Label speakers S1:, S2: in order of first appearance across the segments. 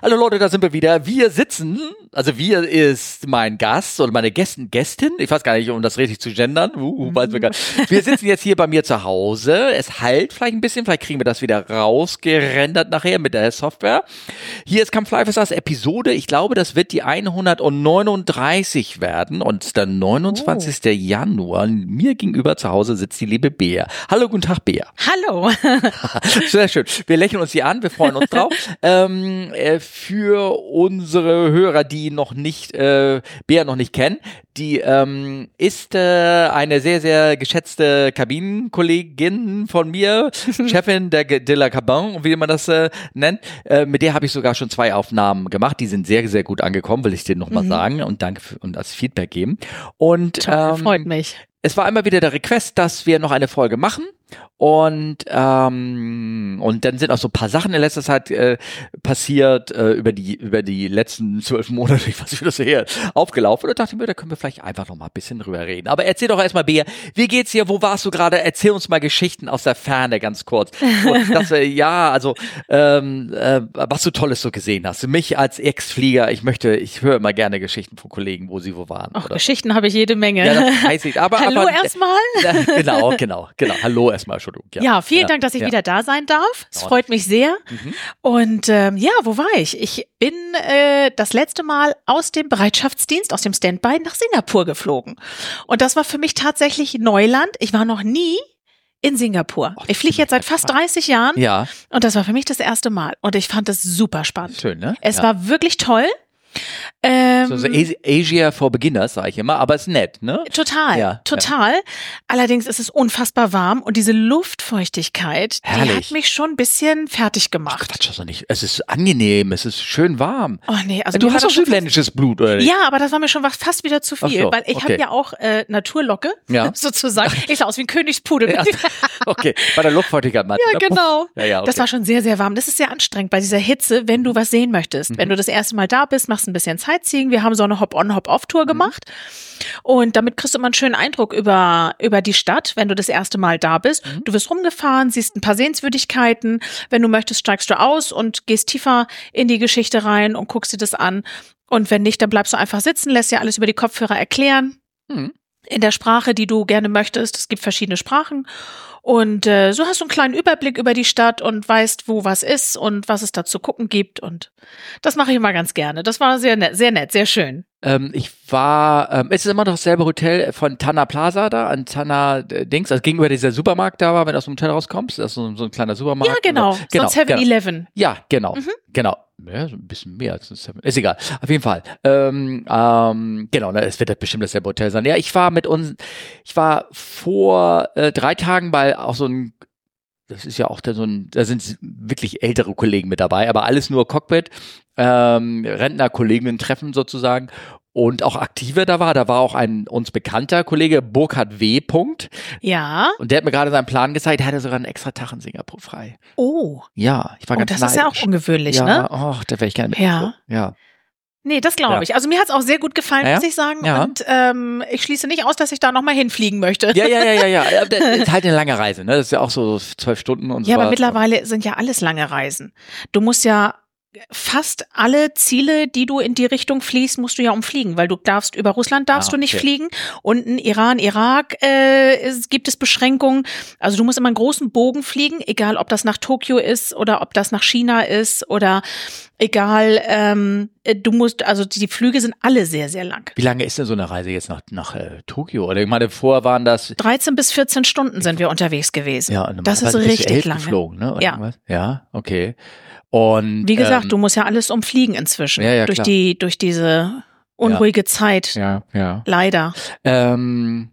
S1: Hallo Leute, da sind wir wieder. Wir sitzen, also wir ist mein Gast oder meine Gästin, Gästin, ich weiß gar nicht, um das richtig zu gendern. Uh, uh, weiß wir, gar nicht. wir sitzen jetzt hier bei mir zu Hause. Es halt vielleicht ein bisschen, vielleicht kriegen wir das wieder rausgerendert nachher mit der Software. Hier ist Kampf Life ist Episode, ich glaube, das wird die 139 werden und der 29. Oh. Januar. Mir gegenüber zu Hause sitzt die liebe Bea. Hallo, guten Tag, Bea.
S2: Hallo.
S1: Sehr schön. Wir lächeln uns hier an, wir freuen uns drauf. ähm, äh, für unsere Hörer, die noch nicht, äh, Bea noch nicht kennen, die ähm, ist äh, eine sehr, sehr geschätzte Kabinenkollegin von mir, Chefin der de la Cabin, wie man das äh, nennt. Äh, mit der habe ich sogar schon zwei Aufnahmen gemacht. Die sind sehr, sehr gut angekommen, will ich dir nochmal mhm. sagen und danke für, und als Feedback geben. Und
S2: Toll, ähm, freut mich.
S1: Es war immer wieder der Request, dass wir noch eine Folge machen. Und, ähm, und dann sind auch so ein paar Sachen in letzter Zeit äh, passiert, äh, über die, über die letzten zwölf Monate, ich weiß nicht, wie das hier aufgelaufen. Und da dachte ich mir, da können wir vielleicht einfach noch mal ein bisschen drüber reden. Aber erzähl doch erstmal, Bea, wie geht's dir? Wo warst du gerade? Erzähl uns mal Geschichten aus der Ferne ganz kurz. Und das, äh, ja, also, ähm, äh, was du Tolles so gesehen hast. Mich als Ex-Flieger, ich möchte, ich höre immer gerne Geschichten von Kollegen, wo sie wo waren.
S2: Ach, Geschichten habe ich jede Menge. Ja,
S1: das weiß ich. Aber,
S2: Hallo erstmal.
S1: Genau, genau, genau. Hallo erstmal, Entschuldigung.
S2: Ja, ja vielen ja, Dank, dass ich ja. wieder da sein darf. Es freut mich sehr. Mhm. Und ähm, ja, wo war ich? Ich bin äh, das letzte Mal aus dem Bereitschaftsdienst, aus dem Standby nach Singapur geflogen. Und das war für mich tatsächlich Neuland. Ich war noch nie in Singapur. Oh, ich fliege jetzt seit fast 30 Jahren.
S1: Ja.
S2: Und das war für mich das erste Mal. Und ich fand es super spannend.
S1: Schön, ne?
S2: Es ja. war wirklich toll.
S1: Ähm, so, so Asia for Beginners, sage ich immer, aber es ist nett, ne?
S2: Total, ja, total. Ja. Allerdings ist es unfassbar warm und diese Luftfeuchtigkeit, Herrlich. die hat mich schon ein bisschen fertig gemacht.
S1: Ach, Quatsch, doch nicht. Es ist angenehm, es ist schön warm.
S2: Oh nee, also
S1: du hast doch südländisches Blut, oder nicht?
S2: Ja, aber das war mir schon fast wieder zu viel, so, weil ich okay. habe ja auch äh, Naturlocke, ja. sozusagen. Ich sah aus wie ein Königspudel. Ja,
S1: okay, bei der Luftfeuchtigkeit.
S2: Martin. Ja, genau. Ja, okay. Das war schon sehr, sehr warm. Das ist sehr anstrengend bei dieser Hitze, wenn du was sehen möchtest. Mhm. Wenn du das erste Mal da bist, machst ein bisschen Sightseeing. Wir haben so eine Hop-on, Hop-off-Tour mhm. gemacht. Und damit kriegst du immer einen schönen Eindruck über, über die Stadt, wenn du das erste Mal da bist. Mhm. Du wirst rumgefahren, siehst ein paar Sehenswürdigkeiten. Wenn du möchtest, steigst du aus und gehst tiefer in die Geschichte rein und guckst dir das an. Und wenn nicht, dann bleibst du einfach sitzen, lässt dir alles über die Kopfhörer erklären. Mhm. In der Sprache, die du gerne möchtest. Es gibt verschiedene Sprachen. Und äh, so hast du einen kleinen Überblick über die Stadt und weißt, wo was ist und was es da zu gucken gibt. Und das mache ich immer ganz gerne. Das war sehr nett, sehr nett, sehr schön.
S1: Ähm, ich war, ähm, es ist immer noch dasselbe Hotel von Tana Plaza da, an Tana äh, Dings, also gegenüber dieser Supermarkt da war, wenn du aus dem Hotel rauskommst, das ist so, so ein kleiner Supermarkt.
S2: Ja, genau, genau so 7-Eleven.
S1: Genau. Ja, genau, mhm. genau. Ja, ein bisschen mehr als ein Seven. Ist egal. Auf jeden Fall. Ähm, ähm, genau, ne, es wird halt bestimmt dasselbe Hotel sein. Ja, ich war mit uns, ich war vor äh, drei Tagen bei auch so ein das ist ja auch da so ein, da sind wirklich ältere Kollegen mit dabei, aber alles nur Cockpit, ähm, Rentnerkolleginnen treffen sozusagen und auch aktiver da war. Da war auch ein uns bekannter Kollege, Burkhard W. Punkt.
S2: Ja.
S1: Und der hat mir gerade seinen Plan gezeigt, er hatte sogar einen extra Tag in Singapur frei.
S2: Oh.
S1: Ja, ich war
S2: oh,
S1: ganz
S2: das
S1: neidisch.
S2: ist ja auch ungewöhnlich,
S1: ja,
S2: ne?
S1: Ach, da wäre ich gerne mit.
S2: Ja.
S1: Ja.
S2: Nee, das glaube ja. ich. Also mir hat es auch sehr gut gefallen, ja, muss ich sagen. Ja. Und ähm, ich schließe nicht aus, dass ich da nochmal hinfliegen möchte.
S1: Ja, ja, ja, ja, ja. Das ist halt eine lange Reise, ne? Das ist ja auch so zwölf Stunden und so.
S2: Ja, aber mittlerweile sind ja alles lange Reisen. Du musst ja fast alle Ziele, die du in die Richtung fliegst, musst du ja umfliegen, weil du darfst über Russland darfst ah, du nicht okay. fliegen und in Iran, Irak äh, es, gibt es Beschränkungen. Also du musst immer einen großen Bogen fliegen, egal ob das nach Tokio ist oder ob das nach China ist oder egal. Ähm, äh, du musst, also die Flüge sind alle sehr sehr lang.
S1: Wie lange ist denn so eine Reise jetzt nach nach äh, Tokio? Oder ich meine, vorher waren das
S2: 13 bis 14 Stunden sind wir unterwegs gewesen.
S1: Ja,
S2: das ist richtig.
S1: Geflogen, ne?
S2: ja,
S1: ja, okay. Und
S2: wie gesagt, ähm, du musst ja alles umfliegen inzwischen
S1: ja, ja,
S2: durch
S1: klar.
S2: die durch diese unruhige
S1: ja.
S2: Zeit.
S1: Ja, ja.
S2: Leider.
S1: Ähm,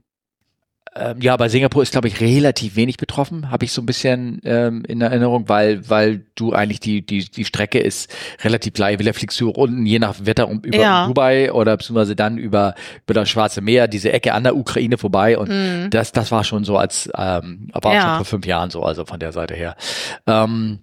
S1: ähm, ja, bei Singapur ist glaube ich relativ wenig betroffen, habe ich so ein bisschen ähm, in Erinnerung, weil weil du eigentlich die die die Strecke ist relativ gleich. Wieder fliegst du unten je nach Wetter um, über
S2: ja.
S1: Dubai oder beziehungsweise dann über über das Schwarze Meer, diese Ecke an der Ukraine vorbei und mhm. das das war schon so als ähm, war ja. schon vor fünf Jahren so, also von der Seite her. Ähm,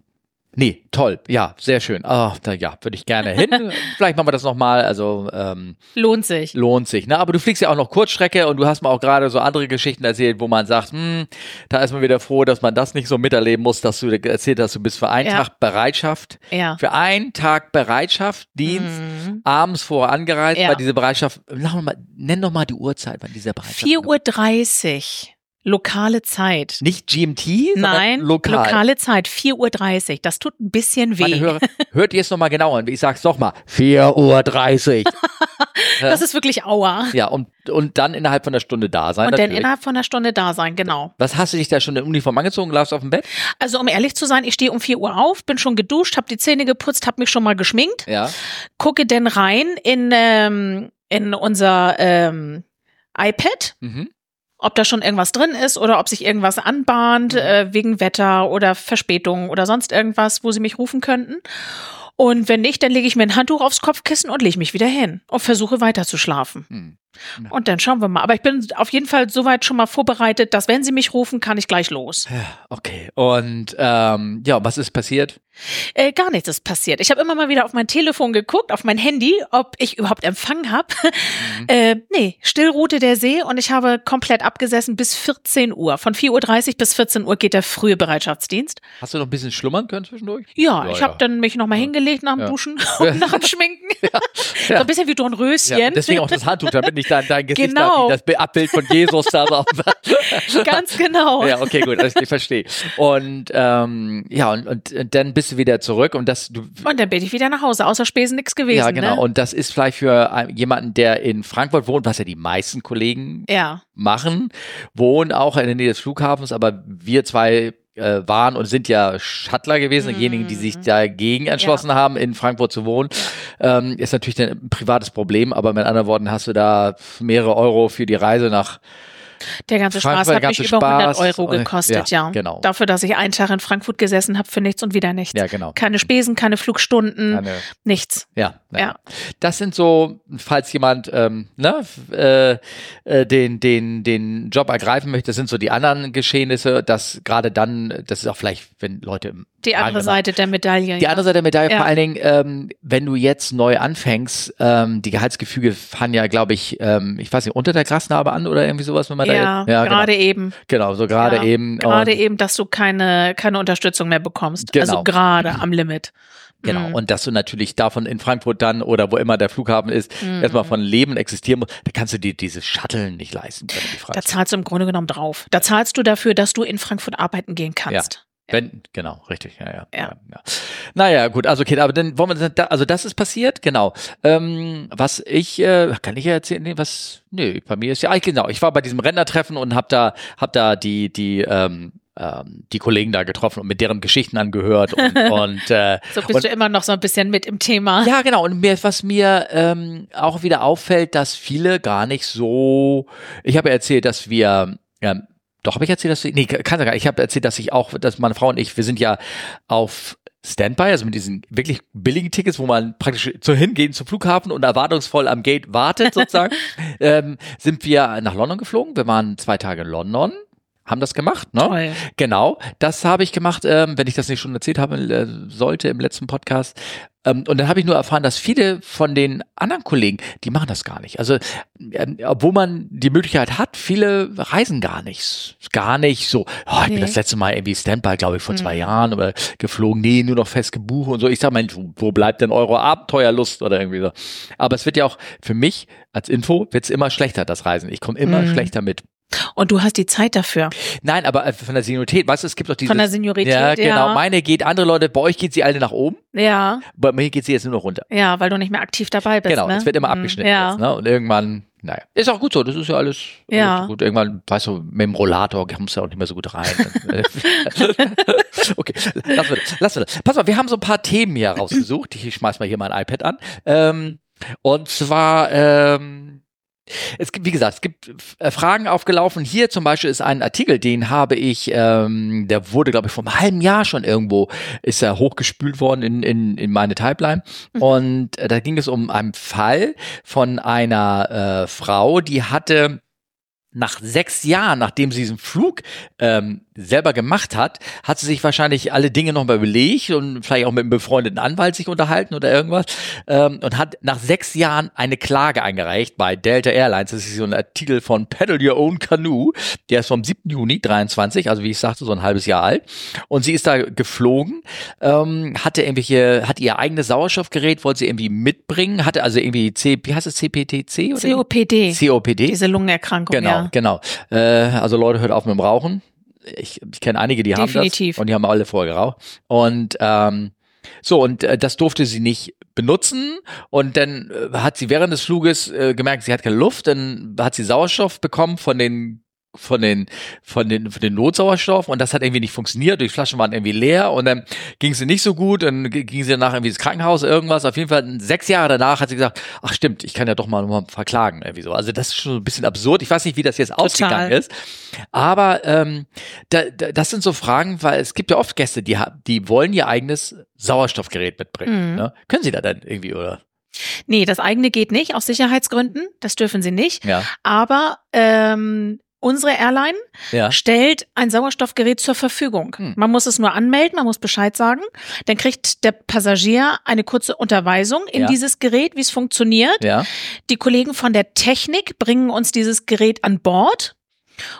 S1: Nee, toll. Ja, sehr schön. Oh, da, ja, würde ich gerne hin. Vielleicht machen wir das nochmal. Also ähm,
S2: lohnt sich.
S1: Lohnt sich. Ne? Aber du fliegst ja auch noch Kurzstrecke und du hast mir auch gerade so andere Geschichten erzählt, wo man sagt, hm, da ist man wieder froh, dass man das nicht so miterleben muss, dass du erzählt hast, du bist für einen ja. Tag Bereitschaft.
S2: Ja.
S1: Für einen Tag Bereitschaft, Dienst, mhm. abends vorher angereist, ja. weil diese Bereitschaft, mal, nenn doch mal die Uhrzeit, wann dieser Bereitschaft.
S2: 4.30 Uhr. Lokale Zeit.
S1: Nicht GMT, sondern
S2: Nein,
S1: lokal.
S2: lokale Zeit, 4.30 Uhr. Das tut ein bisschen weh.
S1: Hörer, hört ihr es nochmal genau an. Ich sag's doch mal. 4.30 Uhr.
S2: das ist wirklich Aua.
S1: Ja, und, und dann innerhalb von einer Stunde da sein.
S2: Und natürlich. dann innerhalb von einer Stunde da sein, genau.
S1: Was hast du dich da schon in Uniform angezogen? Lagst auf dem Bett?
S2: Also, um ehrlich zu sein, ich stehe um 4 Uhr auf, bin schon geduscht, habe die Zähne geputzt, habe mich schon mal geschminkt.
S1: Ja.
S2: Gucke denn rein in, ähm, in unser ähm, iPad. Mhm ob da schon irgendwas drin ist oder ob sich irgendwas anbahnt, mhm. äh, wegen Wetter oder Verspätung oder sonst irgendwas, wo sie mich rufen könnten. Und wenn nicht, dann lege ich mir ein Handtuch aufs Kopfkissen und lege mich wieder hin und versuche weiter zu schlafen. Mhm. Und dann schauen wir mal. Aber ich bin auf jeden Fall soweit schon mal vorbereitet, dass wenn sie mich rufen, kann ich gleich los.
S1: Okay. Und ähm, ja, was ist passiert?
S2: Äh, gar nichts ist passiert. Ich habe immer mal wieder auf mein Telefon geguckt, auf mein Handy, ob ich überhaupt Empfang habe. Mhm. Äh, nee, Stillroute der See und ich habe komplett abgesessen bis 14 Uhr. Von 4.30 Uhr bis 14 Uhr geht der frühe Bereitschaftsdienst.
S1: Hast du noch ein bisschen schlummern können zwischendurch?
S2: Ja, ja ich habe ja. dann mich nochmal hingelegt nach dem ja. Duschen und nach dem Schminken. so ein bisschen wie Dornröschen.
S1: deswegen auch das Handtuch, damit nicht dein, dein Gesicht
S2: genau.
S1: da, das Abbild von Jesus da drauf.
S2: Ganz genau.
S1: Ja, okay, gut, ich verstehe. Und ähm, ja, und, und dann bist du wieder zurück und das du
S2: Und dann bin ich wieder nach Hause, außer Spesen nichts gewesen. Ja,
S1: genau.
S2: Ne?
S1: Und das ist vielleicht für jemanden, der in Frankfurt wohnt, was ja die meisten Kollegen
S2: ja.
S1: machen, wohnen auch in der Nähe des Flughafens, aber wir zwei äh, waren und sind ja Shuttler gewesen, mhm. diejenigen, die sich dagegen entschlossen ja. haben, in Frankfurt zu wohnen. Ähm, ist natürlich ein privates Problem, aber mit anderen Worten hast du da mehrere Euro für die Reise nach
S2: der ganze Spaß hat mich über 100 Euro gekostet, ja, ja.
S1: Genau.
S2: Dafür, dass ich einen Tag in Frankfurt gesessen habe für nichts und wieder nichts.
S1: Ja, genau.
S2: Keine Spesen, keine Flugstunden, keine, nichts.
S1: Ja, ja. Das sind so, falls jemand ähm, ne, äh, äh, den, den, den Job ergreifen möchte, das sind so die anderen Geschehnisse, dass gerade dann, das ist auch vielleicht, wenn Leute
S2: die andere Seite der Medaille.
S1: Die ja. andere Seite der Medaille, ja. vor allen Dingen, ähm, wenn du jetzt neu anfängst, ähm, die Gehaltsgefüge fangen ja, glaube ich, ähm, ich weiß nicht, unter der Grasnarbe an oder irgendwie sowas, wenn man
S2: ja,
S1: da.
S2: Ja, gerade
S1: genau.
S2: eben.
S1: Genau, so gerade eben.
S2: Gerade eben, dass du keine, keine Unterstützung mehr bekommst. Also genau. Also gerade am Limit.
S1: Genau. Mhm. Und dass du natürlich davon in Frankfurt dann oder wo immer der Flughafen ist, mhm. erstmal von Leben existieren musst, da kannst du dir dieses Shuttle nicht leisten.
S2: Da zahlst du im Grunde genommen drauf. Da zahlst du dafür, dass du in Frankfurt arbeiten gehen kannst.
S1: Ja. Wenn, genau, richtig, ja, ja, ja. ja. Naja, gut, also okay, aber dann wollen wir da, also das ist passiert, genau. Ähm, was ich, äh, kann ich ja erzählen, nee, was, nee, bei mir ist ja, genau, ich war bei diesem Rennertreffen und hab da, hab da die, die, ähm, ähm, die Kollegen da getroffen und mit deren Geschichten angehört und, und äh,
S2: so bist
S1: und,
S2: du immer noch so ein bisschen mit im Thema.
S1: Ja, genau. Und mir, was mir ähm, auch wieder auffällt, dass viele gar nicht so. Ich habe ja erzählt, dass wir ja, doch, habe ich erzählt, dass ich, nee, kann gar Ich habe erzählt, dass ich auch, dass meine Frau und ich, wir sind ja auf Standby, also mit diesen wirklich billigen Tickets, wo man praktisch zu hingehen zum Flughafen und erwartungsvoll am Gate wartet sozusagen, ähm, sind wir nach London geflogen. Wir waren zwei Tage in London haben das gemacht, ne?
S2: Toll.
S1: Genau, das habe ich gemacht, ähm, wenn ich das nicht schon erzählt haben äh, sollte im letzten Podcast. Ähm, und dann habe ich nur erfahren, dass viele von den anderen Kollegen, die machen das gar nicht. Also, ähm, obwohl man die Möglichkeit hat, viele reisen gar nicht. Gar nicht so, oh, ich nee. bin das letzte Mal irgendwie Standby, glaube ich, vor mhm. zwei Jahren oder geflogen, nee, nur noch fest gebucht und so. Ich sage, Mensch, wo bleibt denn eure Abenteuerlust oder irgendwie so. Aber es wird ja auch für mich als Info, wird's immer schlechter, das Reisen. Ich komme immer mhm. schlechter mit.
S2: Und du hast die Zeit dafür.
S1: Nein, aber äh, von der Seniorität, weißt du, es gibt doch diese.
S2: Von der Seniorität,
S1: ja. genau.
S2: Ja.
S1: Meine geht, andere Leute, bei euch geht sie alle nach oben.
S2: Ja.
S1: Bei mir geht sie jetzt nur noch runter.
S2: Ja, weil du nicht mehr aktiv dabei bist.
S1: Genau,
S2: ne?
S1: es wird immer mhm. abgeschnitten ja. jetzt, ne? Und irgendwann, naja. Ist auch gut so, das ist ja alles
S2: ja.
S1: gut. Irgendwann, weißt du, mit dem Rollator kommst du ja auch nicht mehr so gut rein. okay, lass wir, lass wir. Pass mal, wir haben so ein paar Themen hier rausgesucht. Ich schmeiß mal hier mein iPad an. Ähm, und zwar, ähm, es gibt, wie gesagt, es gibt äh, Fragen aufgelaufen. Hier zum Beispiel ist ein Artikel, den habe ich, ähm, der wurde, glaube ich, vor einem halben Jahr schon irgendwo, ist er hochgespült worden in, in, in meine Timeline. Mhm. Und äh, da ging es um einen Fall von einer äh, Frau, die hatte nach sechs Jahren, nachdem sie diesen Flug ähm, selber gemacht hat, hat sie sich wahrscheinlich alle Dinge nochmal überlegt und vielleicht auch mit einem befreundeten Anwalt sich unterhalten oder irgendwas ähm, und hat nach sechs Jahren eine Klage eingereicht bei Delta Airlines. Das ist so ein Artikel von Paddle Your Own Canoe. Der ist vom 7. Juni 23, also wie ich sagte, so ein halbes Jahr alt. Und sie ist da geflogen, ähm, hatte irgendwelche, hat ihr eigenes Sauerstoffgerät, wollte sie irgendwie mitbringen, hatte also irgendwie C, wie heißt es, CPTC?
S2: Oder COPD.
S1: COPD.
S2: Diese Lungenerkrankung,
S1: Genau,
S2: ja.
S1: genau. Äh, also Leute, hört auf mit dem Rauchen ich, ich kenne einige, die
S2: Definitiv.
S1: haben das und die haben alle vorher geraucht. Und ähm, so, und äh, das durfte sie nicht benutzen. Und dann äh, hat sie während des Fluges äh, gemerkt, sie hat keine Luft. Dann hat sie Sauerstoff bekommen von den von den von den von den Notsauerstoff und das hat irgendwie nicht funktioniert. Die Flaschen waren irgendwie leer und dann ging sie nicht so gut. Dann ging sie danach irgendwie ins Krankenhaus irgendwas. Auf jeden Fall sechs Jahre danach hat sie gesagt, ach stimmt, ich kann ja doch mal, mal verklagen irgendwie so. Also das ist schon ein bisschen absurd. Ich weiß nicht, wie das jetzt Total. ausgegangen ist, aber ähm, da, da, das sind so Fragen, weil es gibt ja oft Gäste, die die wollen ihr eigenes Sauerstoffgerät mitbringen. Mhm. Ne? Können Sie da dann irgendwie oder?
S2: Nee, das eigene geht nicht, aus Sicherheitsgründen. Das dürfen sie nicht.
S1: Ja.
S2: Aber ähm, Unsere Airline
S1: ja.
S2: stellt ein Sauerstoffgerät zur Verfügung. Hm. Man muss es nur anmelden, man muss Bescheid sagen. Dann kriegt der Passagier eine kurze Unterweisung in
S1: Ja.
S2: dieses Gerät, wie es funktioniert.
S1: Ja.
S2: Die Kollegen von der Technik bringen uns dieses Gerät an Bord.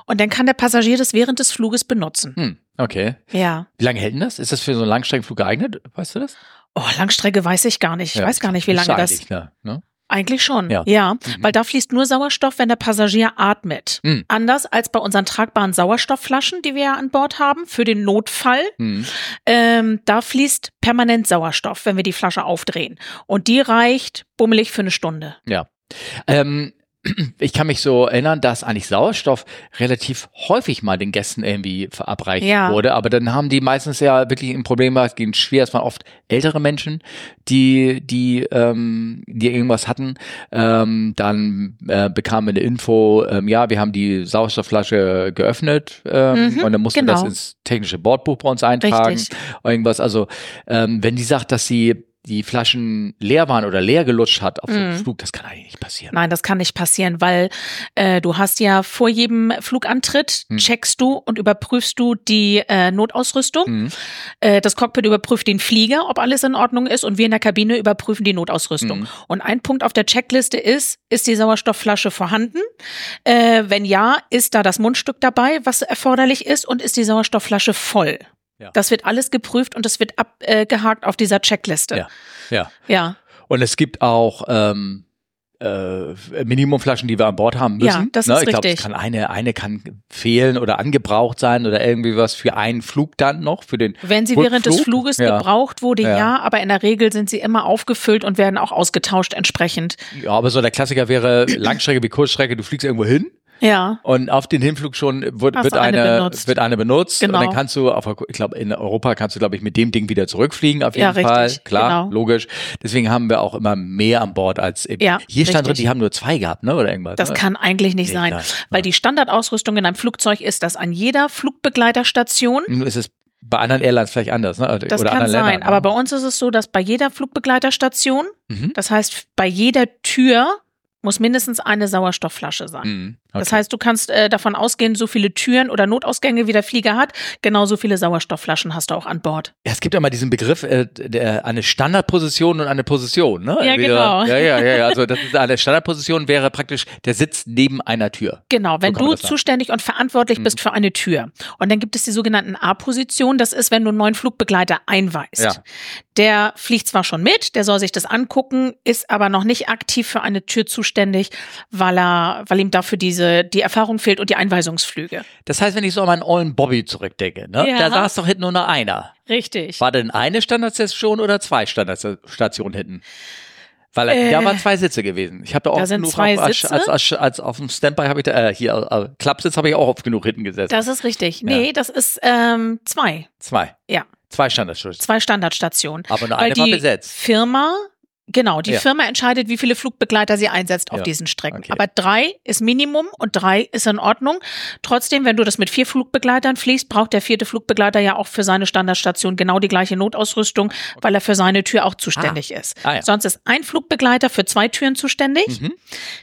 S2: Und dann kann der Passagier das während des Fluges benutzen.
S1: Hm. Okay.
S2: Ja.
S1: Wie lange hält denn das? Ist das für so einen Langstreckenflug geeignet? Weißt du das?
S2: Oh, Langstrecke weiß ich gar nicht. Ich weiß gar nicht, wie lange das.
S1: eigentlich, Ne?
S2: Eigentlich schon,
S1: Ja.
S2: ja.
S1: Mhm.
S2: Weil da fließt nur Sauerstoff, wenn der Passagier atmet.
S1: Mhm.
S2: Anders als bei unseren tragbaren Sauerstoffflaschen, die wir ja an Bord haben, für den Notfall.
S1: Hm.
S2: Ähm, da fließt permanent Sauerstoff, wenn wir die Flasche aufdrehen. Und die reicht bummelig für eine Stunde.
S1: Ja. Ähm, ich kann mich so erinnern, dass eigentlich Sauerstoff relativ häufig mal den Gästen irgendwie verabreicht
S2: Ja.
S1: wurde, aber dann haben die meistens ja wirklich ein Problem, es ging schwer, es waren oft ältere Menschen, die, die, ähm, die irgendwas hatten, ähm, dann äh, bekamen wir eine Info, ähm, ja, wir haben die Sauerstoffflasche geöffnet ähm,
S2: Mhm,
S1: und dann mussten wir das
S2: genau.
S1: ins technische Bordbuch bei uns eintragen,
S2: Richtig.
S1: irgendwas, also ähm, wenn die sagt, dass sie die Flaschen leer waren oder leer gelutscht hat auf dem
S2: Mhm.
S1: Flug, das kann eigentlich nicht passieren.
S2: Nein, das kann nicht passieren, weil äh, du hast ja vor jedem Flugantritt
S1: Hm.
S2: checkst du und überprüfst du die äh, Notausrüstung.
S1: Mhm.
S2: Äh, das Cockpit überprüft den Flieger, ob alles in Ordnung ist und wir in der Kabine überprüfen die Notausrüstung.
S1: Mhm.
S2: Und ein Punkt auf der Checkliste ist, ist die Sauerstoffflasche vorhanden? Äh, wenn ja, ist da das Mundstück dabei, was erforderlich ist und ist die Sauerstoffflasche voll?
S1: Ja.
S2: Das wird alles geprüft und das wird abgehakt auf dieser Checkliste.
S1: Ja. Ja.
S2: Ja,
S1: Und es gibt auch ähm, äh, Minimumflaschen, die wir an Bord haben müssen.
S2: Ja, das
S1: ne?
S2: ist
S1: ich glaube,
S2: richtig.
S1: es kann eine, eine kann fehlen oder angebraucht sein oder irgendwie was für einen Flug dann noch, für den
S2: Wenn sie
S1: Rückflug.
S2: während des Fluges
S1: ja.
S2: gebraucht wurde,
S1: Ja.
S2: ja. aber in der Regel sind sie immer aufgefüllt und werden auch ausgetauscht entsprechend.
S1: Ja, aber so der Klassiker wäre Langstrecke wie Kurzstrecke, du fliegst irgendwo hin
S2: Ja,
S1: und auf den Hinflug schon wird,
S2: Hast
S1: wird
S2: eine
S1: eine,
S2: benutzt.
S1: wird eine benutzt
S2: Genau.
S1: und dann kannst du auf, ich glaube in Europa kannst du glaube ich mit dem Ding wieder zurückfliegen auf jeden
S2: Ja,
S1: Fall, klar,
S2: genau.
S1: logisch. Deswegen haben wir auch immer mehr an Bord als eben.
S2: Ja,
S1: Hier stand drin, die haben nur zwei gehabt, ne oder irgendwas.
S2: das
S1: ne?
S2: kann eigentlich nicht
S1: Nee,
S2: sein,
S1: nein,
S2: weil
S1: nein.
S2: die Standardausrüstung in einem Flugzeug ist, dass an jeder Flugbegleiterstation
S1: Nun ist es bei anderen Airlines vielleicht anders, ne? Oder
S2: Das kann sein,
S1: Ländern,
S2: aber
S1: ne?
S2: bei uns ist es so, dass bei jeder Flugbegleiterstation,
S1: Mhm.
S2: das heißt bei jeder Tür, muss mindestens eine Sauerstoffflasche sein.
S1: Mhm.
S2: Das
S1: Okay.
S2: heißt, du kannst äh, davon ausgehen, so viele Türen oder Notausgänge wie der Flieger hat, genauso viele Sauerstoffflaschen hast du auch an Bord.
S1: Ja, es gibt ja mal diesen Begriff, äh, der, eine Standardposition und eine Position, ne?
S2: Ja, genau.
S1: Ja, ja, ja, ja. Also das ist eine Standardposition wäre praktisch der Sitz neben einer Tür.
S2: Genau, wenn
S1: man
S2: du
S1: das
S2: zuständig und verantwortlich
S1: Mhm.
S2: bist für eine Tür. Und dann gibt es die sogenannten A-Positionen. Das ist, wenn du einen neuen Flugbegleiter einweist.
S1: Ja.
S2: Der fliegt zwar schon mit, der soll sich das angucken, ist aber noch nicht aktiv für eine Tür zuständig, weil er, weil ihm dafür diese, die Erfahrung fehlt und die Einweisungsflüge.
S1: Das heißt, wenn ich so an meinen ollen Bobby zurückdenke, ne?
S2: Ja.
S1: Da saß doch hinten nur noch einer.
S2: Richtig.
S1: War denn eine Standardstation oder zwei Standardstationen hinten? Weil äh, da waren zwei Sitze gewesen. Ich habe da auch
S2: da sind
S1: genug
S2: zwei
S1: auf, als,
S2: Sitze?
S1: als, als, als auf dem Standby habe ich da äh, hier äh, Klappsitz habe ich auch oft genug hinten gesessen.
S2: Das ist richtig. Nee, das ist ähm, zwei.
S1: zwei.
S2: Ja.
S1: Zwei Standardstationen.
S2: Zwei Standardstationen.
S1: Aber nur eine war besetzt.
S2: Firma, genau, die
S1: Ja.
S2: Firma entscheidet, wie viele Flugbegleiter sie einsetzt auf
S1: Ja,
S2: diesen Strecken.
S1: okay.
S2: Aber drei ist Minimum und drei ist in Ordnung. Trotzdem, wenn du das mit vier Flugbegleitern fliegst, braucht der vierte Flugbegleiter ja auch für seine Standardstation genau die gleiche Notausrüstung, weil er für seine Tür auch zuständig ist.
S1: Ah, ja.
S2: Sonst ist ein Flugbegleiter für zwei Türen zuständig.
S1: Mhm.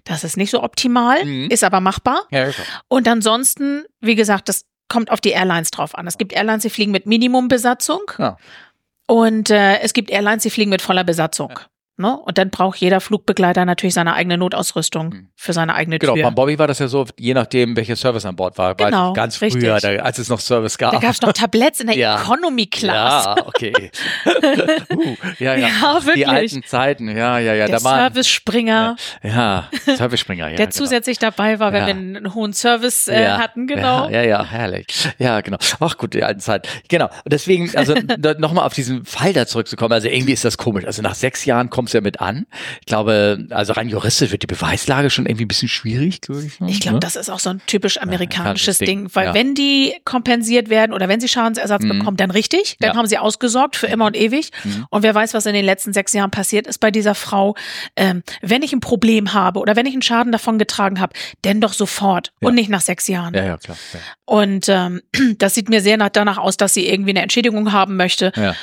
S2: Das ist nicht so optimal,
S1: Mhm.
S2: ist aber machbar.
S1: Ja.
S2: Und ansonsten, wie gesagt, das kommt auf die Airlines drauf an. Es gibt Airlines, die fliegen mit Minimumbesatzung. Und äh, es gibt Airlines, die fliegen mit voller Besatzung. Ne? Und dann braucht jeder Flugbegleiter natürlich seine eigene Notausrüstung hm. für seine eigene
S1: genau,
S2: Tür.
S1: Genau, beim Bobby war das ja so, je nachdem, welcher Service an Bord war.
S2: Genau,
S1: ganz früher, da, als es noch Service gab.
S2: Da gab es noch Tabletts in der ja. Economy Class.
S1: Ja, okay. uh, ja, ja,
S2: ja wirklich.
S1: Die alten Zeiten, ja, ja, ja.
S2: Der Service-Springer.
S1: Ja, ja Service-Springer, ja.
S2: Der genau. zusätzlich dabei war, wenn wir einen hohen Service äh, hatten, genau.
S1: Ja, ja, herrlich. Ja, genau. Ach gut, die alten Zeiten. Genau. Und deswegen, also nochmal auf diesen Fall da zurückzukommen, also irgendwie ist das komisch. Also nach sechs Jahren kommst du ja mit an. Ich glaube, also rein juristisch wird die Beweislage schon irgendwie ein bisschen schwierig,
S2: glaube ich. Ich glaube, ne? das ist auch so ein typisch amerikanisches ja, Ding, Ding, weil ja. wenn die kompensiert werden oder wenn sie Schadensersatz mhm. bekommen, dann richtig, dann ja. haben sie ausgesorgt für immer und ewig. Mhm. Und wer weiß, was in den letzten sechs Jahren passiert ist bei dieser Frau. Ähm, wenn ich ein Problem habe oder wenn ich einen Schaden davon getragen habe, denn doch sofort und nicht nach sechs Jahren.
S1: Ja, ja, klar.
S2: Und ähm, das sieht mir sehr nach, danach aus, dass sie irgendwie eine Entschädigung haben möchte. Ja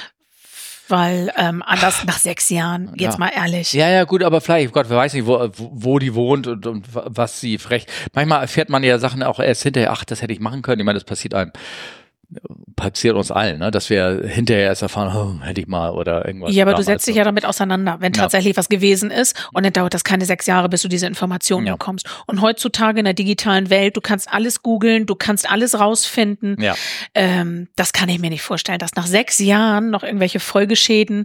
S2: weil ähm, anders nach sechs Jahren, jetzt
S1: ja.
S2: mal ehrlich.
S1: Ja, ja, gut, aber vielleicht, Gott, wer weiß nicht, wo, wo die wohnt und, und was sie frech. Manchmal erfährt man ja Sachen auch erst hinterher, ach, das hätte ich machen können. Ich meine, das passiert einem passiert uns allen, ne? dass wir hinterher erst erfahren, oh, hätte ich mal oder irgendwas.
S2: Ja, aber du setzt dich ja damit auseinander, wenn ja. tatsächlich was gewesen ist und dann dauert das keine sechs Jahre, bis du diese Informationen ja. bekommst. Und heutzutage in der digitalen Welt, du kannst alles googeln, du kannst alles rausfinden.
S1: Ja.
S2: Ähm, das kann ich mir nicht vorstellen, dass nach sechs Jahren noch irgendwelche Folgeschäden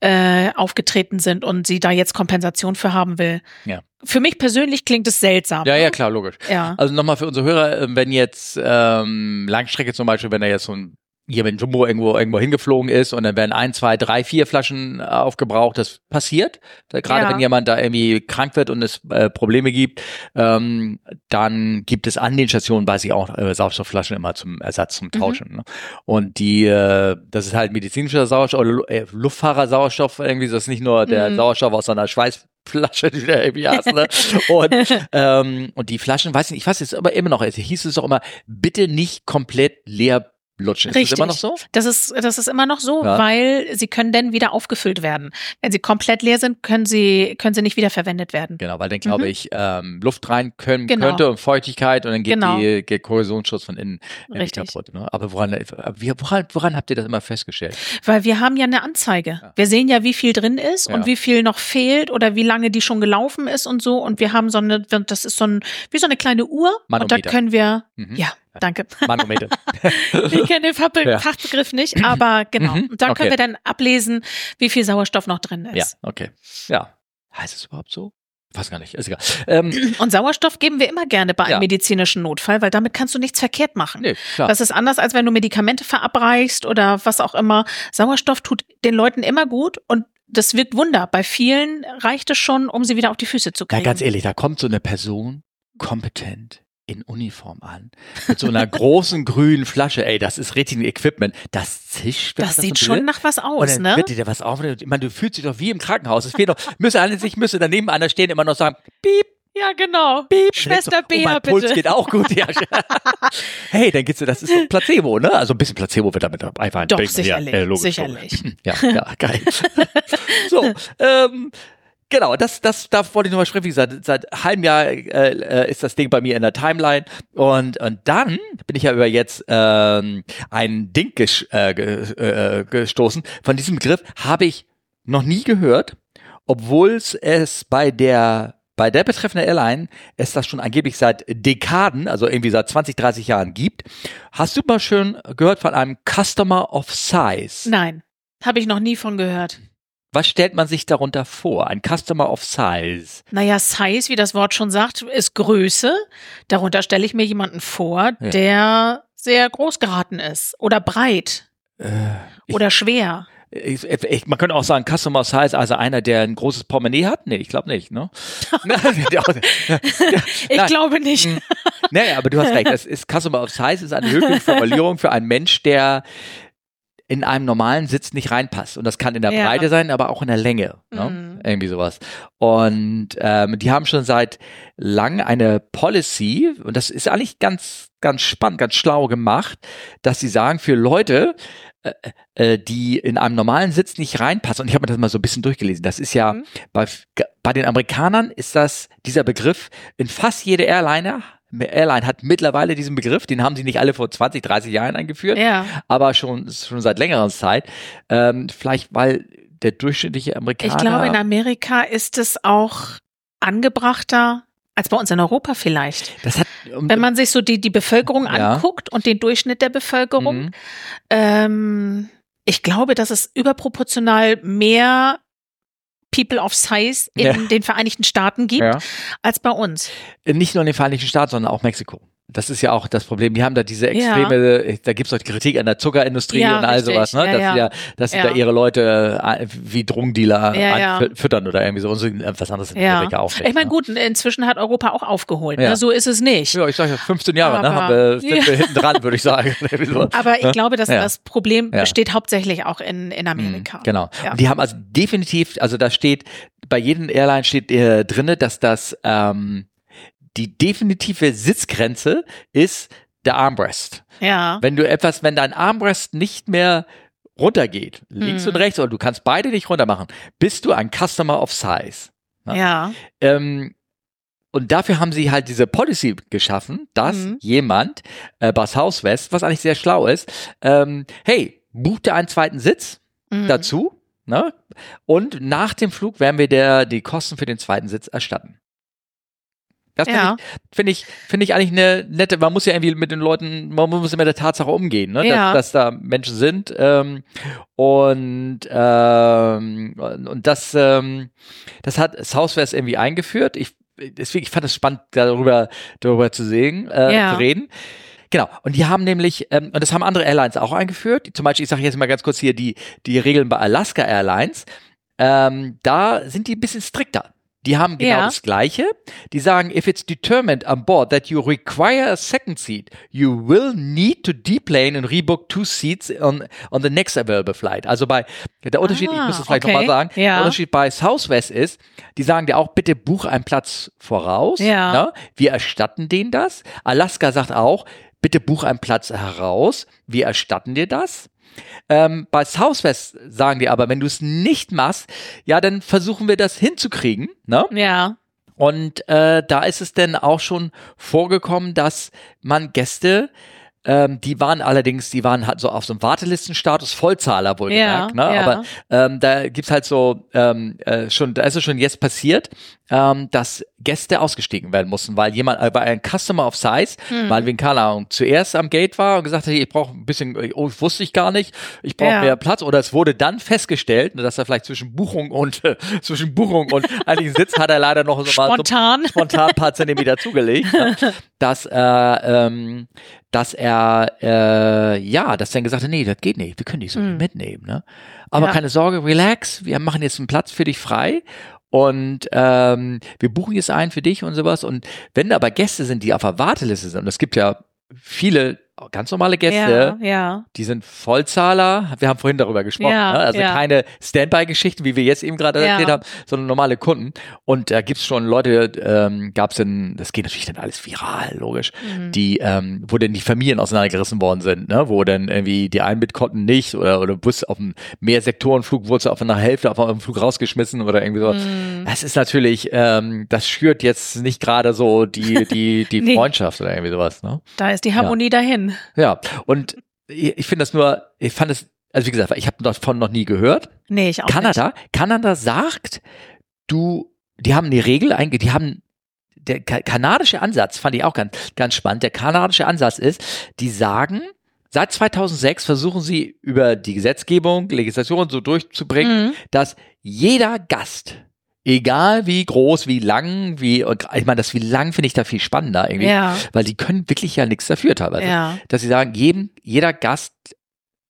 S2: äh, aufgetreten sind und sie da jetzt Kompensation für haben will.
S1: Ja
S2: für mich persönlich klingt es seltsam.
S1: Ja, ja, klar, logisch.
S2: Ja.
S1: Also nochmal für unsere Hörer, äh, wenn jetzt ähm, Langstrecke zum Beispiel, wenn er jetzt so ein hier, wenn Jumbo irgendwo irgendwo hingeflogen ist und dann werden ein, zwei, drei, vier Flaschen äh, aufgebraucht, das passiert. Gerade ja. wenn jemand da irgendwie krank wird und es äh, Probleme gibt, ähm, dann gibt es an den Stationen, weiß ich auch, äh, Sauerstoffflaschen immer zum Ersatz, zum mhm. Tauschen. Mhm. Ne? Und die, äh, das ist halt medizinischer Sauerstoff oder äh, Luftfahrersauerstoff irgendwie, das ist nicht nur der mhm. Sauerstoff aus einer Schweiß Flasche, die irgendwie hast, ne? Und, ähm, und die Flaschen, weiß nicht, ich weiß jetzt aber immer noch, es hieß es doch immer, bitte nicht komplett leer lutschen. Ist
S2: Richtig.
S1: das immer noch so?
S2: Das ist, das ist immer noch so, ja. weil sie können dann wieder aufgefüllt werden. Wenn sie komplett leer sind, können sie, können sie nicht wieder verwendet werden.
S1: Genau, weil dann glaube mhm. ich, ähm, Luft rein können genau. könnte und Feuchtigkeit und dann geht genau. die geht Korrosionsschutz von innen
S2: Richtig.
S1: kaputt. Ne? Aber woran, woran, woran habt ihr das immer festgestellt?
S2: Weil wir haben ja eine Anzeige. Ja. Wir sehen ja, wie viel drin ist ja. und wie viel noch fehlt oder wie lange die schon gelaufen ist und so. Und wir haben so eine, das ist so ein, wie so eine kleine Uhr.
S1: Manometer.
S2: Und da können wir, mhm. ja, Danke.
S1: Manometer.
S2: ich kenne den Fachbe ja. Fachbegriff nicht, aber genau. Mhm. Und dann okay. können wir dann ablesen, wie viel Sauerstoff noch drin ist.
S1: Ja, okay. Ja. Heißt es überhaupt so? Weiß gar nicht, ist egal. Ähm,
S2: und Sauerstoff geben wir immer gerne bei einem ja. medizinischen Notfall, weil damit kannst du nichts verkehrt machen.
S1: Nee, klar.
S2: Das ist anders, als wenn du Medikamente verabreichst oder was auch immer. Sauerstoff tut den Leuten immer gut und das wirkt Wunder. Bei vielen reicht es schon, um sie wieder auf die Füße zu kriegen.
S1: Ja, ganz ehrlich, da kommt so eine Person kompetent in Uniform an. Mit so einer großen grünen Flasche. Ey, das ist richtig ein Equipment. Das zischt.
S2: Das, das sieht schon nach was aus, und
S1: dann
S2: ne?
S1: Wird dir was auf. Ich meine, du fühlst dich doch wie im Krankenhaus. Es fehlt noch, müsse alle sich, müsse daneben einer stehen, immer noch sagen, piep.
S2: Ja, genau.
S1: Piep.
S2: Schwester
S1: so, oh, mein
S2: bitte.
S1: Puls geht auch gut. Ja. hey, dann geht's, das ist so Placebo, ne? Also ein bisschen Placebo wird damit einfach ein
S2: Doch, sicherlich.
S1: Ja, äh, logisch,
S2: sicherlich.
S1: Ja, ja, geil. so, ähm, Genau, das, das, da wollte ich nochmal sprechen. Wie gesagt, seit halbem Jahr äh, äh, ist das Ding bei mir in der Timeline. Und, und dann bin ich ja über jetzt ähm, ein Ding ges äh, äh, gestoßen. Von diesem Begriff habe ich noch nie gehört, obwohl es bei der bei der betreffenden Airline es das schon angeblich seit Dekaden, also irgendwie seit 20, 30 Jahren gibt. Hast du mal schön gehört von einem Customer of Size?
S2: Nein, habe ich noch nie von gehört.
S1: Was stellt man sich darunter vor? Ein Customer of Size?
S2: Naja, Size, wie das Wort schon sagt, ist Größe. Darunter stelle ich mir jemanden vor, ja. der sehr groß geraten ist oder breit äh, oder ich, schwer.
S1: Ich, ich, man könnte auch sagen, Customer of Size, also einer, der ein großes Portemonnaie hat? Nee, ich glaube nicht, ne?
S2: ich glaube nicht.
S1: Naja, aber du hast recht. Das ist Customer of Size ist eine höfliche Formulierung für einen Mensch, der in einem normalen Sitz nicht reinpasst. Und das kann in der ja. Breite sein, aber auch in der Länge. Ne? Mhm. Irgendwie sowas. Und ähm, die haben schon seit lang eine Policy, und das ist eigentlich ganz, ganz spannend, ganz schlau gemacht, dass sie sagen, für Leute, äh, äh, die in einem normalen Sitz nicht reinpassen, und ich habe mir das mal so ein bisschen durchgelesen, das ist ja, mhm. bei, bei den Amerikanern ist das, dieser Begriff in fast jede Airliner Airline hat mittlerweile diesen Begriff, den haben sie nicht alle vor 20, 30 Jahren eingeführt,
S2: Ja.
S1: aber schon, schon seit längerer Zeit. Ähm, vielleicht, weil der durchschnittliche Amerikaner.
S2: Ich glaube, in Amerika ist es auch angebrachter als bei uns in Europa vielleicht.
S1: hat,
S2: Wenn man sich so die, die Bevölkerung
S1: Ja.
S2: anguckt und den Durchschnitt der Bevölkerung,
S1: Mhm.
S2: ähm, ich glaube, dass es überproportional mehr People of Size in
S1: Ja.
S2: den Vereinigten Staaten gibt
S1: ja.
S2: als bei uns.
S1: Nicht nur in den Vereinigten Staaten, sondern auch Mexiko. Das ist ja auch das Problem. Die haben da diese extreme, da gibt es Kritik an der Zuckerindustrie
S2: Ja,
S1: und all
S2: richtig.
S1: sowas, ne?
S2: Ja,
S1: dass,
S2: ja.
S1: sie ja, dass sie
S2: Ja.
S1: da ihre Leute äh, wie Drogendealer
S2: Ja, ja.
S1: füttern oder irgendwie so. Und so äh, was anderes in
S2: Ja.
S1: Amerika auch. nicht,
S2: Ich meine,
S1: ne?
S2: gut, inzwischen hat Europa auch aufgeholt.
S1: Ja.
S2: Ne? So ist es nicht.
S1: Ja, ich sage ja 15 Jahre, ne?
S2: Aber-
S1: Haben wir, sind
S2: Ja.
S1: wir hinten dran, würde ich sagen.
S2: Aber ich
S1: Ja.
S2: glaube, dass
S1: Ja.
S2: das Problem
S1: Ja.
S2: besteht hauptsächlich auch in, in Amerika.
S1: Mhm, Genau.
S2: Ja.
S1: Und die haben also definitiv, also da steht, bei jedem Airline steht äh, drinne, dass das ähm, die definitive Sitzgrenze ist der Armrest.
S2: Ja.
S1: Wenn du etwas, wenn dein Armrest nicht mehr runtergeht, links
S2: Mhm.
S1: und rechts, oder du kannst beide nicht runter machen, bist du ein Customer of Size. Ja.
S2: Ja.
S1: Ähm, und dafür haben sie halt diese Policy geschaffen, dass
S2: Mhm.
S1: jemand äh, bei Southwest, was eigentlich sehr schlau ist, ähm, hey, buch dir einen zweiten Sitz
S2: Mhm.
S1: dazu, ne? Und nach dem Flug werden wir der die Kosten für den zweiten Sitz erstatten. Das finde
S2: Ja.
S1: ich, finde ich, finde ich eigentlich eine nette, man muss ja irgendwie mit den Leuten, man muss ja mit der Tatsache umgehen, ne?
S2: Ja.
S1: dass, dass da Menschen sind ähm, und, ähm, und und das, ähm, das hat Southwest irgendwie eingeführt. Ich, deswegen, ich fand es spannend, darüber, darüber zu sehen, äh,
S2: Ja.
S1: zu reden. Genau. Und die haben nämlich, ähm, und das haben andere Airlines auch eingeführt. Zum Beispiel, ich sage jetzt mal ganz kurz hier die, die Regeln bei Alaska Airlines. Ähm, da sind die ein bisschen strikter. Die haben genau
S2: Ja.
S1: das Gleiche. Die sagen, if it's determined on board that you require a second seat, you will need to deplane and rebook two seats on, on the next available flight. Also bei, der Unterschied, ich
S2: Ah,
S1: muss es vielleicht
S2: okay.
S1: nochmal sagen,
S2: Ja.
S1: der Unterschied bei Southwest ist, die sagen dir auch, bitte buch einen Platz voraus.
S2: Ja.
S1: Ne? Wir erstatten denen das. Alaska sagt auch, bitte buch einen Platz heraus. Wir erstatten dir das. Ähm, bei Southwest sagen die aber, wenn du es nicht machst, ja, dann versuchen wir das hinzukriegen. Ne?
S2: Ja.
S1: Und äh, da ist es denn auch schon vorgekommen, dass man Gäste, ähm, die waren allerdings, die waren halt so auf so einem Wartelistenstatus, Vollzahler wohlgemerkt,
S2: Ja,
S1: ne?
S2: ja.
S1: aber ähm, da gibt's halt so ähm, äh, schon, da ist es schon jetzt passiert, ähm, dass Gäste ausgestiegen werden mussten, weil jemand, äh, weil ein Customer of Size,
S2: Hm.
S1: mal wegen keine Ahnung, zuerst am Gate war und gesagt hat, ich brauche ein bisschen, oh, wusste ich gar nicht, ich brauche
S2: Ja.
S1: mehr Platz oder es wurde dann festgestellt, dass er vielleicht zwischen Buchung und äh, zwischen Buchung und einigen Sitz hat er leider noch so mal so
S2: Spontan.
S1: spontan ein paar Zentimeter zugelegt, ne? dass, äh, ähm, dass er, äh, ja, dass er dann gesagt hat, nee, das geht nicht, wir können dich so nicht mitnehmen. Ne? Aber
S2: Ja.
S1: keine Sorge, relax, wir machen jetzt einen Platz für dich frei und ähm, wir buchen jetzt einen für dich und sowas. Und wenn da aber Gäste sind, die auf der Warteliste sind, und es gibt ja viele ganz normale Gäste,
S2: Ja, ja.
S1: die sind Vollzahler. Wir haben vorhin darüber gesprochen.
S2: Ja,
S1: ne? Also keine Standby-Geschichten, wie wir jetzt eben gerade erzählt haben, sondern normale Kunden. Und da gibt's schon Leute, ähm, gab's denn, das geht natürlich dann alles viral, logisch,
S2: Mhm.
S1: die, ähm, wo denn die Familien auseinandergerissen worden sind, ne? wo dann irgendwie die einen mit konnten nicht oder, oder Bus auf einem Mehrsektorenflug wurde auf einer Hälfte auf einem Flug rausgeschmissen oder irgendwie so.
S2: Mhm.
S1: Das ist natürlich, ähm, das schürt jetzt nicht gerade so die, die, die
S2: Nee.
S1: Freundschaft oder irgendwie sowas. Ne?
S2: Da ist die Harmonie dahin.
S1: Ja, und ich, finde das nur, ich fand es, also wie gesagt, ich habe davon noch nie gehört.
S2: Nee, ich auch
S1: Kanada, Kanada sagt, du, die haben die Regel einge, die haben der ka kanadische Ansatz fand ich auch ganz, ganz spannend. Der kanadische Ansatz ist, die sagen, seit 2006 versuchen sie über die Gesetzgebung, Legislation so durchzubringen,
S2: Mhm.
S1: dass jeder Gast, egal wie groß, wie lang, wie, ich meine, das wie lang finde ich da viel spannender irgendwie,
S2: Ja.
S1: weil die können wirklich ja nichts dafür teilweise
S2: Ja.
S1: dass sie sagen, jedem, jeder Gast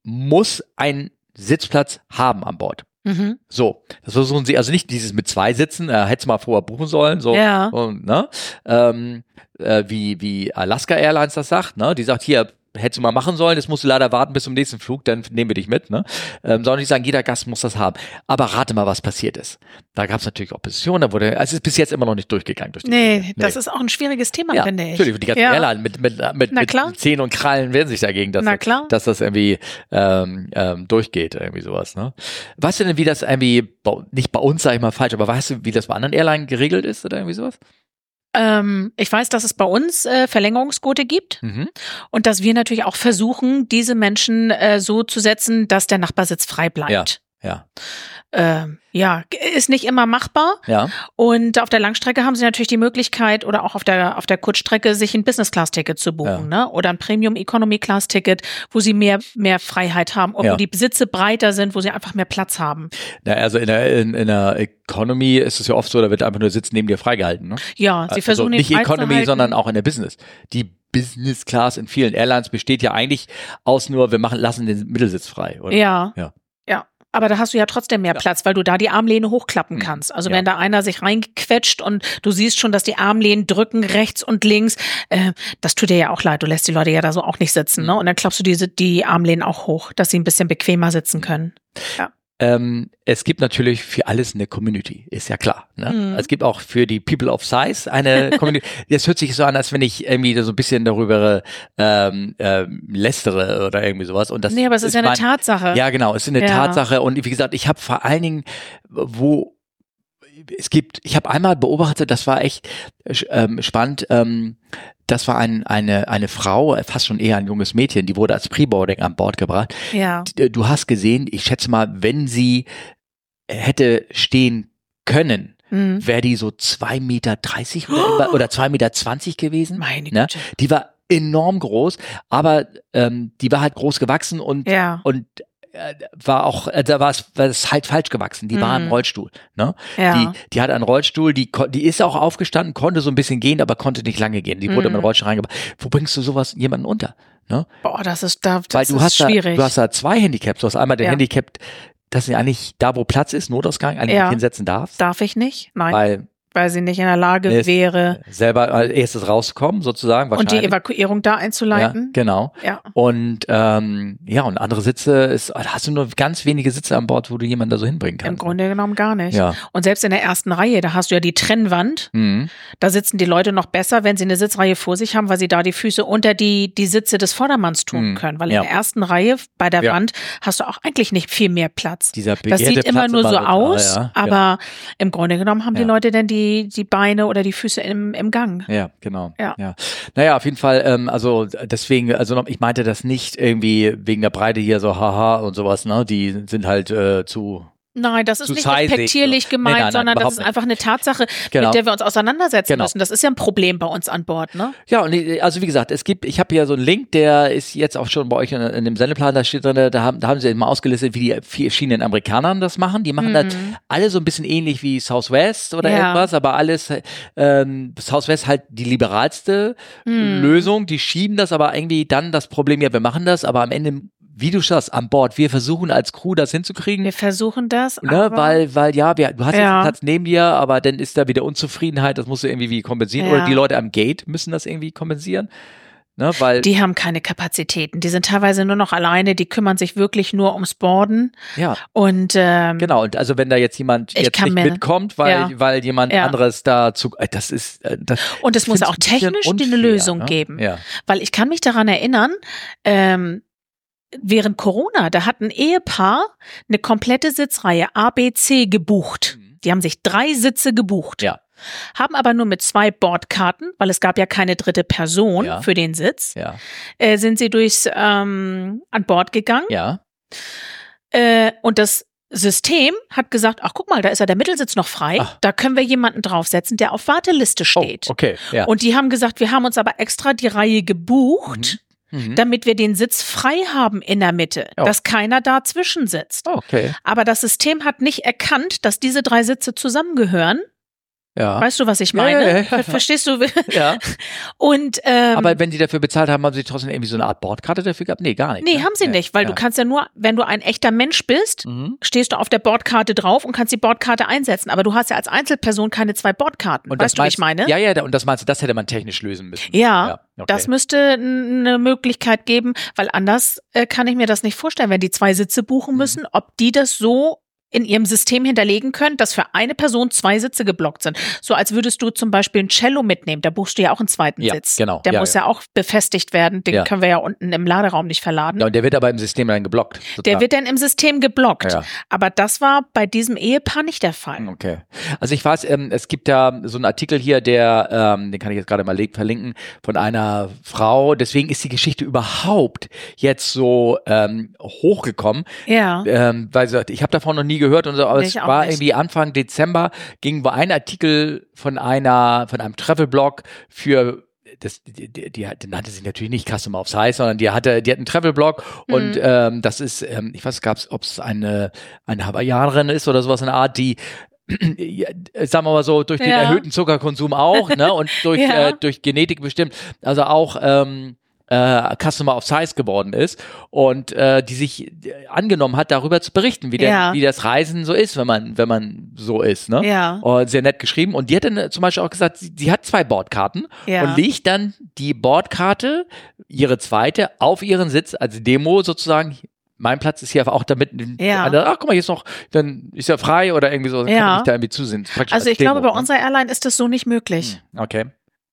S1: muss einen Sitzplatz haben an Bord.
S2: Mhm.
S1: So, das versuchen sie also nicht dieses mit zwei Sitzen, äh, hätte mal vorher buchen sollen, so,
S2: Ja.
S1: und, ne, ähm, äh, wie, wie Alaska Airlines das sagt, ne, die sagt, hier, hättest du mal machen sollen, jetzt musst du leider warten bis zum nächsten Flug, dann nehmen wir dich mit, ne, ähm, sondern die sagen, jeder Gast muss das haben. Aber rate mal, was passiert ist. Da gab es natürlich Opposition, da wurde, es ist bis jetzt immer noch nicht durchgegangen durch die
S2: Nee,
S1: Medien.
S2: das ist auch ein schwieriges Thema,
S1: Ja,
S2: finde ich.
S1: natürlich. Die ganzen
S2: ja.
S1: Airline mit, mit, mit,
S2: Na
S1: mit. Zehen und Krallen wehren sich dagegen, dass,
S2: Na klar.
S1: dass das irgendwie ähm, ähm, durchgeht, irgendwie sowas. Ne? Weißt du denn, wie das irgendwie, nicht bei uns, sag ich mal falsch, aber weißt du, wie das bei anderen Airlines geregelt ist oder irgendwie sowas?
S2: Ähm, ich weiß, dass es bei uns äh, Verlängerungsquote gibt mhm. und dass wir natürlich auch versuchen, diese Menschen äh, so zu setzen, dass der Nachbarsitz frei bleibt.
S1: Ja, ja
S2: äh, ja, ist nicht immer machbar.
S1: Ja.
S2: Und auf der Langstrecke haben sie natürlich die Möglichkeit oder auch auf der auf der Kurzstrecke sich ein Business Class Ticket zu buchen, ja. ne? Oder ein Premium Economy Class Ticket, wo sie mehr mehr Freiheit haben, und ja. wo die Sitze breiter sind, wo sie einfach mehr Platz haben.
S1: Na, also in der in, in der Economy ist es ja oft so, da wird einfach nur Sitz neben dir freigehalten, ne?
S2: Ja, sie also versuchen
S1: also nicht Economy, sondern auch in der Business. Die Business Class in vielen Airlines besteht ja eigentlich aus nur, wir machen, lassen den Mittelsitz frei, oder?
S2: Ja. Ja. Aber da hast du ja trotzdem mehr ja. Platz, weil du da die Armlehne hochklappen mhm. kannst. Also ja. wenn da einer sich reinquetscht und du siehst schon, dass die Armlehnen drücken rechts und links, äh, das tut dir ja auch leid. Du lässt die Leute ja da so auch nicht sitzen, ne? Mhm. Und dann klappst du diese die Armlehnen auch hoch, dass sie ein bisschen bequemer sitzen können. Ja.
S1: Ähm, es gibt natürlich für alles eine Community, ist ja klar. Ne? Mhm. Es gibt auch für die People of Size eine Community. Jetzt hört sich so an, als wenn ich irgendwie so ein bisschen darüber ähm, äh, lästere oder irgendwie sowas. Und das
S2: nee, aber es ist, ist ja eine mein, Tatsache.
S1: Ja, genau, es ist eine ja. Tatsache. Und wie gesagt, ich habe vor allen Dingen, wo es gibt, ich habe einmal beobachtet, das war echt ähm, spannend. Ähm, das war ein, eine, eine Frau, fast schon eher ein junges Mädchen, die wurde als Preboarding an Bord gebracht.
S2: Ja.
S1: Äh, du hast gesehen, ich schätze mal, wenn sie hätte stehen können, mhm. wäre die so zwei Meter dreißig oder, oder zwei Meter zwanzig gewesen.
S2: Meine ne? Güte.
S1: Die war enorm groß, aber ähm, die war halt groß gewachsen und,
S2: ja.
S1: und war auch, äh, da war es, war es halt falsch gewachsen. Die mhm. war im Rollstuhl. Ne?
S2: Ja.
S1: Die, die hat einen Rollstuhl, die, die ist auch aufgestanden, konnte so ein bisschen gehen, aber konnte nicht lange gehen. Die wurde mhm. den Rollstuhl reingebracht. Wo bringst du sowas jemanden unter? Ne?
S2: Boah, das ist da, das
S1: Weil du
S2: ist
S1: hast
S2: schwierig.
S1: Da, du hast da zwei Handicaps. Du hast einmal den ja. Handicap, dass du eigentlich da, wo Platz ist, Notausgang, eigentlich ja. hinsetzen darfst.
S2: Darf ich nicht? Nein.
S1: Weil
S2: weil sie nicht in der Lage ist, wäre.
S1: Selber als erstes rauszukommen, sozusagen.
S2: Und die Evakuierung da einzuleiten.
S1: Ja, genau.
S2: Ja.
S1: Und ähm, ja, und andere Sitze ist, hast du nur ganz wenige Sitze an Bord, wo du jemanden da so hinbringen kannst.
S2: Im Grunde genommen gar nicht.
S1: Ja.
S2: Und selbst in der ersten Reihe, da hast du ja die Trennwand.
S1: Mhm.
S2: Da sitzen die Leute noch besser, wenn sie eine Sitzreihe vor sich haben, weil sie da die Füße unter die, die Sitze des Vordermanns tun mhm. können. Weil ja. in der ersten Reihe bei der. Wand hast du auch eigentlich nicht viel mehr Platz.
S1: Dieser
S2: das sieht immer nur so aus, aber im Grunde genommen haben die Leute denn die, die Beine Beine oder die Füße im, im Gang.
S1: Ja, genau.
S2: Ja.
S1: ja. Naja, auf jeden Fall, ähm, also deswegen, also ich meinte das nicht irgendwie wegen der Breite hier so haha und sowas, ne? Die sind halt äh, zu
S2: Nein, das ist nicht respektierlich gemeint, nein, nein, sondern das ist einfach eine Tatsache, genau. mit der wir uns auseinandersetzen genau. müssen. Das ist ja ein Problem bei uns an Bord, ne?
S1: Ja, und also wie gesagt, es gibt, ich habe hier so einen Link, der ist jetzt auch schon bei euch in, in dem Sendeplan, da steht drin, da haben, da haben sie mal ausgelistet, wie die verschiedenen Amerikaner das machen. Die machen mhm. das alle so ein bisschen ähnlich wie Southwest oder ja. irgendwas, aber alles ähm, Southwest halt die liberalste mhm. Lösung. Die schieben das aber irgendwie dann das Problem, ja, wir machen das, aber am Ende wie du schaust, an Bord. Wir versuchen als Crew das hinzukriegen.
S2: Wir versuchen das.
S1: Ne, weil, weil ja, wir, du hast ja. jetzt einen Platz neben dir, aber dann ist da wieder Unzufriedenheit, das musst du irgendwie wie kompensieren. Ja. Oder die Leute am Gate müssen das irgendwie kompensieren. Ne, weil
S2: die haben keine Kapazitäten. Die sind teilweise nur noch alleine. Die kümmern sich wirklich nur ums Borden.
S1: Ja.
S2: Und ähm,
S1: genau. Und also wenn da jetzt jemand jetzt nicht mir, mitkommt, weil ja. weil jemand anderes dazu, äh, das ist äh, das.
S2: Und es muss auch technisch unfair, eine Lösung ne? geben.
S1: Ja.
S2: Weil ich kann mich daran erinnern. Ähm, während Corona, da hat ein Ehepaar eine komplette Sitzreihe ABC gebucht. Mhm. Die haben sich drei Sitze gebucht.
S1: Ja.
S2: Haben aber nur mit zwei Bordkarten, weil es gab ja keine dritte Person ja. für den Sitz,
S1: ja.
S2: äh, sind sie durchs ähm, an Bord gegangen.
S1: Ja.
S2: Äh, und das System hat gesagt, ach guck mal, da ist ja der Mittelsitz noch frei, ach. da können wir jemanden draufsetzen, der auf Warteliste oh, steht.
S1: Oh, okay, ja.
S2: Und die haben gesagt, wir haben uns aber extra die Reihe gebucht, mhm mhm. damit wir den Sitz frei haben in der Mitte, oh. dass keiner dazwischen sitzt.
S1: Okay.
S2: Aber das System hat nicht erkannt, dass diese drei Sitze zusammengehören
S1: ja.
S2: Weißt du, was ich meine? Ja, ja, ja, Verstehst du?
S1: Ja.
S2: Und ähm,
S1: aber wenn die dafür bezahlt haben, haben sie trotzdem irgendwie so eine Art Bordkarte dafür gehabt? Nee, gar nicht.
S2: Nee, ne? haben sie nicht, weil du kannst ja nur, wenn du ein echter Mensch bist, mhm. stehst du auf der Bordkarte drauf und kannst die Bordkarte einsetzen. Aber du hast ja als Einzelperson keine zwei Bordkarten. Und weißt du, meinst, wie ich meine?
S1: Ja, ja, und das meinst du, das hätte man technisch lösen müssen.
S2: Ja, okay. das müsste eine Möglichkeit geben, weil anders äh, kann ich mir das nicht vorstellen, wenn die zwei Sitze buchen mhm. müssen, mhm. ob die das so in ihrem System hinterlegen können, dass für eine Person zwei Sitze geblockt sind. So als würdest du zum Beispiel ein Cello mitnehmen, da buchst du ja auch einen zweiten
S1: Ja,
S2: Sitz.
S1: genau.
S2: Der
S1: Ja,
S2: muss
S1: ja.
S2: ja. auch befestigt werden, den können wir ja unten im Laderaum nicht verladen.
S1: Ja, und der wird aber im System dann geblockt.
S2: Der
S1: sozusagen.
S2: wird dann im System geblockt. Aber das war bei diesem Ehepaar nicht der Fall.
S1: Okay. Also ich weiß, ähm, es gibt da so einen Artikel hier, der, ähm, den kann ich jetzt gerade mal verlinken, von einer Frau. Deswegen ist die Geschichte überhaupt jetzt so ähm, hochgekommen,
S2: Ja.
S1: ähm, weil sie sagt, ich habe davon noch nie gehört und so, aber
S2: Nee,
S1: es war
S2: nicht.
S1: irgendwie Anfang Dezember ging wo ein Artikel von einer, von einem Travel-Blog für das, die, die, die, nannte sich natürlich nicht Customer of Size, sondern die hatte, die hat einen Travel-Blog und
S2: Mhm.
S1: ähm, das ist, ähm, ich weiß, gab's, ob es eine, eine Hawaiianerin ist oder sowas in der Art, die ja, sagen wir mal so, durch den
S2: Ja.
S1: erhöhten Zuckerkonsum auch, ne, und durch,
S2: Ja.
S1: äh, durch Genetik bestimmt, also auch ähm, äh, Customer of Size geworden ist und äh, die sich äh, angenommen hat, darüber zu berichten, wie, der,
S2: Ja.
S1: wie das Reisen so ist, wenn man, wenn man so ist, ne?
S2: Ja.
S1: Und sehr nett geschrieben. Und die hat dann äh, zum Beispiel auch gesagt, sie, sie hat zwei Bordkarten
S2: Ja.
S1: und legt dann die Bordkarte, ihre zweite, auf ihren Sitz als Demo sozusagen. Mein Platz ist hier auch damit,
S2: Ja.
S1: ach guck mal, hier ist noch, dann ist ja frei oder irgendwie so, dann kann
S2: Ja.
S1: ich da irgendwie zusehen.
S2: Also
S1: als
S2: ich glaube,
S1: Demo,
S2: bei unserer Airline ist das so nicht möglich,
S1: ne? Okay,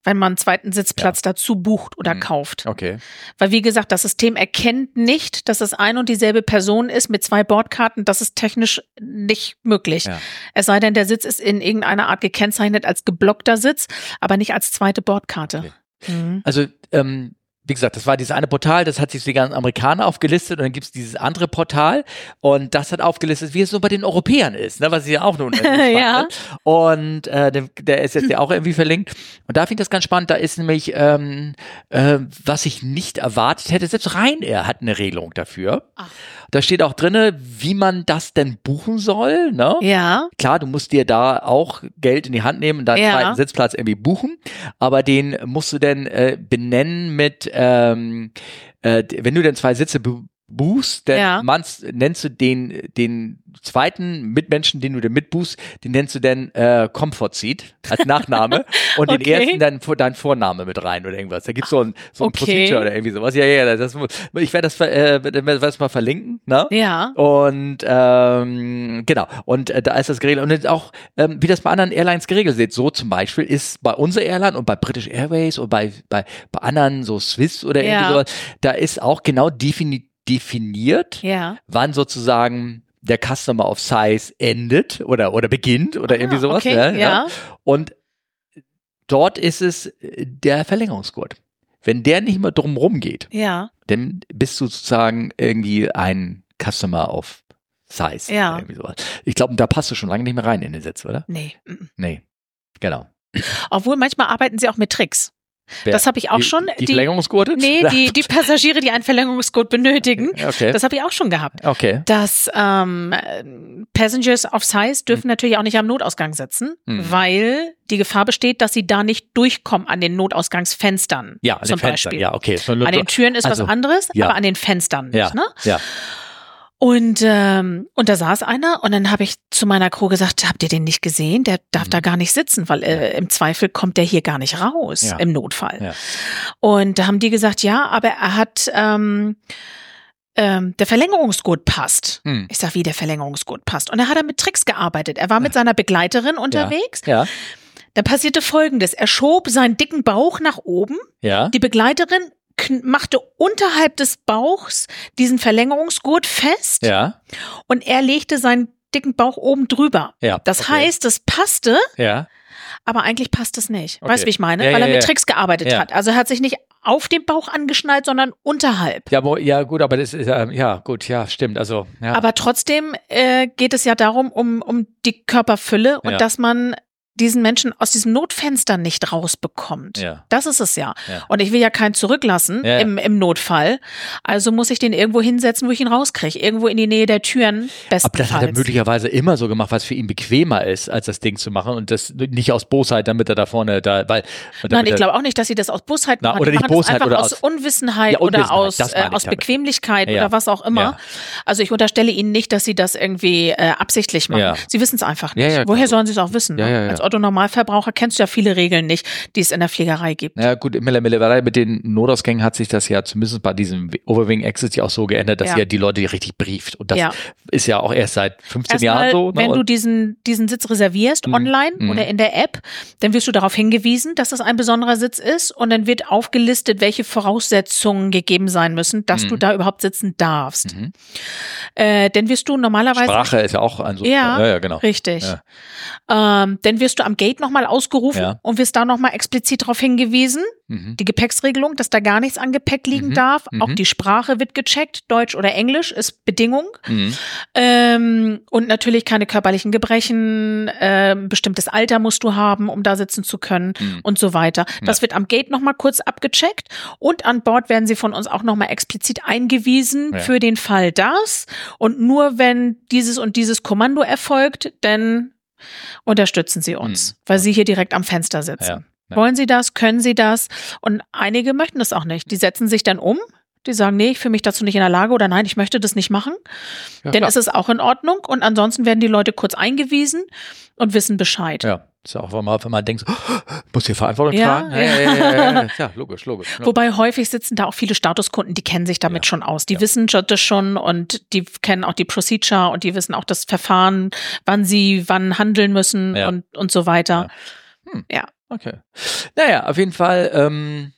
S2: wenn man einen zweiten Sitzplatz dazu bucht oder
S1: Mhm.
S2: kauft.
S1: okay.
S2: Weil wie gesagt, das System erkennt nicht, dass es ein und dieselbe Person ist mit zwei Bordkarten. Das ist technisch nicht möglich.
S1: Ja.
S2: Es sei denn, der Sitz ist in irgendeiner Art gekennzeichnet als geblockter Sitz, aber nicht als zweite Bordkarte. Mhm.
S1: Also, ähm, wie gesagt, das war dieses eine Portal, das hat sich die ganzen Amerikaner aufgelistet und dann gibt's dieses andere Portal und das hat aufgelistet, wie es so bei den Europäern ist, ne, was ich ja auch nun
S2: Ja.
S1: spannend. Und äh, der, der ist jetzt ja auch irgendwie verlinkt. Und da finde ich das ganz spannend, da ist nämlich, ähm, äh, was ich nicht erwartet hätte, selbst Ryanair hat eine Regelung dafür.
S2: Ach.
S1: Da steht auch drinne, wie man das denn buchen soll, ne?
S2: Ja,
S1: Klar, du musst dir da auch Geld in die Hand nehmen und deinen
S2: Ja.
S1: zweiten Sitzplatz irgendwie buchen, aber den musst du dann äh, benennen mit, ähm, äh, wenn du dann zwei Sitze bu buchst, dann
S2: Ja.
S1: nennst du den, den zweiten Mitmenschen, den du dann mitbuchst, den nennst du dann äh, Comfort Seat als Nachname und den
S2: Okay.
S1: ersten dann vor dein Vorname mit rein oder irgendwas. Da gibt's so ein, so ein
S2: Okay.
S1: Procedure oder irgendwie sowas. Ja, ja, das, ich werde das, äh, das mal verlinken, ne?
S2: ja.
S1: Und ähm, genau, und äh, da ist das geregelt. Und auch, ähm, wie das bei anderen Airlines geregelt ist. So zum Beispiel ist bei unserer Airline und bei British Airways und bei, bei, bei anderen, so Swiss oder irgendwie
S2: Ja.
S1: sowas, da ist auch genau defini definiert,
S2: Ja.
S1: wann sozusagen der Customer of Size endet oder, oder beginnt oder irgendwie
S2: Ah,
S1: sowas.
S2: okay,
S1: ja,
S2: ja.
S1: Und dort ist es der Verlängerungsgurt. Wenn der nicht mehr drumrum geht,
S2: Ja.
S1: dann bist du sozusagen irgendwie ein Customer of Size.
S2: Ja.
S1: Irgendwie sowas. Ich glaube, da passt du schon lange nicht mehr rein in den Sitz, oder?
S2: Nee.
S1: Nee. Genau.
S2: Obwohl manchmal arbeiten sie auch mit Tricks.
S1: Wer-
S2: Das habe ich auch
S1: die,
S2: schon.
S1: Die, Verlängerungsgurte?
S2: nee, die, die Passagiere, die einen Verlängerungscode benötigen.
S1: Okay.
S2: Das habe ich auch schon gehabt.
S1: okay.
S2: dass ähm, äh, Passengers of Size dürfen natürlich auch nicht am Notausgang sitzen,
S1: Mhm.
S2: weil die Gefahr besteht, dass sie da nicht durchkommen an den Notausgangsfenstern.
S1: Ja, an
S2: zum
S1: den Fenstern.
S2: Beispiel.
S1: Ja, okay.
S2: An den Türen ist
S1: also,
S2: was anderes,
S1: ja.
S2: aber an den Fenstern nicht.
S1: Ja,
S2: Ne?
S1: ja.
S2: Und, ähm, und da saß einer und dann habe ich zu meiner Crew gesagt, habt ihr den nicht gesehen? Der darf da gar nicht sitzen, weil äh, im Zweifel kommt der hier gar nicht raus,
S1: Mhm. Ja.
S2: im Notfall.
S1: Ja.
S2: Und da haben die gesagt, ja, aber er hat, ähm, ähm, der Verlängerungsgurt passt.
S1: Hm.
S2: Ich sag, wie der Verlängerungsgurt passt. Und da hat er mit Tricks gearbeitet. Er war mit seiner Begleiterin unterwegs.
S1: Ja.
S2: Da passierte Folgendes. Er schob seinen dicken Bauch nach oben.
S1: Ja.
S2: Die Begleiterin machte unterhalb des Bauchs diesen Verlängerungsgurt fest
S1: Ja.
S2: und er legte seinen dicken Bauch oben drüber.
S1: Ja.
S2: Das
S1: okay.
S2: heißt, es passte,
S1: Ja.
S2: aber eigentlich passt es nicht.
S1: Okay.
S2: Weißt du, wie ich meine?
S1: Ja,
S2: Weil er mit. Tricks gearbeitet hat. Also er hat sich nicht auf den Bauch angeschnallt, sondern unterhalb.
S1: Ja, aber, ja, gut, aber das ist, ähm, ja, gut, ja, stimmt. Also, ja.
S2: Aber trotzdem äh, geht es ja darum, um, um die Körperfülle und
S1: Ja.
S2: dass man diesen Menschen aus diesem Notfenster nicht rausbekommt.
S1: Ja.
S2: Das ist es ja.
S1: Ja.
S2: Und ich will ja keinen zurücklassen
S1: Ja.
S2: Im, im Notfall. Also muss ich den irgendwo hinsetzen, wo ich ihn rauskriege. Irgendwo in die Nähe der Türen.
S1: Aber das hat er möglicherweise immer so gemacht, was für ihn bequemer ist, als das Ding zu machen und das nicht aus Bosheit, damit er da vorne da, weil.
S2: Nein, ich glaube auch nicht, dass sie das aus Bosheit
S1: Na,
S2: machen.
S1: oder
S2: die
S1: nicht Bosheit
S2: einfach
S1: oder
S2: aus,
S1: aus-
S2: Unwissenheit
S1: Ja,
S2: oder
S1: Unwissenheit,
S2: aus, äh, aus. Bequemlichkeit oder was auch immer. Also ich unterstelle ihnen nicht, dass sie das irgendwie äh, absichtlich machen. Sie wissen es einfach nicht. Woher sollen sie es auch wissen? Ne?
S1: ja.
S2: Als Otto Normalverbraucher kennst du ja viele Regeln nicht, die es in der Fliegerei gibt.
S1: Ja gut, mittlerweile mit den Notausgängen hat sich das ja zumindest bei diesem Overwing Exit ja auch so geändert, dass ja. ja die Leute richtig brieft. Und das ja. ist ja auch erst seit 15 Erstmal, Jahren so.
S2: Ne? Wenn du diesen, diesen Sitz reservierst mhm. online mhm. oder in der App, dann wirst du darauf hingewiesen, dass das ein besonderer Sitz ist und dann wird aufgelistet, welche Voraussetzungen gegeben sein müssen, dass mhm. du da überhaupt sitzen darfst. Mhm. Äh, dann wirst du normalerweise.
S1: Sprache ist ja auch ein so.
S2: Ja, ja, ja genau. Richtig. Ja. Ähm, dann wirst du am Gate nochmal ausgerufen ja. und wirst da nochmal explizit darauf hingewiesen, mhm. die Gepäcksregelung, dass da gar nichts an Gepäck liegen mhm. darf. Auch mhm. die Sprache wird gecheckt, Deutsch oder Englisch ist Bedingung. Mhm. Ähm, und natürlich keine körperlichen Gebrechen, äh, bestimmtes Alter musst du haben, um da sitzen zu können mhm. und so weiter. Das wird am Gate nochmal kurz abgecheckt und an Bord werden sie von uns auch nochmal explizit eingewiesen für den Fall das. Und nur wenn dieses und dieses Kommando erfolgt, dann unterstützen sie uns, mhm. weil sie hier direkt am Fenster sitzen. Ja. Wollen sie das? Können sie das? Und einige möchten das auch nicht. Die setzen sich dann um. Die sagen, nee, ich fühle mich dazu nicht in der Lage oder nein, ich möchte das nicht machen. Ja, dann ist es auch in Ordnung. Und ansonsten werden die Leute kurz eingewiesen und wissen Bescheid.
S1: Ja. Ist ja auch, wenn man, wenn man denkt, oh, muss hier Verantwortung ja, tragen? Ja. Ja, ja, ja, ja, logisch, logisch.
S2: Wobei häufig sitzen da auch viele Statuskunden, die kennen sich damit schon aus. Die wissen das schon und die kennen auch die Procedure und die wissen auch das Verfahren, wann sie wann handeln müssen und, und so weiter.
S1: Hm. Ja. Okay. Naja, auf jeden Fall, ähm,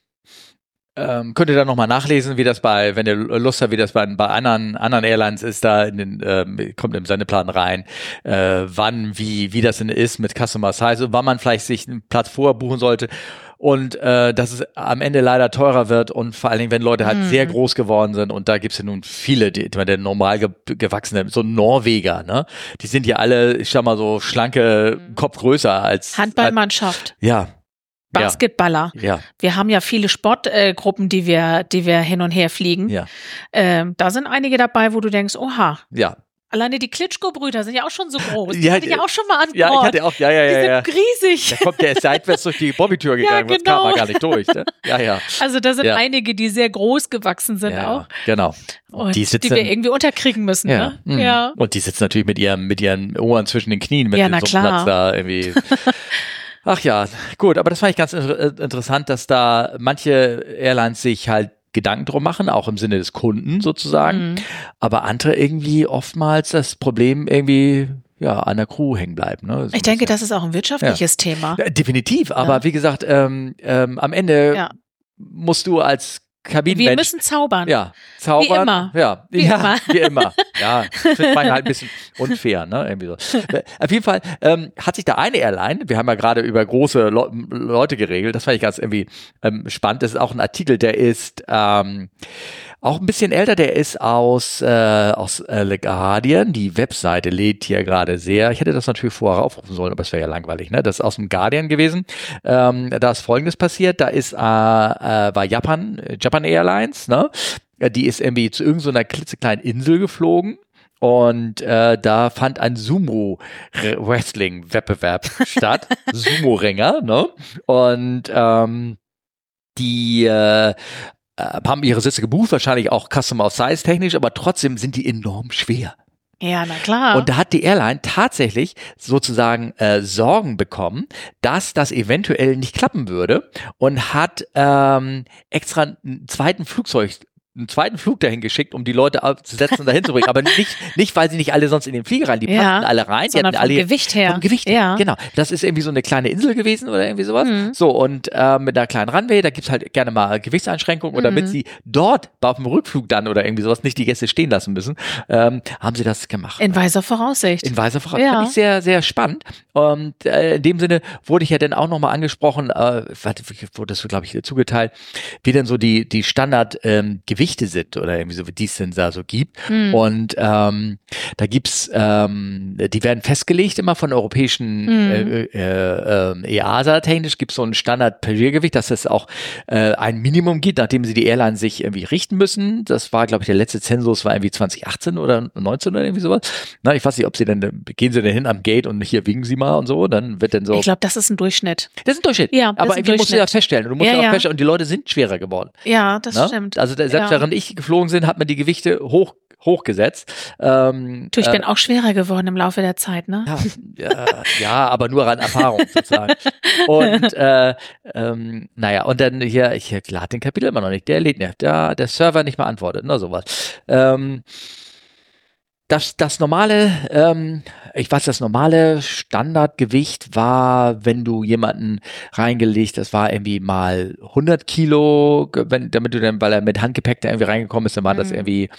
S1: ähm, könnt ihr da nochmal nachlesen, wie das bei, wenn ihr Lust habt, wie das bei, bei anderen, anderen Airlines ist, da in den, ähm, kommt im Sendeplan rein, äh, wann, wie, wie das denn ist mit Customer Size und wann man vielleicht sich einen Platz vorher buchen sollte und äh, dass es am Ende leider teurer wird und vor allen Dingen, wenn Leute halt mhm. sehr groß geworden sind und da gibt's ja nun viele, die, der normal ge gewachsene, so Norweger, ne? Die sind ja alle, ich sag mal so, schlanke, mhm. Kopf größer als
S2: Handballmannschaft.
S1: Als, ja,
S2: Basketballer.
S1: Ja.
S2: Wir haben ja viele Sportgruppen, äh, die wir, die wir hin und her fliegen.
S1: Ja.
S2: Ähm, da sind einige dabei, wo du denkst, oha.
S1: Ja.
S2: Alleine die Klitschko-Brüder sind ja auch schon so groß. Die ja, hatte ich auch schon mal an Bord.
S1: Ja, ich hatte auch, ja, ja, ja.
S2: Die
S1: ja.
S2: sind riesig.
S1: Da kommt der seitwärts durch die Bobbitür gegangen, ja, genau. das kam man gar nicht durch. Ne? Ja, ja.
S2: Also da sind ja. einige, die sehr groß gewachsen sind ja, auch.
S1: Genau.
S2: Und die, sitzen, die wir irgendwie unterkriegen müssen. Ja. Ne?
S1: Mhm. ja. Und die sitzen natürlich mit ihrem, mit ihren Ohren zwischen den Knien, mit ja, na so. Platz da irgendwie. Ach ja, gut, aber das fand ich ganz interessant, dass da manche Airlines sich halt Gedanken drum machen, auch im Sinne des Kunden sozusagen, mhm. aber andere irgendwie oftmals das Problem irgendwie ja, an der Crew hängen bleiben. Ne?
S2: So ich denke, das ist auch ein wirtschaftliches
S1: ja.
S2: Thema.
S1: Ja, definitiv, aber ja. wie gesagt, ähm, ähm, am Ende musst du als Kabinenmensch.
S2: Wir müssen zaubern.
S1: Ja, zaubern.
S2: Wie immer.
S1: Ja,
S2: wie
S1: ja,
S2: immer.
S1: Wie immer. Ja, finde man halt ein bisschen unfair, ne? Irgendwie so. Auf jeden Fall ähm, hat sich da eine Airline, wir haben ja gerade über große Le Leute geregelt, das fand ich ganz irgendwie ähm, spannend. Das ist auch ein Artikel, der ist ähm, auch ein bisschen älter, der ist aus, äh, aus äh, The Guardian. Die Webseite lädt hier gerade sehr. Ich hätte das natürlich vorher aufrufen sollen, aber es wäre ja langweilig. Ne? Das ist aus dem Guardian gewesen. Ähm, da ist Folgendes passiert. Da ist äh, äh, war Japan, Japan Airlines. Ne? Die ist irgendwie zu irgendeiner klitzekleinen Insel geflogen. Und äh, da fand ein Sumo-Wrestling-Wettbewerb statt. Sumo-Ringer, ne? Und ähm, die äh, äh, haben ihre Sitze gebucht, wahrscheinlich auch Customer Size technisch, aber trotzdem sind die enorm schwer.
S2: Ja, na klar.
S1: Und da hat die Airline tatsächlich sozusagen äh, Sorgen bekommen, dass das eventuell nicht klappen würde und hat ähm, extra einen zweiten Flugzeug einen zweiten Flug dahin geschickt, um die Leute abzusetzen und dahin zu bringen. Aber nicht, nicht, weil sie nicht alle sonst in den Flieger rein, die ja, passten alle rein. Die
S2: hatten
S1: alle
S2: Gewicht her.
S1: Vom Gewicht her. Ja. Genau. Das ist irgendwie so eine kleine Insel gewesen oder irgendwie sowas. Mhm. So, und äh, mit einer kleinen Runway, da gibt's halt gerne mal Gewichtseinschränkungen. Und damit mhm. sie dort auf dem Rückflug dann oder irgendwie sowas nicht die Gäste stehen lassen müssen, ähm, haben sie das gemacht.
S2: In weiser Voraussicht.
S1: In weiser Voraussicht. Ja. Fand ich sehr, sehr spannend. Und äh, in dem Sinne wurde ich ja dann auch nochmal angesprochen, äh, wurde das, glaube ich, zugeteilt, wie denn so die, die Standardgewichte ähm, sind oder irgendwie so, wie es denn da so gibt. Mhm. Und ähm, da gibt's, ähm, die werden festgelegt immer von europäischen mhm. äh, äh, äh, EASA-technisch gibt es so ein Standard-Passagiergewicht, dass es auch äh, ein Minimum gibt, nachdem sie die Airline sich irgendwie richten müssen. Das war, glaube ich, der letzte Zensus war irgendwie 2018 oder 19 oder irgendwie sowas. Na, ich weiß nicht, ob sie denn, gehen sie denn hin am Gate und hier wiegen sie mal und so, dann wird dann so.
S2: Ich glaube, das ist ein Durchschnitt.
S1: Das ist ein Durchschnitt.
S2: Ja,
S1: aber irgendwie musst du ja feststellen. Du musst ja, ja auch feststellen, und die Leute sind schwerer geworden.
S2: Ja, das Na? stimmt.
S1: Also selbst ja. Während ich geflogen sind, hat man die Gewichte hoch hochgesetzt.
S2: Ähm, du, ich äh, bin auch schwerer geworden im Laufe der Zeit, ne?
S1: Ja, ja, ja aber nur an Erfahrung sozusagen. Und äh, ähm, naja, und dann hier, ich lade den Kapitel immer noch nicht, der lädt nicht, der, der Server nicht mehr antwortet, ne, sowas. Ähm, das, das normale, ähm, ich weiß, das normale Standardgewicht war, wenn du jemanden reingelegt, das war irgendwie mal 100 Kilo, wenn, damit du dann, weil er mit Handgepäck da irgendwie reingekommen ist, dann war mhm. das irgendwie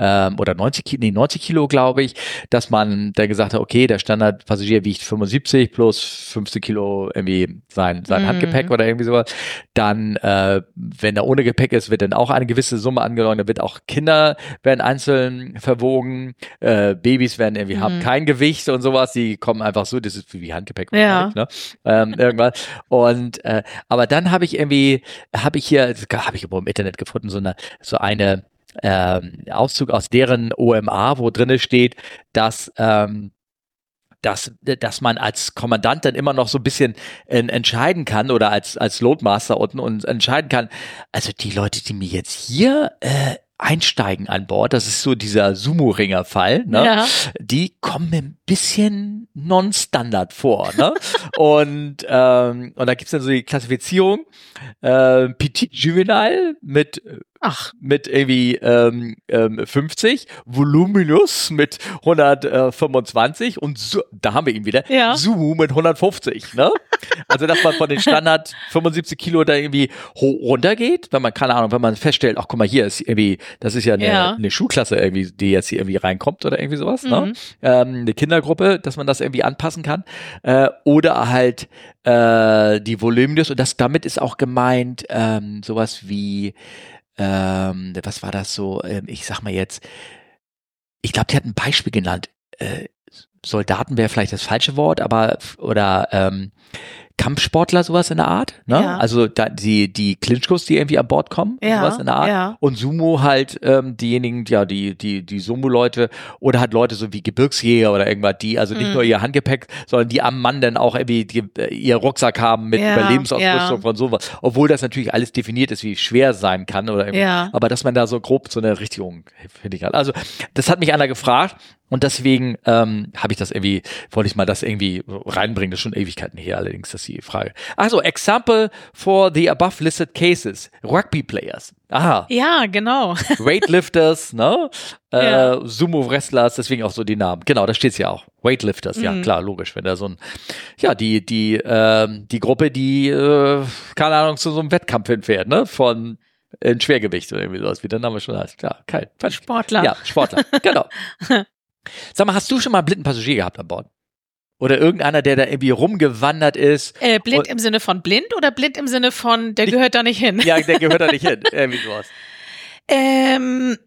S1: ähm, oder 90 Kilo, nee, 90 Kilo, glaube ich, dass man dann gesagt hat, okay, der Standardpassagier wiegt 75 plus 15 Kilo irgendwie sein, sein mhm. Handgepäck oder irgendwie sowas. Dann, äh, wenn er ohne Gepäck ist, wird dann auch eine gewisse Summe angenommen, da wird auch Kinder werden einzeln verwogen, äh, Babys werden irgendwie mhm. haben kein Gewicht und sowas, die kommen einfach so, das ist wie Handgepäck
S2: ja.
S1: ne? ähm, irgendwas. Und äh, aber dann habe ich irgendwie, habe ich hier, habe ich im Internet gefunden, so eine, so eine ähm, Auszug aus deren OMA, wo drinne steht, dass ähm, dass, dass man als Kommandant dann immer noch so ein bisschen äh, entscheiden kann oder als, als Loadmaster unten und entscheiden kann, also die Leute, die mir jetzt hier äh, einsteigen an Bord, das ist so dieser Sumo-Ringer-Fall, ne? Ja. die kommen ein bisschen non-standard vor. Ne? und, ähm, und da gibt's dann so die Klassifizierung äh, Petit Juvenile mit Ach. Mit irgendwie ähm, ähm, 50, Voluminous mit 125 und so, da haben wir ihn wieder, ja. Sumu mit 150. Ne? also, dass man von den Standard 75 Kilo da irgendwie runtergeht, wenn man, keine Ahnung, wenn man feststellt, ach guck mal, hier ist irgendwie, das ist ja eine, ja. eine Schulklasse irgendwie, die jetzt hier irgendwie reinkommt oder irgendwie sowas, ne? mhm. ne? Ähm, eine Kindergruppe, dass man das irgendwie anpassen kann. Äh, oder halt äh, die Voluminous und das damit ist auch gemeint ähm, sowas wie ähm, was war das so? Ähm, ich sag mal jetzt, ich glaube, die hat ein Beispiel genannt. Äh, Soldaten wäre vielleicht das falsche Wort, aber oder ähm, Kampfsportler, sowas in der Art. Ne? Ja. Also da, die, die Clinchkos, die irgendwie an Bord kommen, ja, sowas in der Art. Ja. Und Sumo halt ähm, diejenigen, ja, die, die, die Sumo-Leute oder halt Leute so wie Gebirgsjäger oder irgendwas, die also nicht mhm. nur ihr Handgepäck, sondern die am Mann dann auch irgendwie die, äh, ihr Rucksack haben mit ja, Überlebensausrüstung von sowas. Obwohl das natürlich alles definiert ist, wie schwer sein kann oder irgendwie. Ja. Aber dass man da so grob so eine Richtung, finde ich halt. Also, das hat mich einer gefragt und deswegen ähm, habe ich das irgendwie, wollte ich mal das irgendwie reinbringen, das ist schon Ewigkeiten her allerdings, das ist die Frage. Also, Example for the above listed cases. Rugby Players. Aha.
S2: Ja, genau.
S1: Weightlifters, ne? Äh, ja. Sumo-Wrestlers, deswegen auch so die Namen. Genau, da steht's ja auch. Weightlifters, mhm. ja, klar, logisch. Wenn da so ein, ja, die, die, äh, die Gruppe, die, äh, keine Ahnung, zu so einem Wettkampf hinfährt, ne? Von in Schwergewicht oder irgendwie sowas, wie der Name schon heißt. Klar, kein.
S2: Sportler.
S1: Ja, Sportler, genau. Sag mal, hast du schon mal einen blinden Passagier gehabt an Bord? Oder irgendeiner, der da irgendwie rumgewandert ist.
S2: Äh, blind im Sinne von blind oder blind im Sinne von, der gehört da nicht hin?
S1: Ja, der gehört da nicht hin. Irgendwie sowas.
S2: Ähm,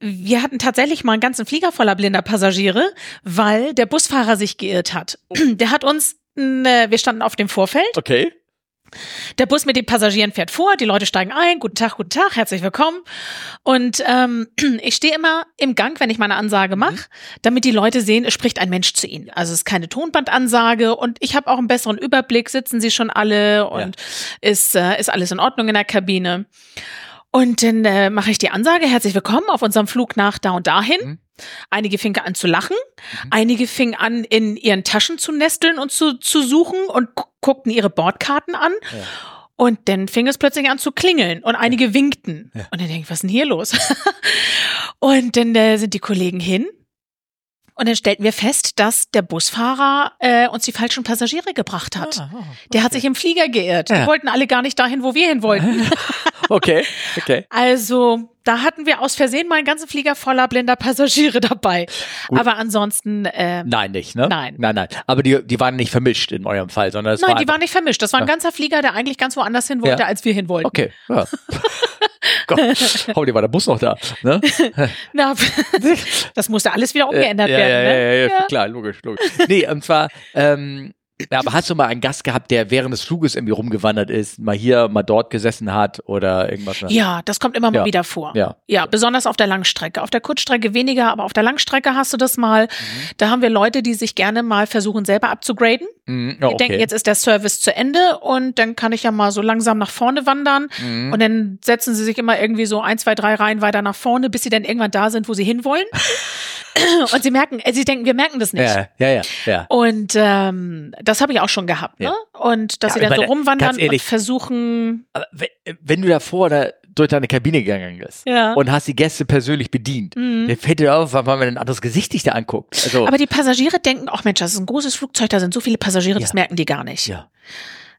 S2: wir hatten tatsächlich mal einen ganzen Flieger voller blinder Passagiere, weil der Busfahrer sich geirrt hat. Der hat uns, wir standen auf dem Vorfeld.
S1: Okay.
S2: Der Bus mit den Passagieren fährt vor, die Leute steigen ein, guten Tag, guten Tag, herzlich willkommen. Und ähm, ich stehe immer im Gang, wenn ich meine Ansage mache, mhm. damit die Leute sehen, es spricht ein Mensch zu ihnen. Also es ist keine Tonbandansage und ich habe auch einen besseren Überblick, sitzen sie schon alle und ja. ist, äh, ist alles in Ordnung in der Kabine. Und dann äh, mache ich die Ansage, herzlich willkommen auf unserem Flug nach da und dahin. Mhm. Einige fingen an zu lachen, mhm. einige fingen an, in ihren Taschen zu nesteln und zu, zu suchen und guckten ihre Bordkarten an. Ja. Und dann fing es plötzlich an zu klingeln und einige winkten. Ja. Und dann denke ich, was ist denn hier los? und dann äh, sind die Kollegen hin und dann stellten wir fest, dass der Busfahrer äh, uns die falschen Passagiere gebracht hat. Ah, oh, okay. Der hat sich im Flieger geirrt. Ja. Die wollten alle gar nicht dahin, wo wir hin wollten.
S1: okay, okay.
S2: Also da hatten wir aus Versehen mal einen ganzen Flieger voller blinder Passagiere dabei. Gut. Aber ansonsten äh,
S1: Nein, nicht, ne?
S2: Nein.
S1: Nein, nein. Aber die, die waren nicht vermischt in eurem Fall, sondern es
S2: Nein,
S1: war
S2: die waren nicht vermischt. Das war ein ganzer Flieger, der eigentlich ganz woanders hin wollte, ja. als wir hin wollten.
S1: Okay. Ja. Gott, hoffentlich war der Bus noch da. Ne?
S2: Na, das musste alles wieder umgeändert
S1: ja,
S2: werden.
S1: Ja, ne? ja, ja, ja, klar, logisch, logisch. Nee, und zwar, ähm, Ja, aber hast du mal einen Gast gehabt, der während des Fluges irgendwie rumgewandert ist, mal hier, mal dort gesessen hat oder irgendwas?
S2: Ja, das kommt immer mal
S1: Ja.
S2: wieder vor.
S1: Ja.
S2: Ja, besonders auf der Langstrecke. Auf der Kurzstrecke weniger, aber auf der Langstrecke hast du das mal.
S1: Mhm.
S2: Da haben wir Leute, die sich gerne mal versuchen, selber abzugraden.
S1: Mhm,
S2: Die
S1: oh, okay.
S2: denken, jetzt ist der Service zu Ende und dann kann ich ja mal so langsam nach vorne wandern.
S1: Mhm.
S2: Und dann setzen sie sich immer irgendwie so ein, zwei, drei Reihen weiter nach vorne, bis sie dann irgendwann da sind, wo sie hinwollen. und sie merken, äh, sie denken, wir merken das nicht.
S1: ja, ja, ja, ja.
S2: Und ähm, das habe ich auch schon gehabt, ne? Und dass
S1: Ja,
S2: sie dann so
S1: meine,
S2: rumwandern
S1: ehrlich,
S2: und versuchen.
S1: Aber wenn, wenn du davor da durch deine Kabine gegangen bist
S2: Ja.
S1: und hast die Gäste persönlich bedient,
S2: Mhm.
S1: dann fällt dir auf, weil man ein anderes Gesicht dich da anguckt. Also,
S2: Aber die Passagiere denken, ach Mensch, das ist ein großes Flugzeug, da sind so viele Passagiere, das
S1: Ja.
S2: merken die gar nicht.
S1: ja,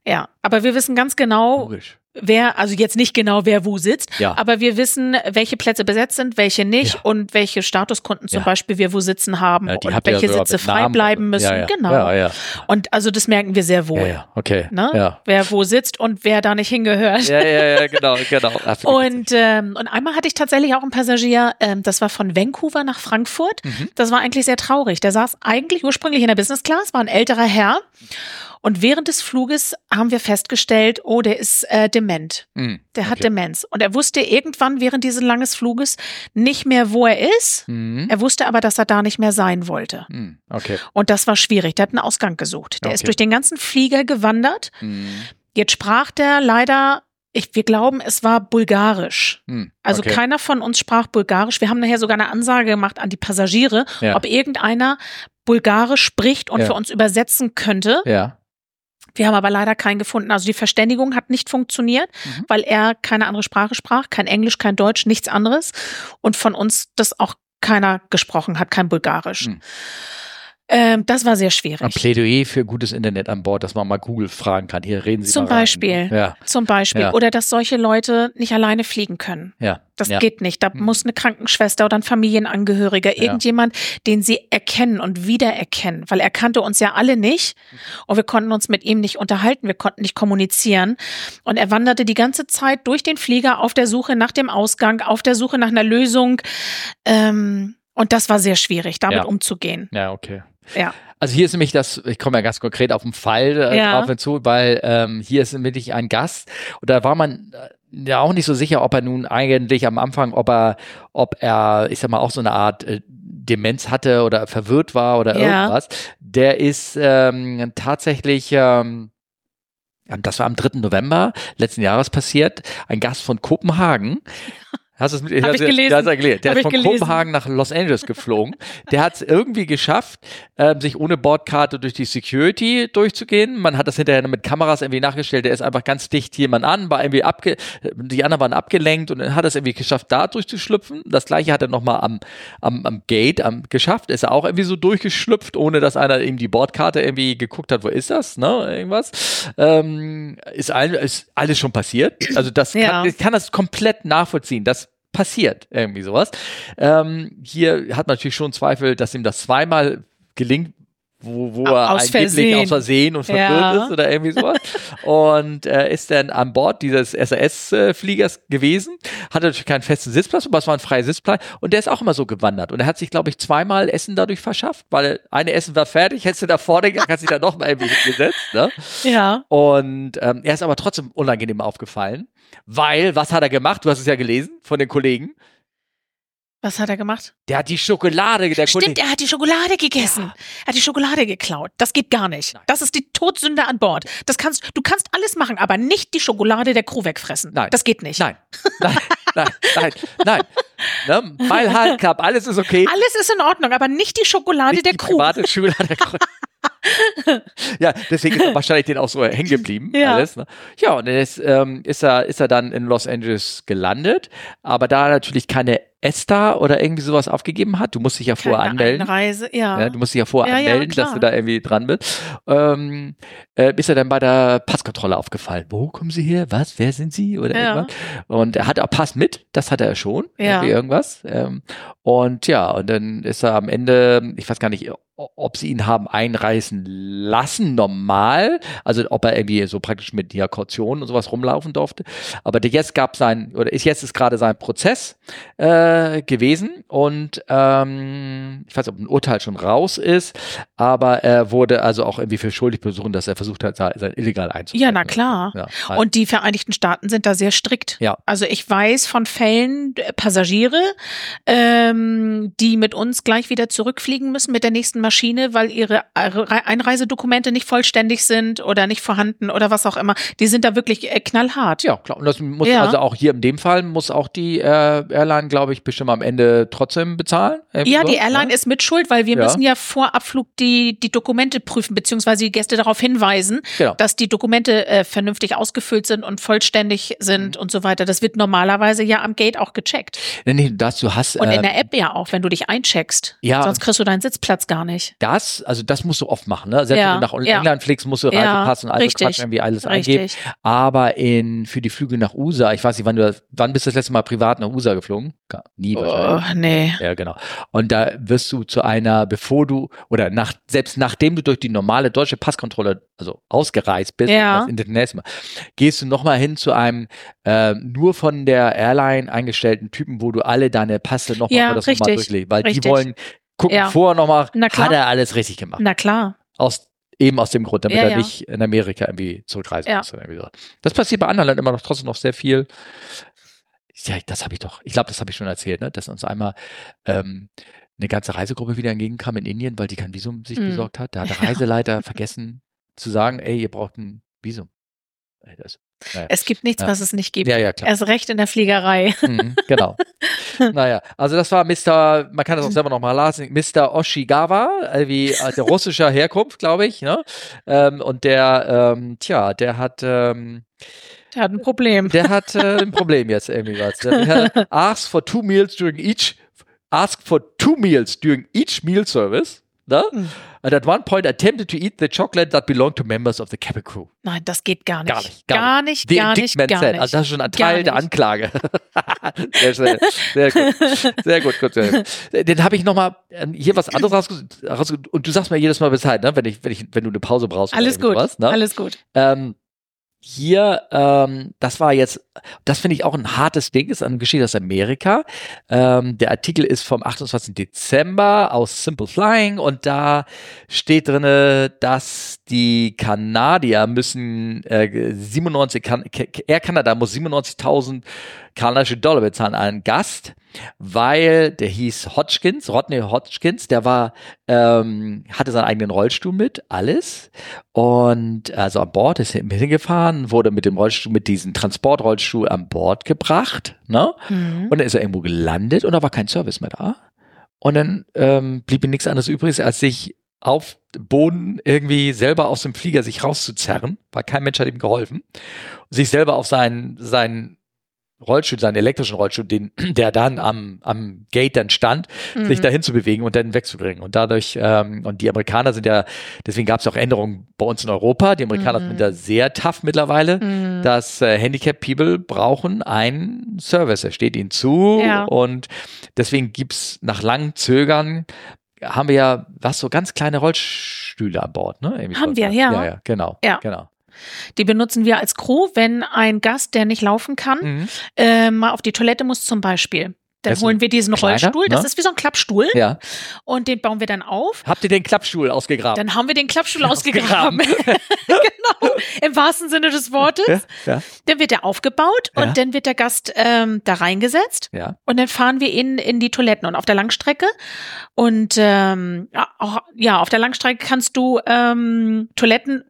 S2: Ja, aber wir wissen ganz genau,
S1: logisch.
S2: Wer, also jetzt nicht genau, wer wo sitzt,
S1: Ja.
S2: aber wir wissen, welche Plätze besetzt sind, welche nicht
S1: Ja.
S2: und welche Statuskunden zum
S1: Ja.
S2: Beispiel wir wo sitzen haben und welche Sitze frei
S1: Namen
S2: bleiben müssen. Genau.
S1: Ja, ja.
S2: Und also das merken wir sehr wohl.
S1: Okay.
S2: Ne?
S1: Ja.
S2: Wer wo sitzt und wer da nicht hingehört.
S1: Ja, ja, ja, genau, genau.
S2: Und, ähm, und einmal hatte ich tatsächlich auch einen Passagier, ähm, das war von Vancouver nach Frankfurt.
S1: Mhm.
S2: Das war eigentlich sehr traurig. Der saß eigentlich ursprünglich in der Business Class, war ein älterer Herr. Und während des Fluges haben wir festgestellt, oh, der ist äh, dement.
S1: Mhm.
S2: Der hat
S1: okay.
S2: Demenz. Und er wusste irgendwann während dieses langes Fluges nicht mehr, wo er ist.
S1: Mhm.
S2: Er wusste aber, dass er da nicht mehr sein wollte.
S1: Mhm. Okay.
S2: Und das war schwierig. Der hat einen Ausgang gesucht. Der ist
S1: Okay.
S2: durch den ganzen Flieger gewandert.
S1: Mhm.
S2: Jetzt sprach der leider, ich, wir glauben, es war Bulgarisch.
S1: Mhm.
S2: Also
S1: okay.
S2: keiner von uns sprach Bulgarisch. Wir haben nachher sogar eine Ansage gemacht an die Passagiere,
S1: Ja.
S2: ob irgendeiner Bulgarisch spricht und
S1: Ja.
S2: für uns übersetzen könnte.
S1: Ja.
S2: Wir haben aber leider keinen gefunden. Also die Verständigung hat nicht funktioniert,
S1: Mhm.
S2: weil er keine andere Sprache sprach, kein Englisch, kein Deutsch, nichts anderes. Und von uns das auch keiner gesprochen hat, kein Bulgarisch.
S1: Mhm.
S2: Ähm, das war sehr
S1: Ein
S2: schwierig.
S1: Plädoyer für gutes Internet an Bord, dass man mal Google fragen kann. Hier reden Sie
S2: Zum. Beispiel.
S1: Ja,
S2: Zum Beispiel.
S1: Ja.
S2: Oder dass solche Leute nicht alleine fliegen können.
S1: ja.
S2: Das
S1: ja.
S2: geht nicht. Da
S1: Hm.
S2: muss eine Krankenschwester oder ein Familienangehöriger, irgendjemand, den sie erkennen und wiedererkennen, weil er kannte uns ja alle nicht und wir konnten uns mit ihm nicht unterhalten, wir konnten nicht kommunizieren und er wanderte die ganze Zeit durch den Flieger auf der Suche nach dem Ausgang, auf der Suche nach einer Lösung ähm, und das war sehr schwierig, damit umzugehen.
S1: Ja, okay.
S2: Ja.
S1: Also hier ist nämlich das, ich komme ja ganz konkret auf den Fall äh,
S2: Ja.
S1: drauf hinzu, weil ähm, hier ist nämlich ein Gast und da war man äh, ja auch nicht so sicher, ob er nun eigentlich am Anfang, ob er, ob er, ich sag mal, auch so eine Art äh, Demenz hatte oder verwirrt war oder
S2: Ja.
S1: irgendwas. Der ist ähm, tatsächlich ähm, das war am 3. November letzten Jahres passiert. Ein Gast von Kopenhagen. Hast du es mit?
S2: Ich
S1: du-
S2: gelesen.
S1: Du gelesen. Der ist
S2: ich
S1: von
S2: gelesen.
S1: Kopenhagen nach Los Angeles geflogen. Der hat es irgendwie geschafft, ähm, sich ohne Bordkarte durch die Security durchzugehen. Man hat das hinterher mit Kameras irgendwie nachgestellt. Der ist einfach ganz dicht jemand an, war irgendwie abge, die anderen waren abgelenkt und dann hat er es irgendwie geschafft, da durchzuschlüpfen. Das gleiche hat er nochmal am, am, am Gate am, geschafft. Ist er auch irgendwie so durchgeschlüpft, ohne dass einer ihm die Bordkarte irgendwie geguckt hat, wo ist das, ne, irgendwas. Ähm, ist, all, ist alles schon passiert. Also das
S2: Ja.
S1: kann, ich kann das komplett nachvollziehen. Das passiert irgendwie sowas. Ähm, hier hat man natürlich schon Zweifel, dass ihm das zweimal gelingt, wo, wo er
S2: Aus
S1: angeblich
S2: Versehen.
S1: aus Versehen und verwirrt
S2: Ja.
S1: ist oder irgendwie sowas. und äh, ist dann an Bord dieses SAS-Fliegers gewesen, hatte natürlich keinen festen Sitzplatz, aber es war ein freier Sitzplatz und der ist auch immer so gewandert. Und er hat sich, glaube ich, zweimal Essen dadurch verschafft, weil eine Essen war fertig, hättest du da vorne gegangen, hast dich da noch mal irgendwie gesetzt. Ne?
S2: Ja.
S1: Und ähm, er ist aber trotzdem unangenehm aufgefallen, weil, was hat er gemacht? Du hast es ja gelesen von den Kollegen.
S2: Was hat er gemacht?
S1: Der hat die Schokolade, der
S2: Stimmt,
S1: Kollege.
S2: er hat die Schokolade gegessen. Er hat die Schokolade geklaut. Das geht gar nicht.
S1: Nein.
S2: Das ist die Todsünde an Bord. Das kannst, du kannst alles machen, aber nicht die Schokolade der Crew wegfressen.
S1: Nein.
S2: Das geht nicht.
S1: Nein, nein, nein, nein, nein. Ne? Mile High alles ist okay.
S2: Alles ist in Ordnung, aber nicht die Schokolade
S1: Nicht
S2: der
S1: die
S2: Crew.
S1: Schokolade der Crew. ja, deswegen ist er wahrscheinlich den auch so hängen geblieben.
S2: Ja.
S1: Alles, ne? Ja, und dann ist, ähm, ist, er, ist er dann in Los Angeles gelandet, aber da er natürlich keine ESTA oder irgendwie sowas aufgegeben hat, du musst dich ja vorher
S2: Keine
S1: anmelden.
S2: Einreise, ja.
S1: Ja, du musst dich ja vorher
S2: Ja, ja,
S1: anmelden, dass
S2: klar.
S1: du da irgendwie dran bist. Ähm, äh, ist er dann bei der Passkontrolle aufgefallen. Wo kommen Sie her? Was? Wer sind Sie? Oder
S2: Ja.
S1: irgendwas. Und er hatte auch Pass mit, das hatte er schon.
S2: Ja.
S1: Irgendwie irgendwas. Ähm, und ja, und dann ist er am Ende, ich weiß gar nicht, ob sie ihn haben einreißen lassen, normal, also ob er irgendwie so praktisch mit der Kaution und sowas rumlaufen durfte. Aber jetzt gab sein, oder ist jetzt ist gerade sein Prozess äh, gewesen und ähm, ich weiß nicht, ob ein Urteil schon raus ist, aber er wurde also auch irgendwie für schuldig besuchen, dass er versucht hat, sein, illegal einzuführen.
S2: Ja, na klar. Ja, halt. Und die Vereinigten Staaten sind da sehr strikt.
S1: Ja.
S2: Also ich weiß von Fällen äh, Passagiere, ähm, die mit uns gleich wieder zurückfliegen müssen mit der nächsten Maschine, weil ihre Einreisedokumente nicht vollständig sind oder nicht vorhanden oder was auch immer. Die sind da wirklich äh, knallhart.
S1: Ja, klar. Und das muss ja. also auch hier in dem Fall muss auch die äh, Airline, glaube ich, bestimmt am Ende trotzdem bezahlen.
S2: Ja, so, die Airline ja? ist mit schuld, weil wir ja. müssen ja vor Abflug die, die Dokumente prüfen, beziehungsweise die Gäste darauf hinweisen, genau. dass die Dokumente äh, vernünftig ausgefüllt sind und vollständig sind mhm. und so weiter. Das wird normalerweise ja am Gate auch gecheckt.
S1: Nee, nee, das, du hast,
S2: und in der ähm, App ja auch, wenn du dich eincheckst. Ja. Sonst kriegst du deinen Sitzplatz gar nicht.
S1: Da das, also das musst du oft machen. Ne? Selbst ja, wenn du nach ja. England fliegst, musst du Reisepass und alles Quatsch irgendwie alles richtig. eingeben. Aber in, für die Flüge nach USA, ich weiß nicht, wann du, wann bist du das letzte Mal privat nach USA geflogen? Nie
S2: oh, wahrscheinlich. nee.
S1: Ja, genau. Und da wirst du zu einer, bevor du, oder nach, selbst nachdem du durch die normale deutsche Passkontrolle, also ausgereist bist, ja. das International, gehst du nochmal hin zu einem äh, nur von der Airline eingestellten Typen, wo du alle deine Passe nochmal
S2: ja, das nochmal durchlegst.
S1: Weil richtig. die wollen gucken ja. vorher nochmal, hat er alles richtig gemacht.
S2: Na klar.
S1: Aus, eben aus dem Grund, damit ja, er ja. nicht in Amerika irgendwie zurückreisen muss. Das passiert bei anderen Ländern immer noch trotzdem noch sehr viel. Ja, das habe ich doch, ich glaube, das habe ich schon erzählt, ne? dass uns einmal ähm, eine ganze Reisegruppe wieder entgegenkam in Indien, weil die kein Visum sich mhm. besorgt hat. Da hat der Reiseleiter vergessen zu sagen, ey, ihr braucht ein Visum.
S2: Das, naja. Es gibt nichts,
S1: ja.
S2: was es nicht gibt.
S1: Ja, ja, klar.
S2: Erst recht in der Fliegerei.
S1: Mhm, genau. naja, also das war Mr., man kann das auch selber nochmal lassen, Mr. Oshigawa, äh, wie äh, der russischer Herkunft, glaube ich. Ne? Ähm, und der, ähm, tja, der hat ähm,
S2: der hat ein Problem.
S1: Der hat äh, ein Problem jetzt irgendwie was. Der asked for two meals during each asked for two meals during each meal service. Ne? Mhm. And at one point attempted to eat the chocolate that belonged to members of the cabin crew.
S2: Nein, das geht gar nicht. Gar nicht, gar, gar nicht, gar nicht, gar
S1: nicht. Also das ist schon ein Teil der Anklage. sehr, sehr, sehr gut. Sehr gut, gut. Den habe ich nochmal ähm, hier was anderes rausgesucht. Und du sagst mir jedes Mal Bescheid, ne? wenn, ich, wenn, ich, wenn du eine Pause brauchst.
S2: Alles gut,
S1: was,
S2: ne? alles gut.
S1: Ähm, hier, ähm, das war jetzt, das finde ich auch ein hartes Ding, ist eine Geschichte aus Amerika. Ähm, der Artikel ist vom 28. Dezember aus Simple Flying und da steht drinne, dass die Kanadier müssen äh, 97, Air Canada muss 97.000 kanadische Dollar bezahlen an einen Gast, weil der hieß Hodgkins, Rodney Hodgkins, der war, ähm, hatte seinen eigenen Rollstuhl mit, alles. Und also an Bord ist hingefahren, wurde mit dem Rollstuhl, mit diesem Transportrollstuhl an Bord gebracht, ne? Mhm. Und dann ist er irgendwo gelandet und da war kein Service mehr da. Und dann ähm, blieb ihm nichts anderes übrig, als sich auf Boden irgendwie selber aus dem Flieger sich rauszuzerren, weil kein Mensch hat ihm geholfen, sich selber auf seinen, seinen Rollstuhl, seinen elektrischen Rollstuhl, den, der dann am, am Gate dann stand, mhm. sich dahin zu bewegen und dann wegzubringen. Und dadurch, ähm, und die Amerikaner sind ja, deswegen gab es auch Änderungen bei uns in Europa. Die Amerikaner mhm. sind da sehr tough mittlerweile, mhm. dass äh, Handicap People brauchen einen Service. Er steht ihnen zu ja. und deswegen gibt's nach langen Zögern haben wir ja was so ganz kleine Rollstühle an Bord, ne?
S2: Irgendwie haben wir, ja.
S1: Ja, ja, genau. Ja. genau.
S2: Die benutzen wir als Crew, wenn ein Gast, der nicht laufen kann, mhm. äh, mal auf die Toilette muss zum Beispiel. Dann das holen wir diesen Rollstuhl, das ne? ist wie so ein Klappstuhl.
S1: Ja.
S2: Und den bauen wir dann auf.
S1: Habt ihr den Klappstuhl ausgegraben?
S2: Dann haben wir den Klappstuhl ausgegraben. genau, im wahrsten Sinne des Wortes. Ja, ja. Dann wird er aufgebaut ja. und dann wird der Gast ähm, da reingesetzt.
S1: Ja.
S2: Und dann fahren wir ihn in die Toiletten und auf der Langstrecke. Und ähm, auch, ja, auf der Langstrecke kannst du ähm, Toiletten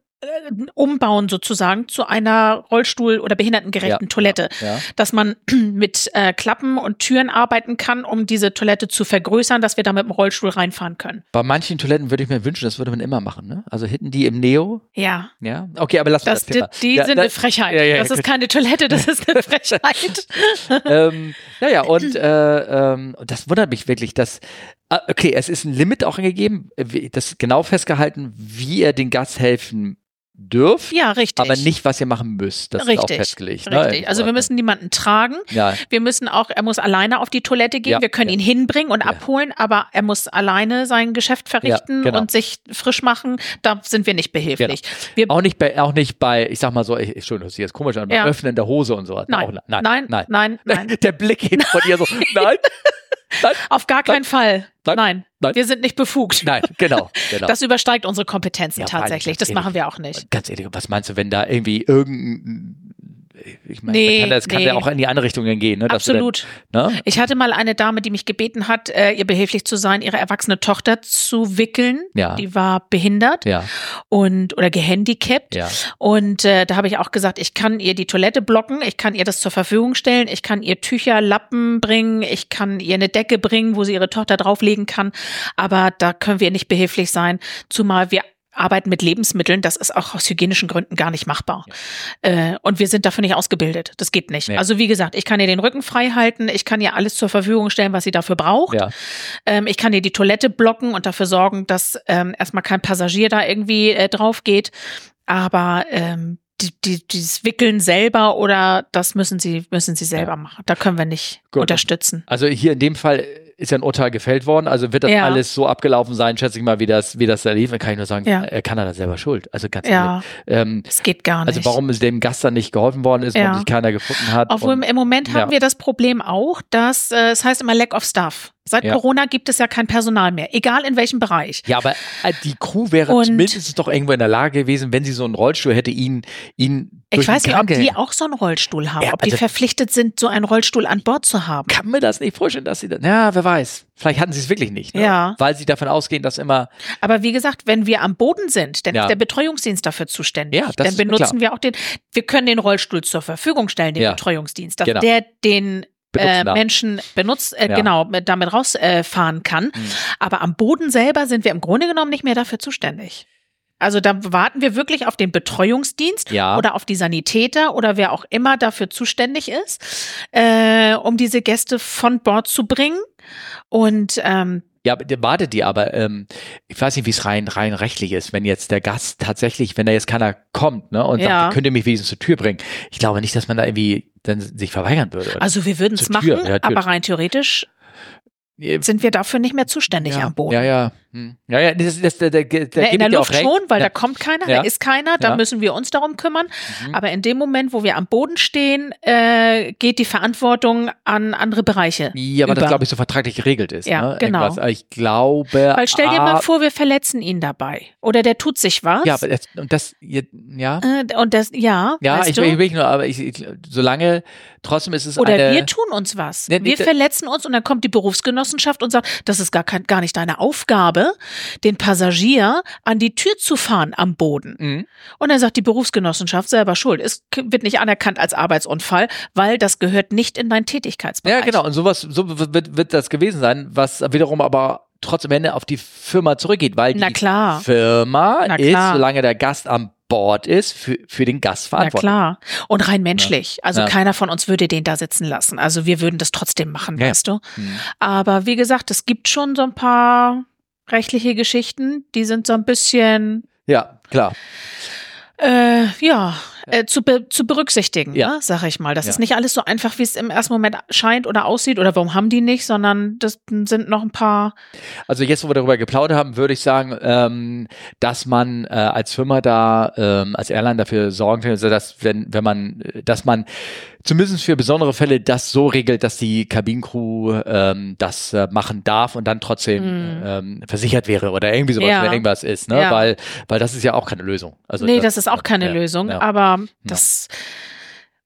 S2: umbauen sozusagen zu einer Rollstuhl- oder behindertengerechten ja, Toilette, ja. dass man mit äh, Klappen und Türen arbeiten kann, um diese Toilette zu vergrößern, dass wir da mit dem Rollstuhl reinfahren können.
S1: Bei manchen Toiletten würde ich mir wünschen, das würde man immer machen, ne? Also hinten die im Neo.
S2: Ja.
S1: Ja. Okay, aber lass das, das Thema.
S2: Die, die ja, sind eine Frechheit. das ist keine Toilette, das ist eine Frechheit.
S1: ähm, naja, und äh, ähm, das wundert mich wirklich, dass ah, Okay, es ist ein Limit auch angegeben, das genau festgehalten, wie er den Gast helfen dürft.
S2: Ja, richtig.
S1: Aber nicht, was ihr machen müsst. Das richtig, ist auch festgelegt.
S2: Ne? Richtig. Ne? Also wir müssen niemanden tragen. Ja. Wir müssen auch, er muss alleine auf die Toilette gehen. Ja. Wir können ihn hinbringen und ja. abholen, aber er muss alleine sein Geschäft verrichten genau. und sich frisch machen. Da sind wir nicht behilflich. Genau.
S1: Wir auch nicht bei, auch nicht bei, ich sag mal so, ich, Entschuldigung, das ist jetzt komisch an, beim Öffnen der Hose und so.
S2: Nein. Auch, nein, nein, nein, nein, nein.
S1: Der Blick geht von ihr so, nein.
S2: Nein, Auf gar keinen Fall. Nein, nein, nein, Wir sind nicht befugt.
S1: Nein, genau. genau.
S2: Das übersteigt unsere Kompetenzen ja, tatsächlich. Das ehrlich, machen wir auch nicht.
S1: Ganz ehrlich, was meinst du, wenn da irgendwie irgendein ich meine, nee, kann, das kann nee. ja auch in die andere Richtung gehen. Ne,
S2: Absolut. Dann, ne? Ich hatte mal eine Dame, die mich gebeten hat, äh, ihr behilflich zu sein, ihre erwachsene Tochter zu wickeln. Ja. Die war behindert ja. und oder gehandicapt. Ja. Und äh, da habe ich auch gesagt, ich kann ihr die Toilette blocken, ich kann ihr das zur Verfügung stellen, ich kann ihr Tücher, Lappen bringen, ich kann ihr eine Decke bringen, wo sie ihre Tochter drauflegen kann. Aber da können wir nicht behilflich sein, zumal wir arbeiten mit Lebensmitteln, das ist auch aus hygienischen Gründen gar nicht machbar. Ja. Äh, und wir sind dafür nicht ausgebildet. Das geht nicht. Ja. Also wie gesagt, ich kann ihr den Rücken frei halten, ich kann ihr alles zur Verfügung stellen, was sie dafür braucht. Ja. Ähm, ich kann ihr die Toilette blocken und dafür sorgen, dass ähm, erstmal kein Passagier da irgendwie äh, drauf geht. Aber ähm, die, die, dieses Wickeln selber oder das müssen sie, müssen sie selber machen. Da können wir nicht Gut. unterstützen.
S1: Also hier in dem Fall ist ja ein Urteil gefällt worden, also wird das ja. alles so abgelaufen sein, schätze ich mal, wie das, wie das da lief. Dann kann ich nur sagen, ja. er kann er da selber schuld. Also ganz
S2: ja. Ähm, es geht gar
S1: also
S2: nicht.
S1: Also warum es dem Gast dann nicht geholfen worden ist, warum sich keiner gefunden hat.
S2: Obwohl und, im Moment haben wir das Problem auch, dass äh, es heißt immer Lack of Stuff. Seit ja. Corona gibt es ja kein Personal mehr, egal in welchem Bereich.
S1: Ja, aber äh, die Crew wäre und zumindest doch irgendwo in der Lage gewesen, wenn sie so einen Rollstuhl hätte, ihn, ihn
S2: Ich weiß nicht, ob die auch so einen Rollstuhl haben, ja, ob die also verpflichtet sind, so einen Rollstuhl an Bord zu haben.
S1: Kann mir das nicht vorstellen, dass sie das, ja, wer weiß. Vielleicht hatten sie es wirklich nicht, ne?
S2: ja.
S1: weil sie davon ausgehen, dass immer.
S2: Aber wie gesagt, wenn wir am Boden sind, dann ja. ist der Betreuungsdienst dafür zuständig. Ja, das dann benutzen wir auch den, wir können den Rollstuhl zur Verfügung stellen, den ja. Betreuungsdienst, dass genau. der den äh, Menschen benutzt, äh, ja. genau, damit rausfahren äh, kann. Mhm. Aber am Boden selber sind wir im Grunde genommen nicht mehr dafür zuständig. Also da warten wir wirklich auf den Betreuungsdienst ja. oder auf die Sanitäter oder wer auch immer dafür zuständig ist, äh, um diese Gäste von Bord zu bringen. Und ähm,
S1: ja, wartet die aber, ähm, ich weiß nicht, wie es rein, rein rechtlich ist, wenn jetzt der Gast tatsächlich, wenn da jetzt keiner kommt, ne, und ja. sagt, könnt ihr mich wenigstens zur Tür bringen. Ich glaube nicht, dass man da irgendwie dann sich verweigern würde.
S2: Also wir würden es machen, ja, aber rein theoretisch sind wir dafür nicht mehr zuständig
S1: ja,
S2: am Boden.
S1: Ja, ja. Hm. Ja, ja, das, das, das, da, da
S2: ja, in der Luft schon, weil ja. da kommt keiner, da ist keiner, da müssen wir uns darum kümmern. Mhm. Aber in dem Moment, wo wir am Boden stehen, äh, geht die Verantwortung an andere Bereiche.
S1: Ja, aber über. das glaube ich so vertraglich geregelt ist.
S2: Ja,
S1: ne?
S2: genau.
S1: Irgendwas. Ich glaube.
S2: Weil stell dir mal vor, wir verletzen ihn dabei oder der tut sich was.
S1: Ja, aber das, und das, ja.
S2: Äh, und das, ja.
S1: Ja, ich, will, ich will nur, aber ich, ich, solange trotzdem ist es
S2: oder
S1: eine,
S2: wir tun uns was. Ne, wir verletzen uns und dann kommt die Berufsgenossenschaft und sagt, das ist gar kein, gar nicht deine Aufgabe, den Passagier an die Tür zu fahren am Boden. Mhm. Und dann sagt die Berufsgenossenschaft selber schuld. Es wird nicht anerkannt als Arbeitsunfall, weil das gehört nicht in dein Tätigkeitsbereich.
S1: Ja, genau. Und sowas, so wird, wird das gewesen sein, was wiederum aber trotzdem Ende auf die Firma zurückgeht, weil die Firma ist, solange der Gast am Bord ist, für, für den Gast verantwortlich.
S2: Na klar. Und rein menschlich. Ja. Also ja. keiner von uns würde den da sitzen lassen. Also wir würden das trotzdem machen, ja. weißt du. Mhm. Aber wie gesagt, es gibt schon so ein paar rechtliche Geschichten, die sind so ein bisschen.
S1: Ja, klar.
S2: Äh, ja, äh, zu, be zu berücksichtigen, ja. ne, sag ich mal. Das ja. ist nicht alles so einfach, wie es im ersten Moment scheint oder aussieht oder warum haben die nicht, sondern das sind noch ein paar.
S1: Also jetzt, wo wir darüber geplaudert haben, würde ich sagen, ähm, dass man äh, als Firma da, ähm, als Airline dafür sorgen will, dass wenn, wenn man, dass man zumindest für besondere Fälle das so regelt, dass die Kabinencrew ähm, das äh, machen darf und dann trotzdem mm. ähm, versichert wäre oder irgendwie sowas, ja. wenn irgendwas ist, ne? Ja. Weil, weil das ist ja auch keine Lösung.
S2: Also nee, das, das ist auch keine ja, Lösung, aber das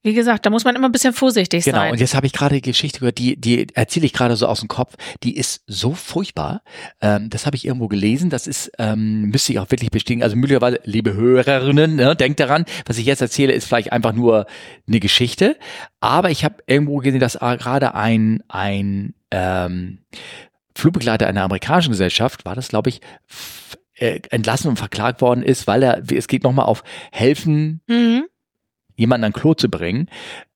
S2: wie gesagt, da muss man immer ein bisschen vorsichtig
S1: genau.
S2: sein.
S1: Genau, und jetzt habe ich gerade die Geschichte gehört, die, die erzähle ich gerade so aus dem Kopf, die ist so furchtbar. Ähm, das habe ich irgendwo gelesen, das ist, ähm, müsste ich auch wirklich bestätigen. Also möglicherweise, liebe Hörerinnen, ne, denkt daran, was ich jetzt erzähle, ist vielleicht einfach nur eine Geschichte. Aber ich habe irgendwo gesehen, dass gerade ein, ein ähm, Flugbegleiter einer amerikanischen Gesellschaft, war das, glaube ich, äh, entlassen und verklagt worden ist, weil er, es geht nochmal auf helfen, mhm jemanden an Klo zu bringen.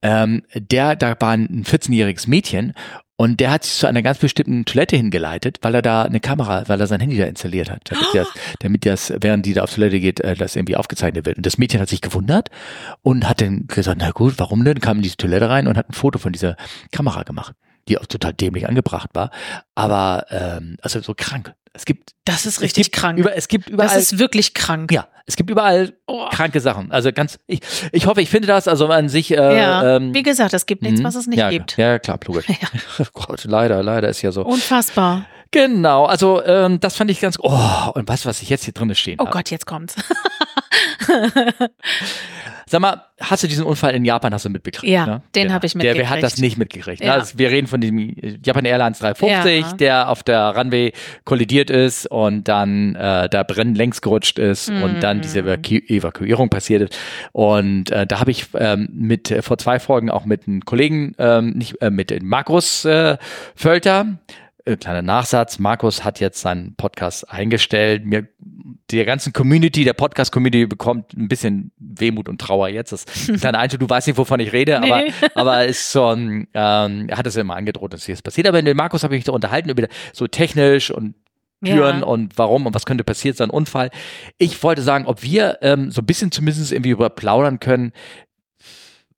S1: Ähm, der, da war ein 14-jähriges Mädchen Und der hat sich zu einer ganz bestimmten Toilette hingeleitet, weil er da eine Kamera, weil er sein Handy da installiert hat, damit, das, damit das, während die da auf Toilette geht, äh, das irgendwie aufgezeichnet wird. Und das Mädchen hat sich gewundert und hat dann gesagt, na gut, warum denn? Kam in diese Toilette rein und hat ein Foto von dieser Kamera gemacht, die auch total dämlich angebracht war. Aber ähm, also so krank. Es gibt.
S2: Das ist richtig krank.
S1: Über, es gibt überall.
S2: Das ist wirklich krank.
S1: Ja, es gibt überall oh. kranke Sachen. Also ganz. Ich, ich hoffe, ich finde das also an sich. Äh,
S2: ja. Ähm, Wie gesagt, es gibt nichts, mhm. was es nicht
S1: ja,
S2: gibt.
S1: Ja, klar, logisch. Ja. Oh Gott, leider, leider ist ja so.
S2: Unfassbar.
S1: Genau, also ähm, das fand ich ganz. Oh, und weißt du, was ich jetzt hier drin stehen
S2: Oh
S1: hab?
S2: Gott, jetzt kommt's.
S1: Sag mal, hast du diesen Unfall in Japan hast du mitbekriegt?
S2: Ja, ne? den ja. habe ich mitgekriegt.
S1: Der, wer hat das nicht mitgekriegt? Ne? Ja. Also wir reden von dem Japan Airlines 350, ja. der auf der Runway kollidiert ist und dann äh, da brennen längs gerutscht ist mm. und dann diese Evaku Evakuierung passiert ist. Und äh, da habe ich ähm, mit äh, vor zwei Folgen auch mit einem Kollegen, ähm, nicht äh, mit Markus äh, Völter, äh, kleiner Nachsatz, Markus hat jetzt seinen Podcast eingestellt. Mir, der ganzen Community, der Podcast-Community bekommt ein bisschen Wehmut und Trauer jetzt. Das kleine Einschub, du weißt nicht, wovon ich rede, nee. aber, aber ist schon, ähm, er hat es ja immer angedroht, dass hier das passiert. Aber in den Markus habe ich mich da unterhalten über so technisch und Türen ja. und warum und was könnte passiert sein, Unfall. Ich wollte sagen, ob wir ähm, so ein bisschen zumindest irgendwie über plaudern können,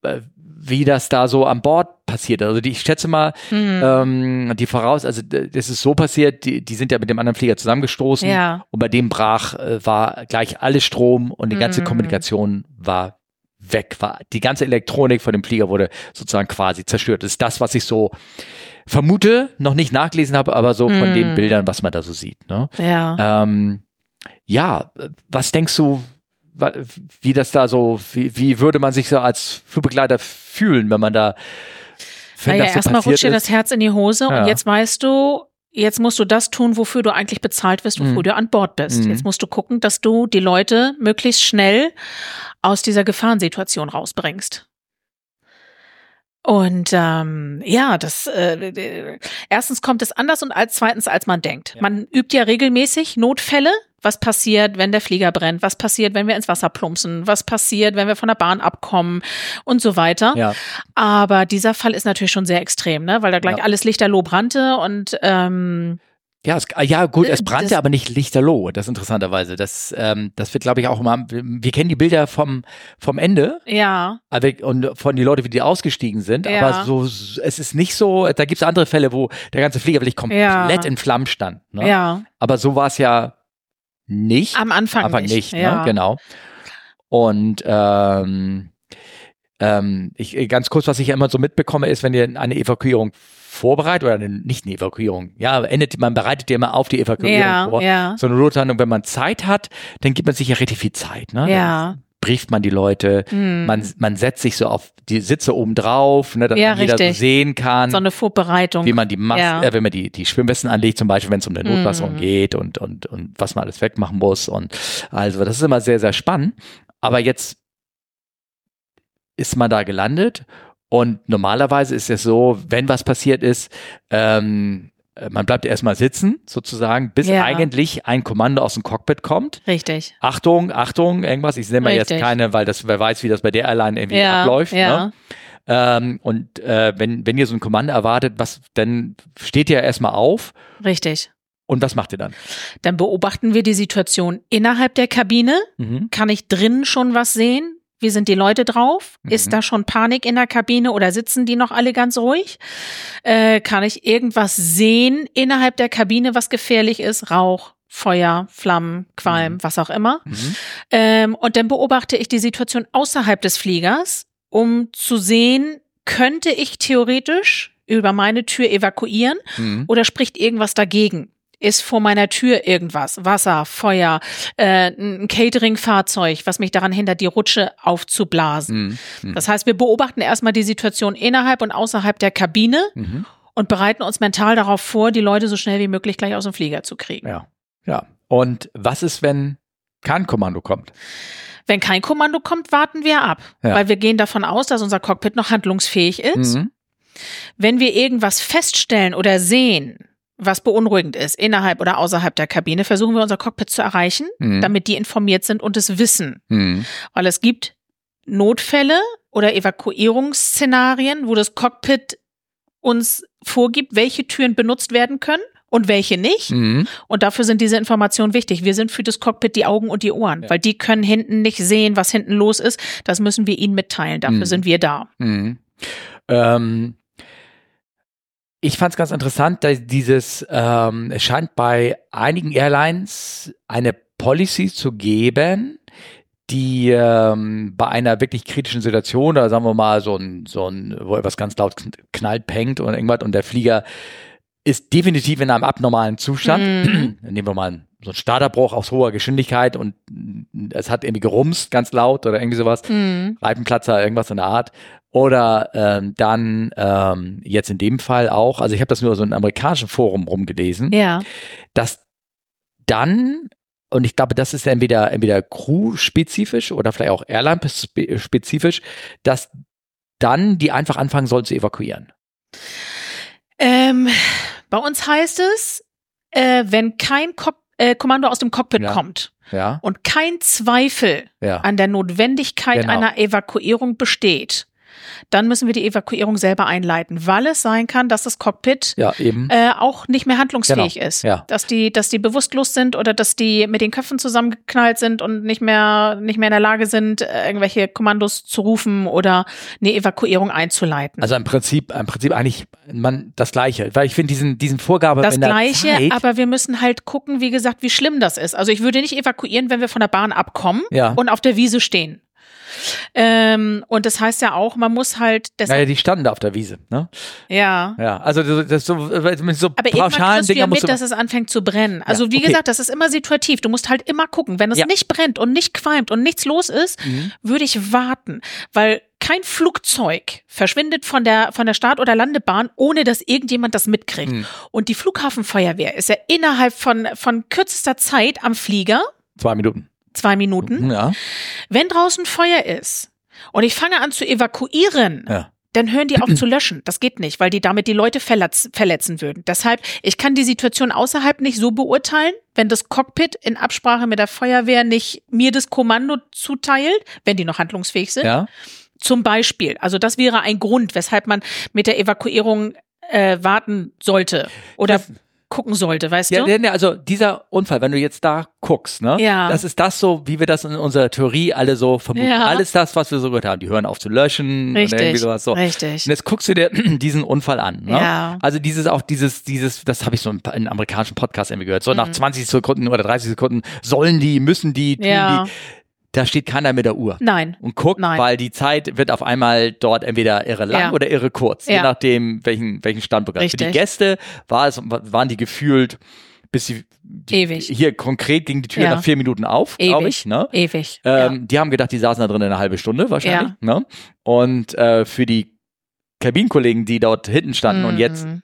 S1: äh, wie das da so an Bord passiert. Also die, ich schätze mal, mhm. ähm, die voraus, also das ist so passiert, die, die sind ja mit dem anderen Flieger zusammengestoßen
S2: ja.
S1: und bei dem brach, äh, war gleich alles Strom und die ganze mhm. Kommunikation war weg, war die ganze Elektronik von dem Flieger wurde sozusagen quasi zerstört. Das ist das, was ich so vermute, noch nicht nachgelesen habe, aber so von den mhm. Bildern, was man da so sieht. Ne?
S2: Ja.
S1: Ähm, ja, was denkst du, wie das da so, wie, wie würde man sich so als Flugbegleiter fühlen, wenn man da
S2: wenn naja, so erstmal rutscht dir das Herz in die Hose ja. und jetzt weißt du, jetzt musst du das tun, wofür du eigentlich bezahlt wirst, wofür mhm. du an Bord bist. Mhm. Jetzt musst du gucken, dass du die Leute möglichst schnell aus dieser Gefahrensituation rausbringst. Und ähm, ja, das äh, erstens kommt es anders und als zweitens als man denkt. Ja. Man übt ja regelmäßig Notfälle was passiert, wenn der Flieger brennt, was passiert, wenn wir ins Wasser plumpsen, was passiert, wenn wir von der Bahn abkommen und so weiter.
S1: Ja.
S2: Aber dieser Fall ist natürlich schon sehr extrem, ne? weil da gleich ja. alles lichterloh brannte und ähm,
S1: ja, es, ja, gut, es brannte das, aber nicht lichterloh, das interessanterweise. Das, ähm, das wird, glaube ich, auch immer, wir kennen die Bilder vom, vom Ende.
S2: Ja.
S1: Und von den Leuten, wie die ausgestiegen sind. Ja. Aber so, es ist nicht so, da gibt es andere Fälle, wo der ganze Flieger wirklich komplett ja. in Flammen stand. Ne?
S2: Ja.
S1: Aber so war es ja nicht.
S2: Am Anfang,
S1: Anfang
S2: nicht.
S1: nicht ne? ja. Genau. Und ähm, ähm, ich, ganz kurz, was ich ja immer so mitbekomme, ist, wenn ihr eine Evakuierung vorbereitet oder eine, nicht eine Evakuierung, ja, endet, man bereitet ja immer auf die Evakuierung
S2: ja,
S1: vor.
S2: Ja.
S1: So eine Notlandung, wenn man Zeit hat, dann gibt man sich ja richtig viel Zeit. Ne?
S2: Ja
S1: brieft man die Leute, mm. man, man setzt sich so auf die Sitze oben drauf, ne, dass
S2: ja,
S1: jeder
S2: richtig.
S1: so sehen kann.
S2: So eine Vorbereitung.
S1: Wie man die Mas ja. äh, wenn man die, die Schwimmwesten anlegt, zum Beispiel, wenn es um eine Notwasserung mm. geht und, und, und was man alles wegmachen muss. Und also das ist immer sehr, sehr spannend. Aber jetzt ist man da gelandet und normalerweise ist es so, wenn was passiert ist, ähm, äh, man bleibt erstmal sitzen, sozusagen, bis ja. eigentlich ein Kommando aus dem Cockpit kommt.
S2: Richtig.
S1: Achtung, Achtung, irgendwas. Ich nenne mal jetzt keine, weil das, wer weiß, wie das bei der Airline irgendwie
S2: ja,
S1: abläuft.
S2: Ja.
S1: Ne? Ähm, und äh, wenn, wenn ihr so ein Kommando erwartet, was, dann steht ihr erstmal auf.
S2: Richtig.
S1: Und was macht ihr dann?
S2: Dann beobachten wir die Situation innerhalb der Kabine. Mhm. Kann ich drinnen schon was sehen? Wie sind die Leute drauf? Mhm. Ist da schon Panik in der Kabine oder sitzen die noch alle ganz ruhig? Äh, kann ich irgendwas sehen innerhalb der Kabine, was gefährlich ist? Rauch, Feuer, Flammen, Qualm, mhm. was auch immer. Mhm. Ähm, und dann beobachte ich die Situation außerhalb des Fliegers, um zu sehen, könnte ich theoretisch über meine Tür evakuieren mhm. oder spricht irgendwas dagegen? Ist vor meiner Tür irgendwas, Wasser, Feuer, äh, ein Catering-Fahrzeug, was mich daran hindert, die Rutsche aufzublasen. Mhm. Das heißt, wir beobachten erstmal die Situation innerhalb und außerhalb der Kabine mhm. und bereiten uns mental darauf vor, die Leute so schnell wie möglich gleich aus dem Flieger zu kriegen.
S1: Ja, ja. Und was ist, wenn kein Kommando kommt?
S2: Wenn kein Kommando kommt, warten wir ab, ja. weil wir gehen davon aus, dass unser Cockpit noch handlungsfähig ist. Mhm. Wenn wir irgendwas feststellen oder sehen, was beunruhigend ist, innerhalb oder außerhalb der Kabine, versuchen wir unser Cockpit zu erreichen, mhm. damit die informiert sind und es wissen. Mhm. Weil es gibt Notfälle oder Evakuierungsszenarien, wo das Cockpit uns vorgibt, welche Türen benutzt werden können und welche nicht. Mhm. Und dafür sind diese Informationen wichtig. Wir sind für das Cockpit die Augen und die Ohren, ja. weil die können hinten nicht sehen, was hinten los ist. Das müssen wir ihnen mitteilen. Dafür mhm. sind wir da. Mhm. Ähm,
S1: ich fand es ganz interessant, dass dieses, ähm, es scheint bei einigen Airlines eine Policy zu geben, die ähm, bei einer wirklich kritischen Situation, da sagen wir mal so ein, so ein, wo etwas ganz laut knallt, pengt oder irgendwas und der Flieger ist definitiv in einem abnormalen Zustand. Mhm. Nehmen wir mal so einen Starterbruch aus hoher Geschwindigkeit und es hat irgendwie gerumst, ganz laut oder irgendwie sowas. Mhm. Reifenplatzer, irgendwas in der Art. Oder ähm, dann ähm, jetzt in dem Fall auch, also ich habe das nur so in einem amerikanischen Forum rumgelesen,
S2: ja.
S1: dass dann, und ich glaube, das ist entweder, entweder Crew-spezifisch oder vielleicht auch Airline-spezifisch, dass dann die einfach anfangen sollen zu evakuieren.
S2: Ähm, bei uns heißt es, äh, wenn kein Cock äh, Kommando aus dem Cockpit
S1: ja.
S2: kommt
S1: ja.
S2: und kein Zweifel
S1: ja.
S2: an der Notwendigkeit genau. einer Evakuierung besteht, dann müssen wir die Evakuierung selber einleiten, weil es sein kann, dass das Cockpit
S1: ja, eben.
S2: Äh, auch nicht mehr handlungsfähig
S1: genau.
S2: ist.
S1: Ja.
S2: Dass die, dass die bewusstlos sind oder dass die mit den Köpfen zusammengeknallt sind und nicht mehr, nicht mehr in der Lage sind, äh, irgendwelche Kommandos zu rufen oder eine Evakuierung einzuleiten.
S1: Also im Prinzip, im Prinzip eigentlich man das Gleiche, weil ich finde diesen, diesen Vorgabe
S2: das Gleiche,
S1: Zeit,
S2: aber wir müssen halt gucken, wie gesagt, wie schlimm das ist. Also ich würde nicht evakuieren, wenn wir von der Bahn abkommen
S1: ja.
S2: und auf der Wiese stehen. Ähm, und das heißt ja auch, man muss halt.
S1: Naja, die standen da auf der Wiese, ne?
S2: Ja.
S1: Ja, also das, das so, mit so
S2: Aber pauschalen Dinger ja mit, dass es anfängt zu brennen. Also ja, wie okay. gesagt, das ist immer situativ. Du musst halt immer gucken. Wenn es ja. nicht brennt und nicht qualmt und nichts los ist, mhm. würde ich warten, weil kein Flugzeug verschwindet von der, von der Start- oder Landebahn, ohne dass irgendjemand das mitkriegt. Mhm. Und die Flughafenfeuerwehr ist ja innerhalb von, von kürzester Zeit am Flieger.
S1: Zwei Minuten
S2: zwei Minuten.
S1: Ja.
S2: Wenn draußen Feuer ist und ich fange an zu evakuieren,
S1: ja.
S2: dann hören die auf zu löschen. Das geht nicht, weil die damit die Leute verletz verletzen würden. Deshalb, ich kann die Situation außerhalb nicht so beurteilen, wenn das Cockpit in Absprache mit der Feuerwehr nicht mir das Kommando zuteilt, wenn die noch handlungsfähig sind.
S1: Ja.
S2: Zum Beispiel. Also das wäre ein Grund, weshalb man mit der Evakuierung äh, warten sollte. Oder das gucken sollte, weißt
S1: ja,
S2: du?
S1: Ja, also dieser Unfall, wenn du jetzt da guckst, ne?
S2: Ja.
S1: Das ist das so, wie wir das in unserer Theorie alle so vermuten.
S2: Ja.
S1: Alles das, was wir so gehört haben. Die hören auf zu löschen
S2: richtig,
S1: oder irgendwie sowas so.
S2: Richtig.
S1: Und jetzt guckst du dir diesen Unfall an. Ne?
S2: Ja.
S1: Also dieses auch dieses, dieses, das habe ich so in, in einem amerikanischen Podcast irgendwie gehört. So mhm. nach 20 Sekunden oder 30 Sekunden sollen die, müssen die, tun
S2: ja.
S1: die da steht keiner mit der Uhr.
S2: Nein.
S1: Und guckt,
S2: Nein.
S1: weil die Zeit wird auf einmal dort entweder irre lang
S2: Ja.
S1: oder irre kurz, je
S2: Ja.
S1: nachdem, welchen, welchen Standpunkt. Für die
S2: Richtig.
S1: Gäste war es, waren die gefühlt, bis sie
S2: Ewig.
S1: hier konkret ging die Tür
S2: Ja.
S1: nach vier Minuten auf, glaube
S2: Ewig.
S1: ich. Ne?
S2: Ewig.
S1: Ähm, Die haben gedacht, die saßen da drin eine halbe Stunde wahrscheinlich. Ne? Und äh, für die Kabinenkollegen, die dort hinten standen
S2: ja.
S1: und jetzt
S2: Mhm.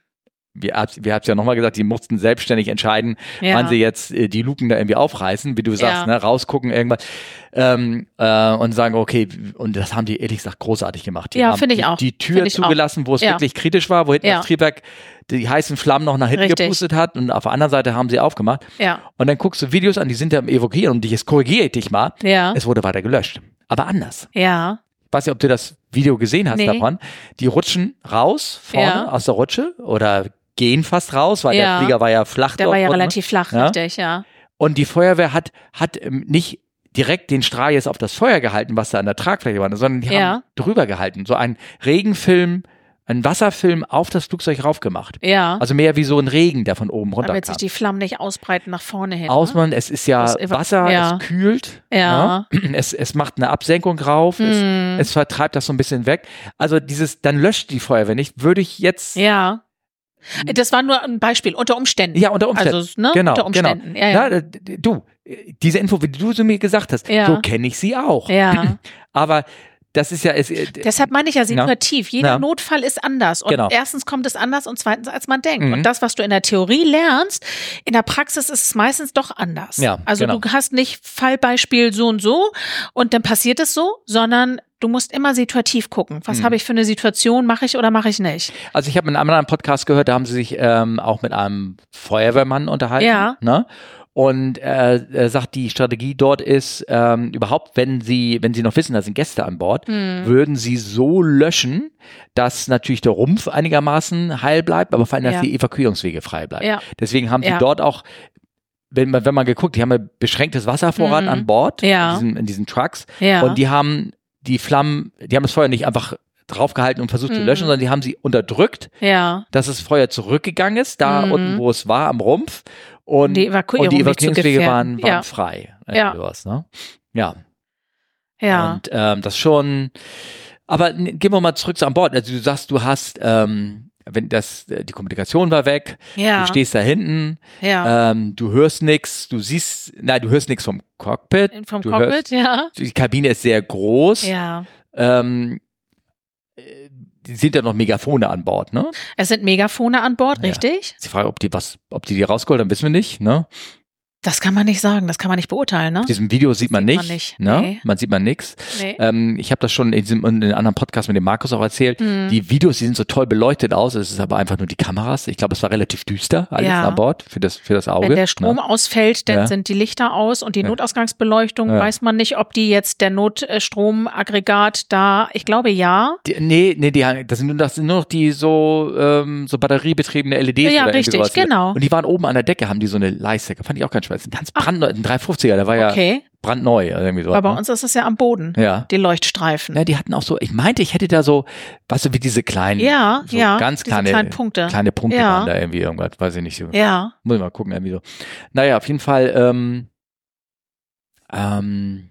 S1: Wir, hab- wir haben es ja nochmal gesagt, die mussten selbstständig entscheiden,
S2: ja.
S1: wann sie jetzt äh, die Luken da irgendwie aufreißen, wie du sagst,
S2: Ja.
S1: ne, rausgucken irgendwas ähm, äh, und sagen, okay, und das haben die ehrlich gesagt großartig gemacht. Die
S2: Ja,
S1: haben
S2: finde ich
S1: die,
S2: auch.
S1: Die Tür
S2: ich auch.
S1: zugelassen, wo es
S2: Ja.
S1: wirklich kritisch war, wo hinten das Triebwerk die heißen Flammen noch nach hinten
S2: Richtig.
S1: gepustet hat und auf der anderen Seite haben sie aufgemacht.
S2: Ja.
S1: Und dann guckst du Videos an, die sind ja am Evokieren und jetzt korrigiere ich dich mal.
S2: Ja.
S1: Es wurde weiter gelöscht. Aber anders.
S2: Ja.
S1: Ich weiß nicht, ob du das Video gesehen hast
S2: Nee.
S1: davon. Die rutschen raus vorne
S2: Ja.
S1: aus der Rutsche oder gehen fast raus, weil
S2: Ja.
S1: der Flieger war ja flach
S2: Der war ja
S1: unten.
S2: relativ flach,
S1: Ja.
S2: richtig, ja.
S1: Und die Feuerwehr hat, hat ähm, nicht direkt den Strahl jetzt auf das Feuer gehalten, was da an der Tragfläche war, sondern die
S2: Ja.
S1: haben drüber gehalten. So ein Regenfilm, ein Wasserfilm auf das Flugzeug raufgemacht.
S2: Ja.
S1: Also mehr wie so ein Regen, der von oben runter
S2: damit sich die Flammen nicht ausbreiten nach vorne hin. ne?
S1: Ausmann, es ist ja
S2: Das
S1: Wasser,
S2: ja.
S1: es kühlt,
S2: Ja.
S1: ne? es, es macht eine Absenkung rauf,
S2: Mhm.
S1: es, es vertreibt das so ein bisschen weg. Also dieses, dann löscht die Feuerwehr nicht, würde ich jetzt,
S2: Ja. Das war nur ein Beispiel, unter Umständen.
S1: ja, unter Umständen.
S2: Also, ne?
S1: genau,
S2: unter Umständen. Ja, ja.
S1: Na, du, äh, diese Info, wie du sie mir gesagt hast,
S2: Ja.
S1: so kenne ich sie auch.
S2: ja.
S1: Aber das ist ja, es, äh,
S2: Deshalb meine ich ja situativ. Jeder
S1: Ja.
S2: Notfall ist anders. Und
S1: Genau.
S2: erstens kommt es anders und zweitens, als man denkt.
S1: Mhm.
S2: Und das, was du in der Theorie lernst, in der Praxis ist es meistens doch anders.
S1: Ja,
S2: also
S1: genau.
S2: du hast nicht Fallbeispiel so und so und dann passiert es so, sondern du musst immer situativ gucken. Was
S1: Mhm.
S2: habe ich für eine Situation? Mache ich oder mache ich nicht?
S1: also ich habe in einem anderen Podcast gehört, da haben sie sich ähm, auch mit einem Feuerwehrmann unterhalten.
S2: Ja.
S1: Ne? Und äh, er sagt, die Strategie dort ist ähm, überhaupt, wenn sie, wenn sie noch wissen, da sind Gäste an Bord,
S2: Hm.
S1: würden sie so löschen, dass natürlich der Rumpf einigermaßen heil bleibt, aber vor allem, dass
S2: Ja.
S1: die Evakuierungswege frei bleiben.
S2: Ja.
S1: Deswegen haben sie
S2: Ja.
S1: dort auch wenn man, wenn man geguckt, die haben ja beschränktes Wasservorrat
S2: Mhm.
S1: an Bord
S2: Ja.
S1: in, diesen, in diesen Trucks
S2: Ja.
S1: und die haben die Flammen, die haben das Feuer nicht einfach draufgehalten und versucht zu
S2: Mhm.
S1: löschen, sondern die haben sie unterdrückt,
S2: ja.
S1: dass das Feuer zurückgegangen ist, da
S2: Mhm.
S1: unten, wo es war, am Rumpf. Und
S2: Die Evakuierung
S1: und die Evakuierungswege waren, waren
S2: Ja.
S1: frei.
S2: Ja.
S1: Sowas, ne? ja.
S2: Ja.
S1: Und ähm, das schon. Aber gehen wir mal zurück zu an Bord. Also du sagst, du hast, ähm, wenn das, äh, die Kommunikation war weg,
S2: ja.
S1: du stehst da hinten,
S2: ja.
S1: ähm, du hörst nichts, du siehst, nein, du hörst nichts vom Cockpit.
S2: Vom Cockpit,
S1: hörst,
S2: ja.
S1: die Kabine ist sehr groß.
S2: Ja.
S1: Ähm, äh, sind ja noch Megafone an Bord, ne?
S2: Es sind Megafone an Bord,
S1: Ja.
S2: richtig?
S1: Die Frage, ob die was, ob die die rausgeholt haben, wissen wir nicht, ne?
S2: Das kann man nicht sagen, das kann man nicht beurteilen, ne?
S1: Diesem Video sieht man
S2: Sieht
S1: nicht,
S2: man nicht,
S1: ne?
S2: nee.
S1: Man sieht man nichts.
S2: Nee.
S1: Ähm, ich habe das schon in, diesem, in einem anderen Podcast mit dem Markus auch erzählt.
S2: Mhm.
S1: Die Videos, die sind so toll beleuchtet aus. Es ist aber einfach nur die Kameras. Ich glaube, es war relativ düster alles
S2: Ja.
S1: an Bord für das, für das Auge.
S2: Wenn der Strom
S1: ne?
S2: ausfällt, dann
S1: Ja.
S2: sind die Lichter aus und die
S1: Ja.
S2: Notausgangsbeleuchtung, weiß man nicht, ob die jetzt der Notstromaggregat da, ich glaube ja.
S1: Die, nee, nee, die, das, sind nur, das sind nur noch die so, ähm, so batteriebetriebene LEDs.
S2: Ja, richtig,
S1: sowas.
S2: genau.
S1: Und die waren oben an der Decke, haben die so eine Leiste. Fand ich auch ganz spannend. Ein ganz brandneu, ein 350er, der war ja
S2: Okay.
S1: brandneu. Irgendwie sowas,
S2: Aber bei
S1: ne?
S2: uns ist es ja am Boden,
S1: Ja.
S2: die Leuchtstreifen.
S1: Ja, die hatten auch so, ich meinte, ich hätte da so, weißt du, wie diese kleinen,
S2: Ja,
S1: so
S2: ja,
S1: ganz kleine,
S2: kleinen Punkte.
S1: kleine Punkte
S2: Ja.
S1: waren da irgendwie irgendwas, weiß ich nicht. So.
S2: Ja.
S1: Muss ich mal gucken, irgendwie so. Naja, auf jeden Fall, ähm, ähm,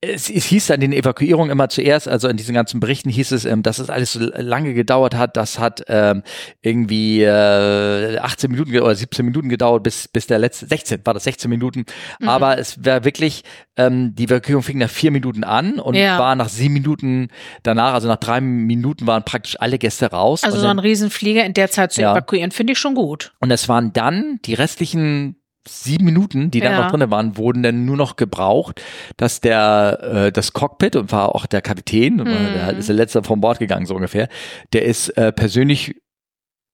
S1: es, es hieß an den Evakuierungen immer zuerst, also in diesen ganzen Berichten hieß es, ähm, dass es alles so lange gedauert hat. Das hat ähm, irgendwie äh, 18 Minuten oder 17 Minuten gedauert, bis, bis der letzte, 16 war das 16 Minuten.
S2: Mhm.
S1: Aber es war wirklich, ähm, die Evakuierung fing nach vier Minuten an und
S2: Ja.
S1: war nach sieben Minuten danach, also nach drei Minuten waren praktisch alle Gäste raus.
S2: Also
S1: und
S2: so
S1: dann,
S2: ein Riesenflieger in der Zeit zu
S1: Ja.
S2: evakuieren, finde ich schon gut.
S1: und es waren dann die restlichen sieben Minuten, die
S2: Ja.
S1: noch drin waren, wurden dann nur noch gebraucht, dass der äh, das Cockpit und war auch der Kapitän,
S2: Mhm.
S1: der ist der letzte vom Bord gegangen so ungefähr, der ist äh, persönlich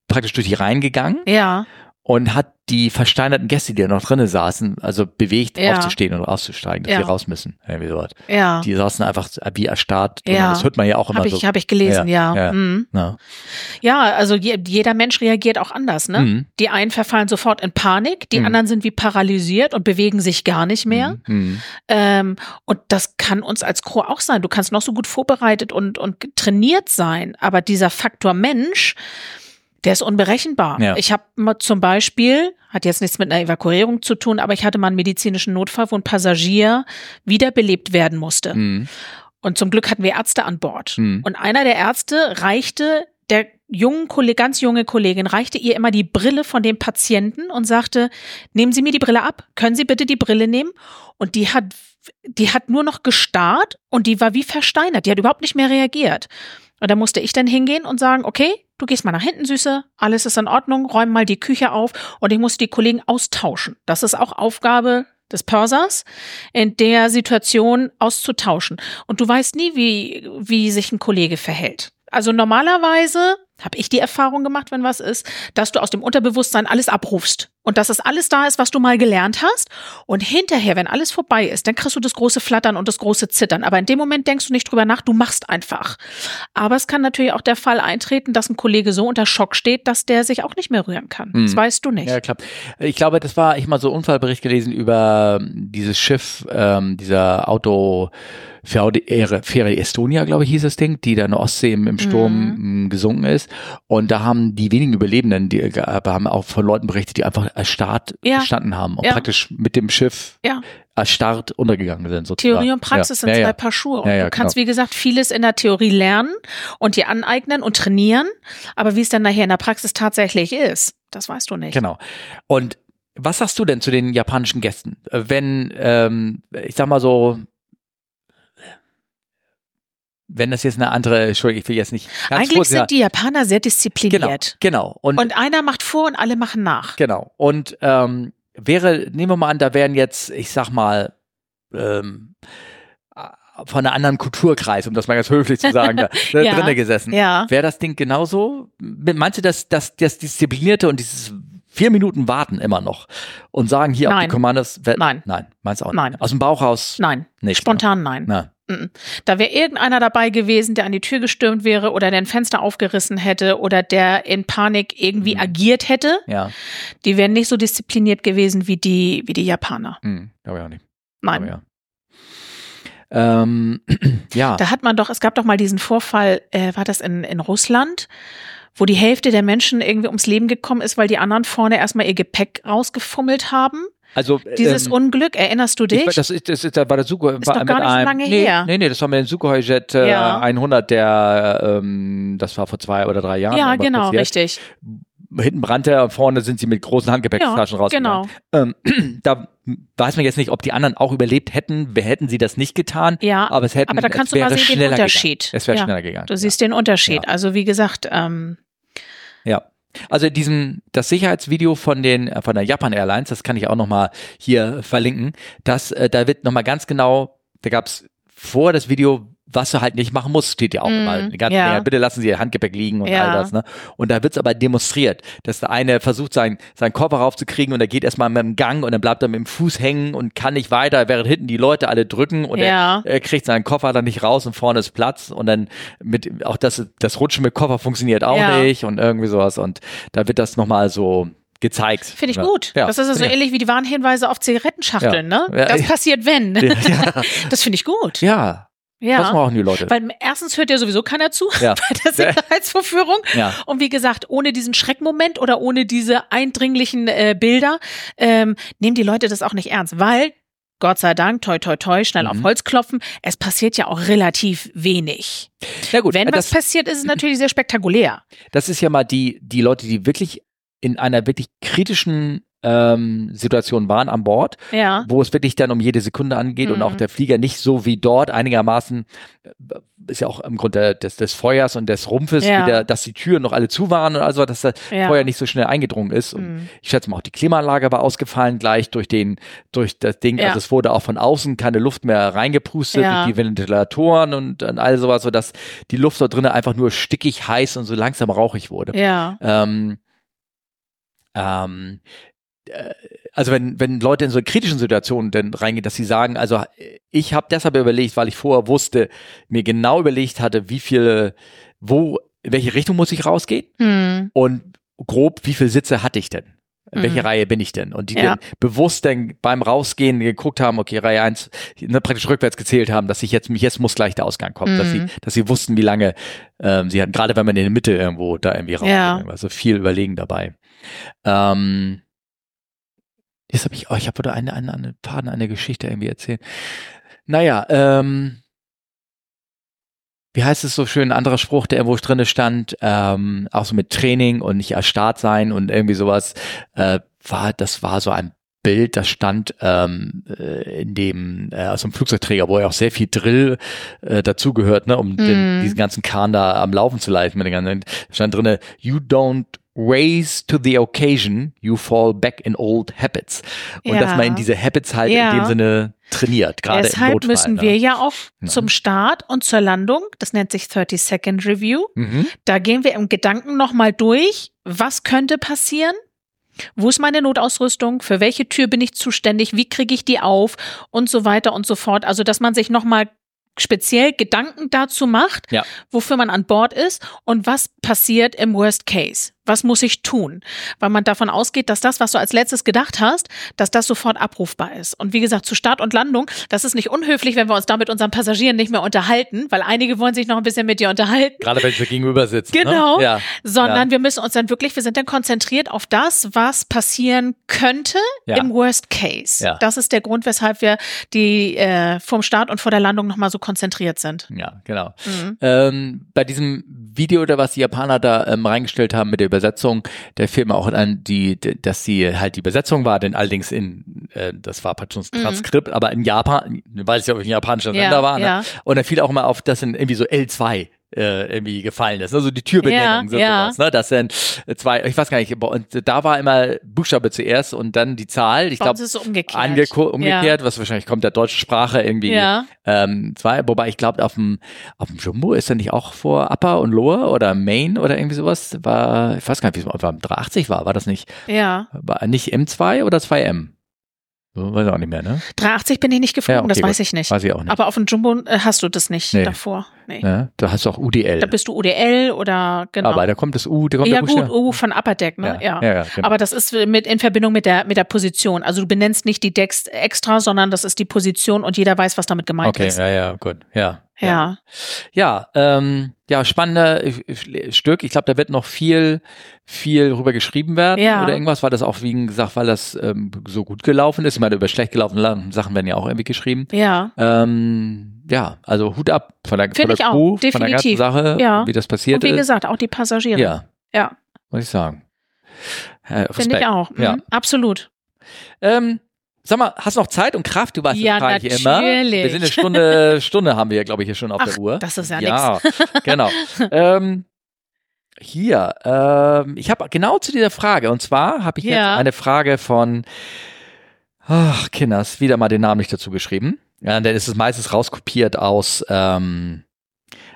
S1: praktisch durch die Reihen gegangen
S2: Ja.
S1: Und hat die versteinerten Gäste, die da noch drinnen saßen, also bewegt
S2: Ja.
S1: aufzustehen und auszusteigen, dass
S2: Ja.
S1: sie raus müssen. Irgendwie sowas.
S2: Ja.
S1: Die saßen einfach wie erstarrt.
S2: Ja.
S1: Das hört man ja auch immer
S2: Habe ich,
S1: so.
S2: hab ich gelesen, ja.
S1: Ja,
S2: Ja. Mhm.
S1: Ja.
S2: also je, jeder Mensch reagiert auch anders. Ne?
S1: Mhm.
S2: Die einen verfallen sofort in Panik, die
S1: Mhm.
S2: anderen sind wie paralysiert und bewegen sich gar nicht mehr.
S1: Mhm.
S2: Ähm, und das kann uns als Crew auch sein. Du kannst noch so gut vorbereitet und, und trainiert sein, aber dieser Faktor Mensch, der ist unberechenbar.
S1: Ja.
S2: Ich habe zum Beispiel, hat jetzt nichts mit einer Evakuierung zu tun, aber ich hatte mal einen medizinischen Notfall, wo ein Passagier wiederbelebt werden musste.
S1: Mhm.
S2: Und zum Glück hatten wir Ärzte an Bord.
S1: Mhm.
S2: Und einer der Ärzte reichte der jungen ganz junge Kollegin, reichte ihr immer die Brille von dem Patienten und sagte, nehmen Sie mir die Brille ab, können Sie bitte die Brille nehmen? Und die hat, die hat nur noch gestarrt und die war wie versteinert, die hat überhaupt nicht mehr reagiert. Und da musste ich dann hingehen und sagen, okay, du gehst mal nach hinten, Süße, alles ist in Ordnung, räum mal die Küche auf und ich musste die Kollegen austauschen. Das ist auch Aufgabe des Pursers, in der Situation auszutauschen. Und du weißt nie, wie, wie sich ein Kollege verhält. Also normalerweise habe ich die Erfahrung gemacht, wenn was ist, dass du aus dem Unterbewusstsein alles abrufst und dass es alles da ist, was du mal gelernt hast. Und hinterher, wenn alles vorbei ist, dann kriegst du das große Flattern und das große Zittern. Aber in dem Moment denkst du nicht drüber nach, du machst einfach. Aber es kann natürlich auch der Fall eintreten, dass ein Kollege so unter Schock steht, dass der sich auch nicht mehr rühren kann. Das
S1: Mhm.
S2: weißt du nicht.
S1: Ja, klar. Ich glaube, das war, ich mal so einen Unfallbericht gelesen über dieses Schiff, ähm, dieser Auto Fähre, Estonia, glaube ich, hieß das Ding, die da in der Ostsee im, im Sturm mh, gesunken ist. Und da haben die wenigen Überlebenden, die äh, haben auch von Leuten berichtet, die einfach erstarrt
S2: Ja.
S1: gestanden haben und
S2: Ja.
S1: praktisch mit dem Schiff
S2: Ja.
S1: erstarrt untergegangen sind. Sozusagen.
S2: Theorie und Praxis
S1: ja.
S2: sind
S1: ja,
S2: zwei
S1: ja.
S2: Paar Schuhe. Und du kannst,
S1: genau.
S2: wie gesagt, vieles in der Theorie lernen und dir aneignen und trainieren. Aber wie es dann nachher in der Praxis tatsächlich ist, das weißt du nicht.
S1: Genau. Und was sagst du denn zu den japanischen Gästen? Wenn, ähm, ich sag mal so, wenn das jetzt eine andere, Entschuldigung, ich will jetzt nicht ganz
S2: Eigentlich sind die Japaner sehr
S1: genau,
S2: diszipliniert.
S1: genau. Und,
S2: Und einer macht vor und alle machen nach.
S1: genau. Und ähm, wäre, nehmen wir mal an, da wären jetzt, ich sag mal, ähm, von einer anderen Kulturkreis, um das mal ganz höflich zu sagen, da, da
S2: Ja.
S1: drinnen gesessen.
S2: Ja.
S1: Wäre das Ding genauso? Meinst du, dass, dass das Disziplinierte und dieses vier Minuten warten immer noch und sagen hier
S2: Nein.
S1: auf die Commandos.
S2: Nein.
S1: Nein, meinst du auch
S2: Nein.
S1: nicht? Aus dem Bauch raus?
S2: Nein.
S1: Nicht,
S2: Spontan nein.
S1: Nein.
S2: Mhm. Da wäre irgendeiner dabei gewesen, der an die Tür gestürmt wäre oder der ein Fenster aufgerissen hätte oder der in Panik irgendwie
S1: Mhm.
S2: agiert hätte.
S1: Ja.
S2: Die wären nicht so diszipliniert gewesen wie die, wie die Japaner.
S1: Hm, glaube ich auch nicht.
S2: Nein.
S1: Aber ja. Ähm, ja.
S2: Da hat man doch, es gab doch mal diesen Vorfall, äh, war das in, in Russland, wo die Hälfte der Menschen irgendwie ums Leben gekommen ist, weil die anderen vorne erstmal ihr Gepäck rausgefummelt haben.
S1: Also
S2: Dieses
S1: ähm,
S2: Unglück, erinnerst du dich?
S1: Ich, das ist, das ist, da war der Sukhoi,
S2: Ist
S1: war
S2: doch
S1: mit
S2: gar nicht
S1: einem,
S2: lange
S1: nee,
S2: her.
S1: Nee, nee, das war mit dem Sukhoi Jet äh,
S2: Ja.
S1: 100, der, ähm, das war vor zwei oder drei Jahren.
S2: ja, genau,
S1: passiert.
S2: richtig.
S1: Hinten brannte er, vorne sind sie mit großen Handgepäcktaschen
S2: Ja,
S1: rausgegangen.
S2: genau.
S1: Ähm, da weiß man jetzt nicht, ob die anderen auch überlebt hätten. Wer hätten sie das nicht getan?
S2: Ja,
S1: aber es hätten,
S2: aber da kannst du mal sehen den Unterschied.
S1: Gegangen. Es wäre
S2: Ja.
S1: schneller gegangen.
S2: Du siehst den Unterschied. Also wie gesagt, ähm,
S1: Ja. Also diesem das Sicherheitsvideo von den äh, von der Japan Airlines, das kann ich auch noch mal hier verlinken. Das äh, da wird noch mal ganz genau, da gab's vor das Video, was du halt nicht machen musst, steht ja auch
S2: Mm,
S1: immer. Ganz
S2: ja.
S1: bitte lassen Sie Ihr Handgepäck liegen und
S2: Ja.
S1: all das. Ne? Und da wird's aber demonstriert, dass der eine versucht, seinen, seinen Koffer raufzukriegen und er geht erstmal mit dem Gang und dann bleibt er mit dem Fuß hängen und kann nicht weiter, während hinten die Leute alle drücken und
S2: Ja.
S1: er, er kriegt seinen Koffer dann nicht raus und vorne ist Platz und dann mit auch das, das Rutschen mit Koffer funktioniert auch nicht und irgendwie sowas und da wird das nochmal so gezeigt.
S2: finde ich gut.
S1: Ja,
S2: das ist ja so ähnlich wie die Warnhinweise auf Zigarettenschachteln,
S1: Ja.
S2: ne? Das passiert, wenn. Das finde ich gut.
S1: ja,
S2: Ja.
S1: das brauchen die Leute.
S2: Weil erstens hört ja sowieso keiner zu
S1: Ja.
S2: bei der Sicherheitsvorführung.
S1: Ja.
S2: Und wie gesagt, ohne diesen Schreckmoment oder ohne diese eindringlichen äh, Bilder ähm, nehmen die Leute das auch nicht ernst, weil Gott sei Dank, toi toi toi, schnell auf
S1: Mhm.
S2: Holz klopfen, es passiert ja auch relativ wenig.
S1: Na gut,
S2: Wenn was
S1: das,
S2: passiert, ist es natürlich sehr spektakulär.
S1: das ist ja mal die, die Leute, die wirklich in einer wirklich kritischen ähm, Situation waren an Bord,
S2: Ja.
S1: wo es wirklich dann um jede Sekunde angeht und
S2: Mhm.
S1: auch der Flieger nicht so wie dort einigermaßen äh, ist ja auch im Grunde des, des Feuers und des Rumpfes
S2: Ja.
S1: wieder, dass die Türen noch alle zu waren und also, dass das
S2: Ja.
S1: Feuer nicht so schnell eingedrungen ist. Und
S2: Mhm.
S1: ich schätze mal auch die Klimaanlage war ausgefallen gleich durch den, durch das Ding.
S2: Ja.
S1: Also es wurde auch von außen keine Luft mehr reingepustet durch die Ventilatoren und, und all sowas, sodass die Luft dort drinnen einfach nur stickig heiß und so langsam rauchig wurde.
S2: Ja.
S1: Ähm, ähm, äh, also wenn, wenn Leute in so kritischen Situationen dann reingehen, dass sie sagen, also ich habe deshalb überlegt, weil ich vorher wusste, mir genau überlegt hatte, wie viel, wo, in welche Richtung muss ich rausgehen
S2: Hm.
S1: und grob, wie viele Sitze hatte ich denn? In welche
S2: Mhm.
S1: Reihe bin ich denn? Und die
S2: Ja.
S1: dann bewusst dann beim Rausgehen geguckt haben, okay, Reihe eins, ne, praktisch rückwärts gezählt haben, dass ich jetzt, mich jetzt muss gleich der Ausgang kommen, dass sie,
S2: Mhm.
S1: dass sie wussten, wie lange ähm, sie hatten, gerade wenn man in der Mitte irgendwo da irgendwie rausgeht,
S2: Ja.
S1: also viel überlegen dabei. Ähm, jetzt habe ich, oh, ich habe eine, eine, eine Faden, eine Geschichte irgendwie erzählt. Naja, ähm, wie heißt es so schön, ein anderer Spruch, der irgendwo drinne stand, ähm, auch so mit Training und nicht als Start sein und irgendwie sowas, äh, war, das war so ein Bild, das stand ähm, äh, in dem, äh, aus dem Flugzeugträger, wo ja auch sehr viel Drill äh, dazugehört, ne, um den,
S2: Mhm.
S1: diesen ganzen Kahn da am Laufen zu leiten. Mit den ganzen, stand drinne, you don't raise to the occasion, you fall back in old habits. Und
S2: Ja.
S1: dass man in diese Habits halt
S2: Ja.
S1: in dem Sinne trainiert, gerade im
S2: Deshalb
S1: Notfall.
S2: müssen
S1: ne?
S2: wir ja auch
S1: Ja.
S2: zum Start und zur Landung, das nennt sich 30 Second Review,
S1: Mhm.
S2: da gehen wir im Gedanken nochmal durch, was könnte passieren? Wo ist meine Notausrüstung? Für welche Tür bin ich zuständig? Wie kriege ich die auf? Und so weiter und so fort. Also, dass man sich nochmal speziell Gedanken dazu macht,
S1: Ja.
S2: wofür man an Bord ist und was passiert im Worst Case. Was muss ich tun? Weil man davon ausgeht, dass das, was du als letztes gedacht hast, dass das sofort abrufbar ist. Und wie gesagt, zu Start und Landung, das ist nicht unhöflich, wenn wir uns da mit unseren Passagieren nicht mehr unterhalten, weil einige wollen sich noch ein bisschen mit dir unterhalten.
S1: Gerade wenn wir gegenüber sitzen.
S2: Genau.
S1: Ne? Ja.
S2: sondern
S1: Ja.
S2: wir müssen uns dann wirklich, wir sind dann konzentriert auf das, was passieren könnte
S1: Ja.
S2: im Worst Case.
S1: Ja.
S2: Das ist der Grund, weshalb wir die äh, vom Start und vor der Landung nochmal so konzentriert sind.
S1: Ja, genau.
S2: Mhm.
S1: Ähm, bei diesem Video oder was die Japaner da ähm, reingestellt haben mit der Übersetzung, der Film auch an die, dass sie halt die Übersetzung war, denn allerdings in, äh, das war praktisch ein Transkript, aber in Japan, weil es ja auf ein japanischer
S2: Mhm. Ja,
S1: Sender war, ne?
S2: ja.
S1: und da fiel auch immer auf, dass in irgendwie so L2 äh, irgendwie gefallen ist. Also die Türbenennung, ja, ja. sowas. Ne? Das sind zwei, ich weiß gar nicht, und da war immer Buchstabe zuerst und dann die Zahl. Ich glaube,
S2: umgekehrt,
S1: umgekehrt ja. was wahrscheinlich kommt der deutschen Sprache irgendwie ja. ähm, zwei. Wobei ich glaube, auf dem auf dem Jumbo ist er nicht auch vor Upper und Lower oder Main oder irgendwie sowas. War, ich weiß gar nicht, wie es war, 380 war, war das nicht?
S2: Ja.
S1: War nicht M2 oder 2M? Weiß auch nicht mehr, ne?
S2: 380 bin ich nicht geflogen, ja, okay, das weiß ich nicht.
S1: Weiß ich auch nicht.
S2: Aber auf dem Jumbo äh, hast du das nicht nee. davor. Nee.
S1: Ja, da hast du auch UDL.
S2: Da bist du UDL oder genau.
S1: Aber da kommt das U, da kommt
S2: Ja, gut, U von Upper Deck, ne? Ja. ja. ja genau. Aber das ist mit in Verbindung mit der mit der Position. Also du benennst nicht die Decks extra, sondern das ist die Position und jeder weiß, was damit gemeint
S1: okay,
S2: ist.
S1: Okay, ja, ja, gut. Ja.
S2: Ja.
S1: Ja, ähm, ja, spannender Stück. Ich glaube, da wird noch viel, viel rüber geschrieben werden ja. oder irgendwas, weil das auch, wie gesagt, weil das ähm, so gut gelaufen ist. Ich meine, über schlecht gelaufene Sachen werden ja auch irgendwie geschrieben.
S2: Ja.
S1: Ähm, ja, also Hut ab von der,
S2: von der
S1: Crew, von der ganzen Sache,
S2: ja.
S1: wie das passiert
S2: ist. Und wie gesagt, auch die Passagiere.
S1: Ja.
S2: Ja.
S1: Muss ich sagen.
S2: Äh, Finde ich auch. Mhm. Ja. Absolut.
S1: Ähm, Sag mal, hast du noch Zeit und Kraft? Du weißt,
S2: ja,
S1: das frage
S2: ich
S1: immer. Wir sind eine Stunde, Stunde haben wir, glaube ich, hier schon auf
S2: Ach,
S1: der Uhr.
S2: Das ist ja,
S1: ja
S2: nix.
S1: genau. ähm, hier, ähm, ich habe genau zu dieser Frage, und zwar habe ich ja. jetzt eine Frage von, ach, Kinders, wieder mal den Namen nicht dazu geschrieben. Ja, dann ist es meistens rauskopiert aus, ähm,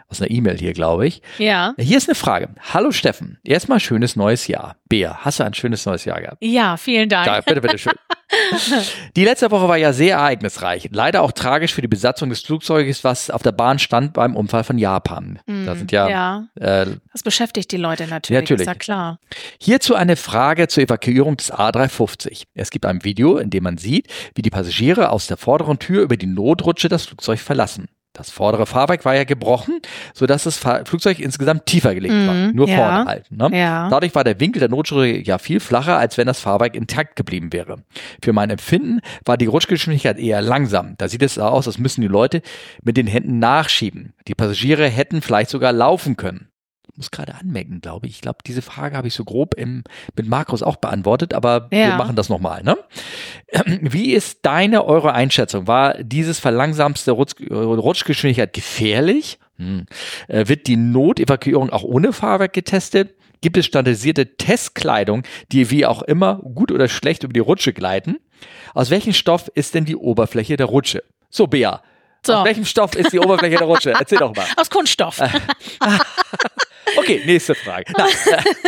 S1: aus einer E-Mail hier, glaube ich.
S2: Ja.
S1: Hier ist eine Frage. Hallo Steffen, erstmal schönes neues Jahr. Bea, hast du ein schönes neues Jahr gehabt?
S2: Ja, vielen Dank.
S1: Ja, bitte, bitte schön. Die letzte Woche war ja sehr ereignisreich. Leider auch tragisch für die Besatzung des Flugzeuges, was auf der Bahn stand beim Unfall von Japan. Mm, da sind ja.
S2: ja. Äh, das beschäftigt die Leute natürlich.
S1: natürlich.
S2: Ist ja klar.
S1: Hierzu eine Frage zur Evakuierung des A350. Es gibt ein Video, in dem man sieht, wie die Passagiere aus der vorderen Tür über die Notrutsche das Flugzeug verlassen. Das vordere Fahrwerk war ja gebrochen, sodass das Flugzeug insgesamt tiefer gelegt mm, war. Mhm. Nur ja, vorne halt. Ne?
S2: Ja.
S1: Dadurch war der Winkel der Notrutsche ja viel flacher, als wenn das Fahrwerk intakt geblieben wäre. Für mein Empfinden war die Rutschgeschwindigkeit eher langsam. Da sieht es aus, als müssen die Leute mit den Händen nachschieben. Die Passagiere hätten vielleicht sogar laufen können muss gerade anmerken, glaube ich. Ich glaube, diese Frage habe ich so grob im, mit Markus auch beantwortet, aber ja. wir machen das nochmal. Ne? Wie ist deine, eure Einschätzung? War dieses verlangsamste Rutsch, Rutschgeschwindigkeit gefährlich? Hm. Äh, wird die Notevakuierung auch ohne Fahrwerk getestet? Gibt es standardisierte Testkleidung, die wie auch immer gut oder schlecht über die Rutsche gleiten? Aus welchem Stoff ist denn die Oberfläche der Rutsche? So, Bea, so. Aus welchem Stoff ist die Oberfläche der Rutsche? Erzähl doch mal.
S2: Aus Kunststoff.
S1: Okay, nächste Frage. Nein,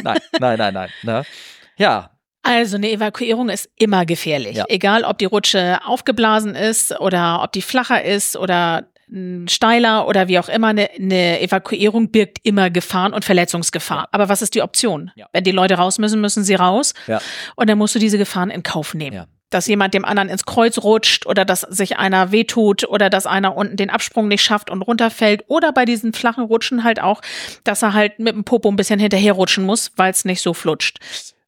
S1: nein, nein, nein, nein. Ne? Ja.
S2: Also eine Evakuierung ist immer gefährlich. Ja. Egal, ob die Rutsche aufgeblasen ist oder ob die flacher ist oder steiler oder wie auch immer, eine, eine Evakuierung birgt immer Gefahren und Verletzungsgefahr. Ja. Aber was ist die Option? Ja. Wenn die Leute raus müssen, müssen sie raus. Und dann musst du diese Gefahren in Kauf nehmen. Dass jemand dem anderen ins Kreuz rutscht oder dass sich einer wehtut oder dass einer unten den Absprung nicht schafft und runterfällt oder bei diesen flachen Rutschen halt auch, dass er halt mit dem Popo ein bisschen hinterherrutschen muss, weil es nicht so flutscht.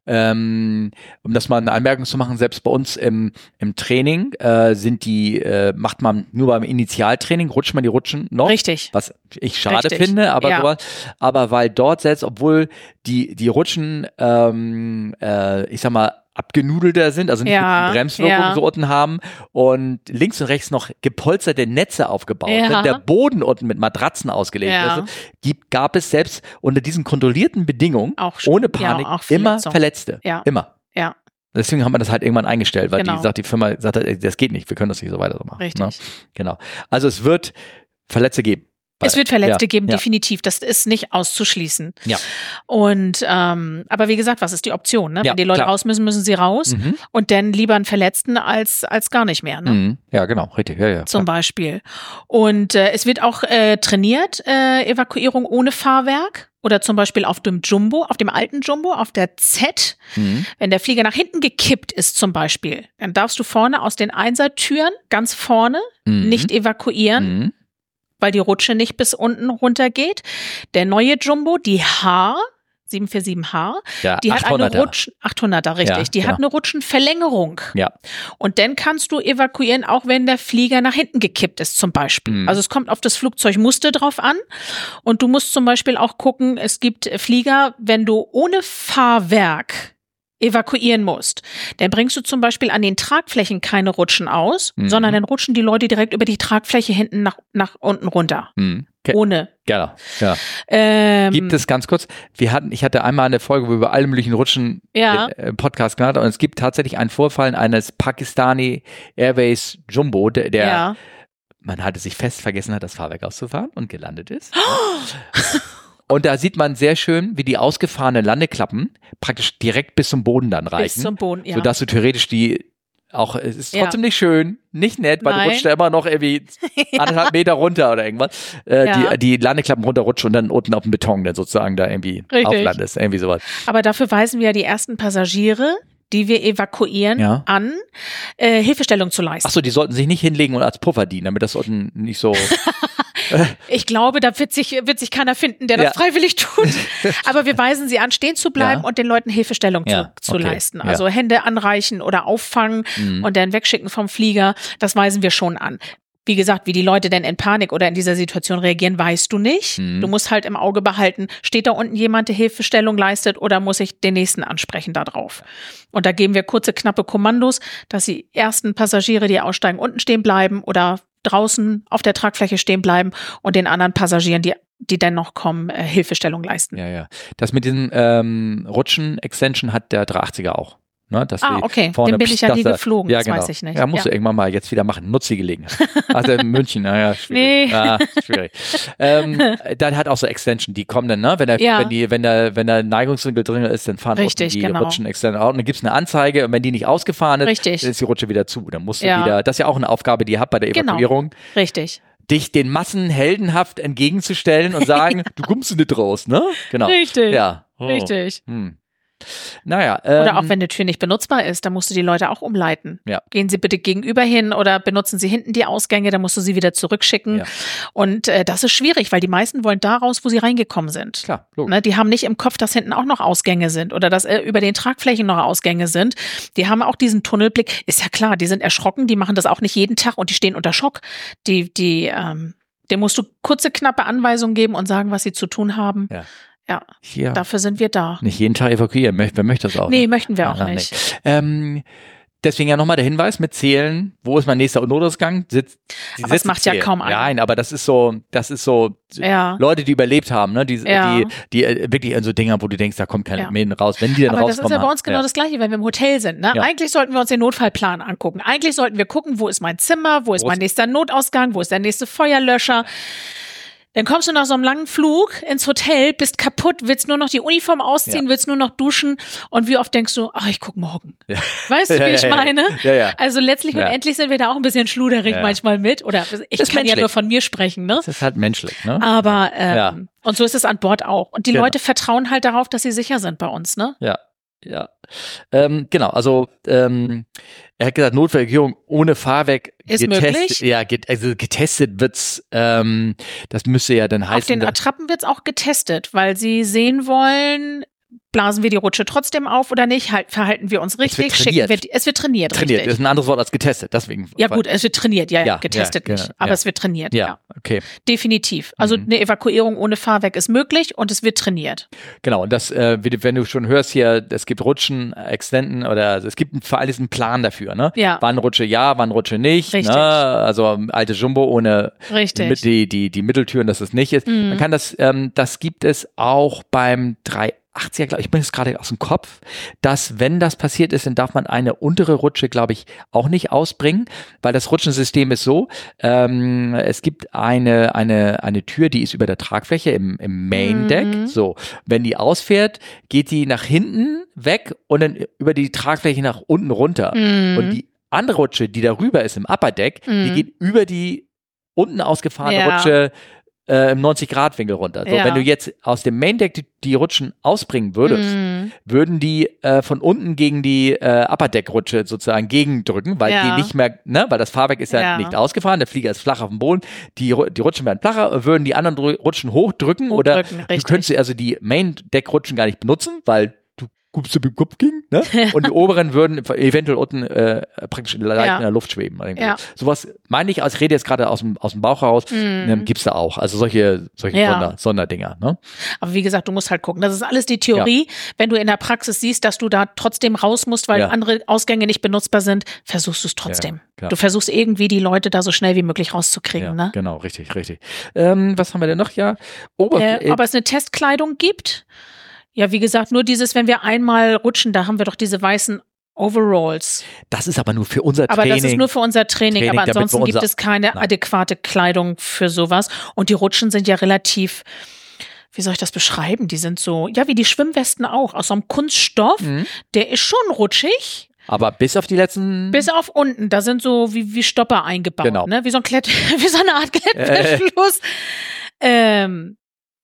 S1: Ähm, um das mal eine Anmerkung zu machen, selbst bei uns im, im Training äh, sind die, äh, macht man nur beim Initialtraining, rutscht man die Rutschen noch.
S2: Richtig.
S1: Was ich schade
S2: Richtig.
S1: finde, aber
S2: ja.
S1: sowas, aber weil dort selbst, obwohl die, die Rutschen, ähm, äh, ich sag mal, abgenudelter sind, also nicht
S2: ja,
S1: die Bremswirkung
S2: ja.
S1: so unten haben und links und rechts noch gepolsterte Netze aufgebaut
S2: ja.
S1: sind, der Boden unten mit Matratzen ausgelegt
S2: ja.
S1: ist, gibt, gab es selbst unter diesen kontrollierten Bedingungen
S2: auch,
S1: ohne Panik
S2: ja,
S1: immer Verletzte.
S2: Ja.
S1: Immer.
S2: Ja.
S1: Deswegen haben wir das halt irgendwann eingestellt, weil
S2: genau.
S1: die, sagt, die Firma sagt, das geht nicht, wir können das nicht so weiter machen.
S2: Richtig.
S1: Ne? Genau. Also es wird Verletzte geben.
S2: Es wird Verletzte
S1: ja,
S2: geben,
S1: ja.
S2: definitiv. Das ist nicht auszuschließen.
S1: Ja.
S2: Und ähm, aber wie gesagt, was ist die Option? Ne? Wenn die Leute
S1: klar.
S2: raus müssen, müssen sie raus
S1: Mhm.
S2: und dann lieber einen Verletzten als als gar nicht mehr. Ne?
S1: Mhm. Ja, genau, richtig. Ja, ja.
S2: Zum Beispiel. Und äh, es wird auch äh, trainiert, äh, Evakuierung ohne Fahrwerk. Oder zum Beispiel auf dem Jumbo, auf dem alten Jumbo, auf der Z.
S1: Mhm.
S2: Wenn der Flieger nach hinten gekippt ist zum Beispiel, dann darfst du vorne aus den Einsertüren ganz vorne
S1: Mhm.
S2: nicht evakuieren,
S1: Mhm.
S2: Weil die Rutsche nicht bis unten runter geht. Der neue Jumbo, die H, 747H,
S1: Ja,
S2: die hat eine
S1: 800er.
S2: Rutschen, 800er, richtig,
S1: Ja,
S2: die
S1: genau.
S2: hat eine Rutschenverlängerung.
S1: Ja.
S2: Und dann kannst du evakuieren, auch wenn der Flieger nach hinten gekippt ist, zum Beispiel.
S1: Mhm.
S2: Also es kommt auf das Flugzeugmuster drauf an. Und du musst zum Beispiel auch gucken, es gibt Flieger, wenn du ohne Fahrwerk evakuieren musst, dann bringst du zum Beispiel an den Tragflächen keine Rutschen aus,
S1: Mhm.
S2: sondern dann rutschen die Leute direkt über die Tragfläche hinten nach, nach unten runter.
S1: Mhm. Ke-
S2: Ohne.
S1: Genau. Ja.
S2: Ähm,
S1: Gibt es ganz kurz, wir hatten, ich hatte einmal eine Folge, wo wir über alle möglichen Rutschen
S2: Ja.
S1: äh, im Podcast gemacht und es gibt tatsächlich einen Vorfall eines Pakistani Airways Jumbo, der, der
S2: ja.
S1: man hatte sich fest vergessen hat, das Fahrwerk auszufahren und gelandet ist. Und da sieht man sehr schön, wie die ausgefahrenen Landeklappen praktisch direkt bis zum Boden dann reichen.
S2: Bis zum Boden, ja.
S1: Sodass du theoretisch die auch, es ist
S2: Ja.
S1: trotzdem nicht schön, nicht nett, weil
S2: Nein.
S1: du rutscht da immer noch irgendwie anderthalb Meter runter oder irgendwas. Äh,
S2: Ja.
S1: die, die Landeklappen runterrutschen und dann unten auf dem Beton dann sozusagen da irgendwie
S2: Richtig.
S1: auflandest. Irgendwie sowas.
S2: Aber dafür weisen wir ja die ersten Passagiere, die wir evakuieren,
S1: Ja.
S2: an, äh, Hilfestellung zu leisten.
S1: Achso, die sollten sich nicht hinlegen und als Puffer dienen, damit das unten nicht so.
S2: Ich glaube, da wird sich, wird sich keiner finden, der das
S1: Ja.
S2: freiwillig tut. Aber wir weisen sie an, stehen zu bleiben
S1: Ja.
S2: und den Leuten Hilfestellung
S1: Ja,
S2: zu, zu
S1: okay.
S2: leisten. Also Hände anreichen oder auffangen
S1: Mhm.
S2: und dann wegschicken vom Flieger. Das weisen wir schon an. Wie gesagt, wie die Leute denn in Panik oder in dieser Situation reagieren, weißt du nicht.
S1: Mhm.
S2: Du musst halt im Auge behalten, steht da unten jemand, der Hilfestellung leistet oder muss ich den nächsten ansprechen da drauf? Und da geben wir kurze, knappe Kommandos, dass die ersten Passagiere, die aussteigen, unten stehen bleiben oder draußen auf der Tragfläche stehen bleiben und den anderen Passagieren, die, die dann noch kommen, äh, Hilfestellung leisten.
S1: Ja, ja. Das mit diesem ähm, Rutschen-Extension hat der 380er auch. Ne, dass
S2: Ah, okay.
S1: vorne
S2: Den bin ich ja nie geflogen,
S1: Ja,
S2: das
S1: genau.
S2: weiß ich nicht.
S1: Ja, musst
S2: Ja.
S1: du irgendwann mal jetzt wieder machen. Nutz die Gelegenheit. Also in München, naja, schwierig.
S2: Nee.
S1: Ah, schwierig. ähm, dann hat auch so Extension, die kommen dann, ne? Wenn der,
S2: Ja.
S1: wenn die, wenn der, wenn der Neigungswinkel drin ist, dann fahren
S2: Richtig,
S1: die
S2: genau.
S1: Rutschen Extension out und dann gibt's eine Anzeige und wenn die nicht ausgefahren ist,
S2: Richtig.
S1: dann ist die Rutsche wieder zu. Dann musst du
S2: Ja.
S1: wieder, das ist ja auch eine Aufgabe, die ihr habt bei der
S2: Genau.
S1: Evakuierung.
S2: Richtig.
S1: dich den Massen heldenhaft entgegenzustellen und sagen, du kommst nicht raus, ne? Genau.
S2: Richtig.
S1: Ja. Oh.
S2: Richtig.
S1: Hm. Naja. Ähm,
S2: Oder auch wenn eine Tür nicht benutzbar ist, dann musst du die Leute auch umleiten.
S1: Ja.
S2: Gehen Sie bitte gegenüber hin oder benutzen Sie hinten die Ausgänge, dann musst du sie wieder zurückschicken.
S1: Ja.
S2: Und äh, das ist schwierig, weil die meisten wollen da raus, wo sie reingekommen sind.
S1: Klar.
S2: Ne, die haben nicht im Kopf, dass hinten auch noch Ausgänge sind oder dass äh, über den Tragflächen noch Ausgänge sind. Die haben auch diesen Tunnelblick. Ist ja klar, die sind erschrocken, die machen das auch nicht jeden Tag und die stehen unter Schock. Die, die, ähm, dem musst du kurze, knappe Anweisungen geben und sagen, was sie zu tun haben.
S1: Ja.
S2: Ja,
S1: Hier.
S2: dafür sind wir da.
S1: Nicht jeden Tag evakuieren. Wer möchte das auch?
S2: Nee,
S1: ne?
S2: möchten wir auch
S1: Ah,
S2: nicht.
S1: nee. Ähm, deswegen ja nochmal der Hinweis mit Zählen. Wo ist mein nächster Notausgang? Sitz,
S2: Aber das macht ja
S1: zählen.
S2: kaum einer.
S1: Nein, aber das ist so, das ist so,
S2: Ja.
S1: Leute, die überlebt haben, ne? Die,
S2: Ja.
S1: die, die äh, wirklich in so Dinger, wo du denkst, da kommt keiner
S2: Ja.
S1: mehr raus. Wenn die dann
S2: Aber das
S1: rauskommen.
S2: ist ja bei uns genau
S1: ja.
S2: das Gleiche, wenn wir im Hotel sind. Ne?
S1: Ja.
S2: Eigentlich sollten wir uns den Notfallplan angucken. Eigentlich sollten wir gucken, wo ist mein Zimmer, wo ist
S1: Wo
S2: mein nächster Notausgang, wo ist der nächste Feuerlöscher. Dann kommst du nach so einem langen Flug ins Hotel, bist kaputt, willst nur noch die Uniform ausziehen,
S1: Ja.
S2: willst nur noch duschen und wie oft denkst du, ach, ich guck morgen.
S1: Ja.
S2: Weißt du, wie
S1: Ja,
S2: ich
S1: ja, ja.
S2: meine?
S1: Ja, ja.
S2: Also letztlich
S1: Ja.
S2: und endlich sind wir da auch ein bisschen schluderig
S1: Ja.
S2: manchmal mit. Oder ich kann ja
S1: menschlich.
S2: nur von mir sprechen, ne?
S1: Das ist halt menschlich, ne?
S2: Aber ähm,
S1: Ja.
S2: und so ist es an Bord auch. Und die
S1: Genau.
S2: Leute vertrauen halt darauf, dass sie sicher sind bei uns, ne?
S1: Ja, ja. Ähm, genau, also ähm, er hat gesagt, Notfallregierung ohne Fahrwerk
S2: Ist möglich?
S1: Ja, get, also getestet wird's. Ähm, das müsste ja dann
S2: Auf
S1: heißen.
S2: den
S1: da-
S2: Attrappen wird's auch getestet, weil sie sehen wollen, blasen wir die Rutsche trotzdem auf oder nicht, halt, verhalten wir uns richtig,
S1: wird
S2: schicken
S1: trainiert.
S2: wir, die- es wird trainiert,
S1: trainiert. Das
S2: richtig.
S1: ist ein anderes Wort als getestet. Deswegen.
S2: Ja gut, es wird trainiert, ja, ja, getestet
S1: ja,
S2: nicht,
S1: genau,
S2: aber
S1: ja.
S2: es wird trainiert,
S1: Ja, okay,
S2: Definitiv. Also
S1: Mhm.
S2: eine Evakuierung ohne Fahrwerk ist möglich und es wird trainiert.
S1: genau. Und das, äh, wenn du schon hörst hier, es gibt Rutschen, Extenden oder also es gibt für alles einen Plan dafür, ne?
S2: Ja.
S1: Wann Rutsche ja, wann Rutsche nicht.
S2: Richtig.
S1: Ne? Also ähm, alte Jumbo ohne
S2: Richtig.
S1: die, die, die Mitteltüren, dass es nicht ist.
S2: Mhm.
S1: Man kann das, ähm, das gibt es auch beim 380er, glaube ich, ich bin jetzt gerade aus dem Kopf, dass wenn das passiert ist, dann darf man eine untere Rutsche, glaube ich, auch nicht ausbringen, weil das Rutschensystem ist so, ähm, es gibt eine, eine, eine Tür, die ist über der Tragfläche im, im Main Deck,
S2: Mhm.
S1: so. Wenn die ausfährt, geht die nach hinten weg und dann über die Tragfläche nach unten runter.
S2: Mhm.
S1: Und die andere Rutsche, die darüber ist im Upper Deck, die
S2: Mhm.
S1: geht über die unten ausgefahrene
S2: Ja.
S1: Rutsche äh, im 90-Grad-Winkel runter. So,
S2: Ja.
S1: Wenn du jetzt aus dem Main Deck die, die Rutschen ausbringen würdest,
S2: Mhm.
S1: würden die äh, von unten gegen die äh, Upper Deck-Rutsche sozusagen gegendrücken, weil
S2: Ja.
S1: die nicht mehr, ne, weil das Fahrwerk ist ja,
S2: Ja.
S1: nicht ausgefahren, der Flieger ist flach auf dem Boden, die, die Rutschen werden flacher, würden die anderen Rutschen hochdrücken, oder
S2: Hochdrücken,
S1: du
S2: richtig.
S1: könntest also die Main Deck-Rutschen gar nicht benutzen, weil du ging, ne? Und die oberen würden eventuell unten äh, praktisch leicht ja. in der Luft schweben. Ja. Sowas meine ich, als rede jetzt gerade aus dem, aus dem Bauch heraus, mm. ähm, gibt's da auch. Also solche, solche ja. Sonder, Sonderdinger. Ne?
S2: Aber wie gesagt, du musst halt gucken. Das ist alles die Theorie. Wenn du in der Praxis siehst, dass du da trotzdem raus musst, weil andere Ausgänge nicht benutzbar sind, versuchst du es trotzdem. du versuchst irgendwie die Leute da so schnell wie möglich rauszukriegen. ne?
S1: Genau, richtig, richtig. Ähm, was haben wir denn noch? Ja,
S2: Oberfläche. Äh, ob es eine Testkleidung gibt? Ja, wie gesagt, nur dieses, wenn wir einmal rutschen, da haben wir doch diese weißen Overalls.
S1: Das ist aber nur für unser Training.
S2: Aber das ist nur für unser Training, Training aber ansonsten gibt es keine Nein. adäquate Kleidung für sowas. Und die Rutschen sind ja relativ, wie soll ich das beschreiben? Die sind so, ja, wie die Schwimmwesten auch, aus so einem Kunststoff. Mhm. Der ist schon rutschig.
S1: Aber bis auf die letzten.
S2: Bis auf unten, da sind so wie, wie Stopper eingebaut, genau. ne? Wie so ein Klett, wie so eine Art Klettverschluss. Äh. Ähm,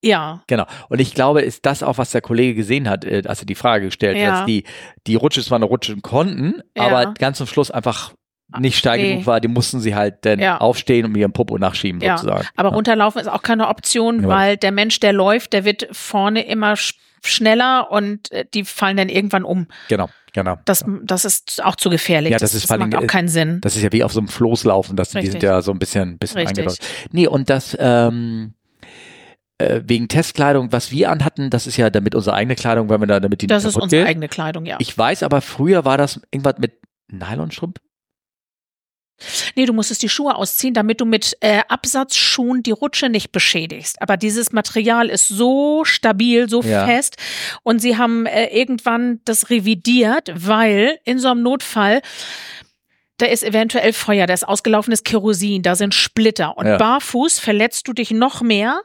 S2: ja.
S1: Genau. Und ich glaube, ist das auch, was der Kollege gesehen hat, äh, als er die Frage gestellt hat, ja. dass die, die Rutsche zwar noch rutschen konnten, ja. aber ganz zum Schluss einfach nicht steil nee. genug war, die mussten sie halt dann ja. aufstehen und mit ihrem Popo nachschieben ja. sozusagen.
S2: Aber ja. runterlaufen ist auch keine Option, weil der Mensch, der läuft, der wird vorne immer schneller und äh, die fallen dann irgendwann um.
S1: Genau. Genau.
S2: Das, das ist auch zu gefährlich.
S1: Ja, das, das ist
S2: das macht auch keinen Sinn.
S1: Das ist ja wie auf so einem Floß laufen, das, die sind ja so ein bisschen, bisschen eingebaut. Nee, und das, ähm, äh, wegen Testkleidung, was wir anhatten, das ist ja damit unsere eigene Kleidung, weil wir da damit die
S2: Das ist unsere geht. eigene Kleidung, ja.
S1: Ich weiß, aber früher war das irgendwas mit Nylonstrumpf.
S2: Nee, du musstest die Schuhe ausziehen, damit du mit äh, Absatzschuhen die Rutsche nicht beschädigst. Aber dieses Material ist so stabil, so ja. fest. Und sie haben äh, irgendwann das revidiert, weil in so einem Notfall da ist eventuell Feuer, da ist ausgelaufenes Kerosin, da sind Splitter. Und ja. barfuß verletzt du dich noch mehr,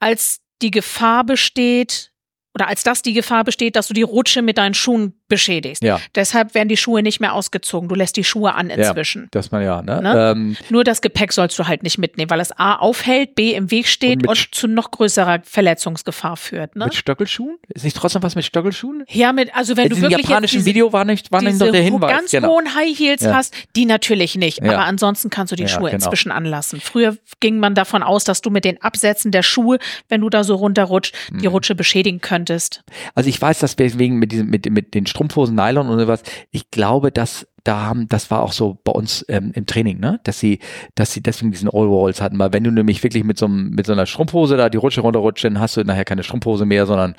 S2: als die Gefahr besteht, oder als das die Gefahr besteht, dass du die Rutsche mit deinen Schuhen beschädigst. Ja. Deshalb werden die Schuhe nicht mehr ausgezogen. Du lässt die Schuhe an inzwischen. Ja,
S1: das man ja, ne? ne?
S2: Ähm, Nur das Gepäck sollst du halt nicht mitnehmen, weil es A aufhält, B im Weg steht und, und zu noch größerer Verletzungsgefahr führt. Ne?
S1: Mit Stöckelschuhen? Ist nicht trotzdem was mit Stöckelschuhen?
S2: Ja, mit, also wenn
S1: in
S2: du wirklich.
S1: Im japanischen diese, Video war nicht, war nicht noch der Hinweis.
S2: ganz genau. hohen High Heels ja. hast, die natürlich nicht. Aber ansonsten kannst du die Schuhe genau. inzwischen anlassen. Früher ging man davon aus, dass du mit den Absätzen der Schuhe, wenn du da so runterrutscht, mhm. die Rutsche beschädigen könntest.
S1: Also ich weiß, dass wegen mit diesem, mit, mit den Strumpfhosen Nylon und sowas, ich glaube, dass da haben, das war auch so bei uns ähm, im Training, ne, dass sie, dass sie deswegen diesen All-Walls hatten, weil wenn du nämlich wirklich mit so, einem, mit so einer Strumpfhose da die Rutsche runterrutscht, dann hast du nachher keine Strumpfhose mehr, sondern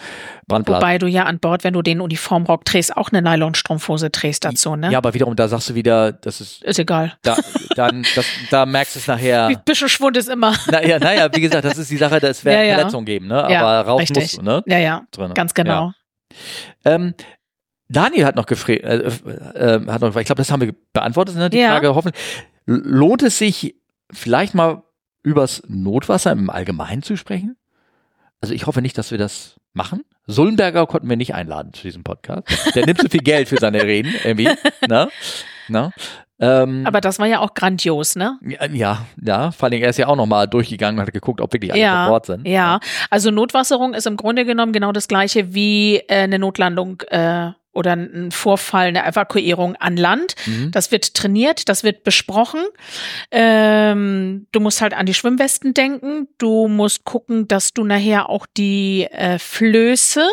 S1: Brandblatt.
S2: Wobei du ja an Bord, wenn du den Uniformrock trägst, auch eine Nylon-Strumpfhose trägst dazu, ne?
S1: Ja, aber wiederum, da sagst du wieder, das ist.
S2: Ist egal.
S1: Da, dann, das, da merkst du es nachher.
S2: Ein bisschen Schwund ist immer.
S1: Naja, naja, wie gesagt, das ist die Sache, das wird ja, ja. Verletzungen geben, ne?
S2: Ja,
S1: aber raus
S2: richtig.
S1: musst du, ne?
S2: Ja, ja. Drin. Ganz genau. Ja.
S1: Ähm, Daniel hat noch gefragt, äh, äh, hat noch, ich glaube, das haben wir beantwortet, ne, die ja. Frage. Hoffen, lohnt es sich vielleicht mal übers Notwasser im Allgemeinen zu sprechen? Also ich hoffe nicht, dass wir das machen. Sullenberger konnten wir nicht einladen zu diesem Podcast. Der nimmt so viel Geld für seine Reden, irgendwie. Ne? Ne?
S2: Ähm, Aber das war ja auch grandios, ne?
S1: Ja, ja, vor allem er ist ja auch nochmal durchgegangen und hat geguckt, ob wirklich alle ja, vor Ort sind.
S2: Ja, also Notwasserung ist im Grunde genommen genau das gleiche wie äh, eine Notlandung äh, oder ein Vorfall, eine Evakuierung an Land. Mhm. Das wird trainiert, das wird besprochen. Ähm, du musst halt an die Schwimmwesten denken. Du musst gucken, dass du nachher auch die äh, Flöße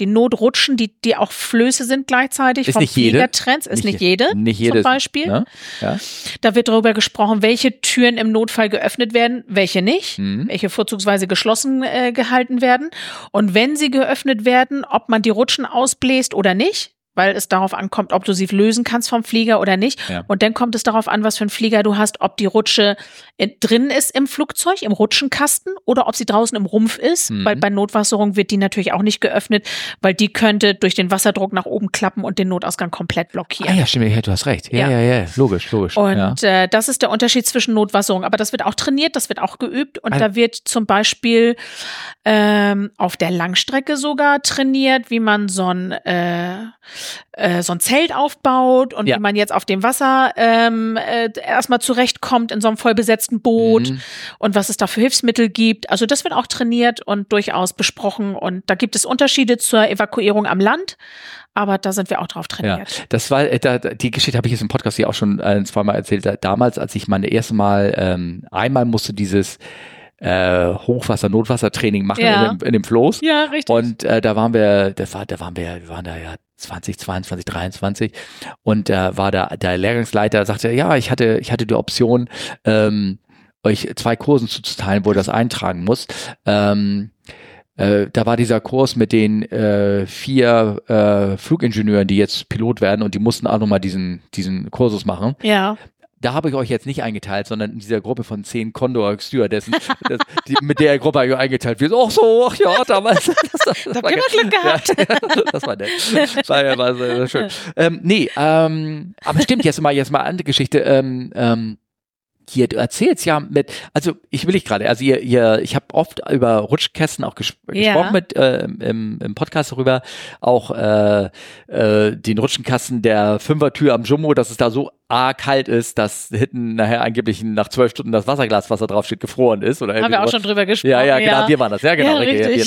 S2: die Notrutschen, die, die auch Flöße sind gleichzeitig
S1: ist vom nicht jede.
S2: Fliegertrends, ist nicht, nicht jede,
S1: nicht jede
S2: zum Beispiel. Ne? Ja. Da wird darüber gesprochen, welche Türen im Notfall geöffnet werden, welche nicht, mhm. welche vorzugsweise geschlossen äh, gehalten werden. Und wenn sie geöffnet werden, ob man die Rutschen ausbläst oder nicht weil es darauf ankommt, ob du sie lösen kannst vom Flieger oder nicht. Ja. Und dann kommt es darauf an, was für ein Flieger du hast, ob die Rutsche drin ist im Flugzeug, im Rutschenkasten oder ob sie draußen im Rumpf ist. Mhm. Weil bei Notwasserung wird die natürlich auch nicht geöffnet, weil die könnte durch den Wasserdruck nach oben klappen und den Notausgang komplett blockieren.
S1: Ah ja, stimmt, ja, du hast recht. Ja, ja, ja, ja. logisch, logisch.
S2: Und äh, das ist der Unterschied zwischen Notwasserung. Aber das wird auch trainiert, das wird auch geübt und also, da wird zum Beispiel ähm, auf der Langstrecke sogar trainiert, wie man so ein äh, äh, so ein Zelt aufbaut und ja. wie man jetzt auf dem Wasser ähm, äh, erstmal zurechtkommt in so einem vollbesetzten Boot mhm. und was es da für Hilfsmittel gibt. Also das wird auch trainiert und durchaus besprochen und da gibt es Unterschiede zur Evakuierung am Land. Aber da sind wir auch drauf trainiert.
S1: Ja, das war äh, da, die Geschichte habe ich jetzt im Podcast hier auch schon äh, zweimal erzählt. Damals, als ich meine erste Mal ähm, einmal musste dieses äh, Hochwasser, Notwassertraining machen ja. in, dem, in dem Floß.
S2: Ja, richtig.
S1: Und äh, da waren wir, da, war, da waren wir, wir waren da ja 2022, 23 und da äh, war der, der Lehrgangsleiter, sagte, ja, ich hatte, ich hatte die Option, ähm, euch zwei Kursen zuzuteilen, wo ihr das eintragen muss. Ähm, äh, da war dieser Kurs mit den äh, vier äh, Flugingenieuren, die jetzt Pilot werden und die mussten auch nochmal diesen, diesen Kursus machen.
S2: Ja.
S1: Da habe ich euch jetzt nicht eingeteilt, sondern in dieser Gruppe von zehn Condor Stewardessen, das, die, mit der Gruppe habe ich eingeteilt. Wir so, ach so, ach ja, damals.
S2: Das, das da haben wir Glück gehabt.
S1: Ja, das war nett. War ja war sehr, sehr schön. Ähm, nee, ähm, aber stimmt, jetzt mal, jetzt mal andere Geschichte. Ähm, ähm, hier, du erzählst ja mit, also ich will nicht gerade, also ihr, ihr, ich habe oft über Rutschkästen auch ges ja. gesprochen mit äh, im, im Podcast darüber, auch äh, äh, den Rutschenkasten der Fünfertür am Jumbo, dass es da so A, kalt ist, dass hinten nachher angeblich nach zwölf Stunden das Wasserglas, was da drauf steht, gefroren ist. Oder
S2: Haben wir auch schon drüber gesprochen.
S1: Ja, ja, genau, ja. wir waren das, ja, genau. Ja, richtig.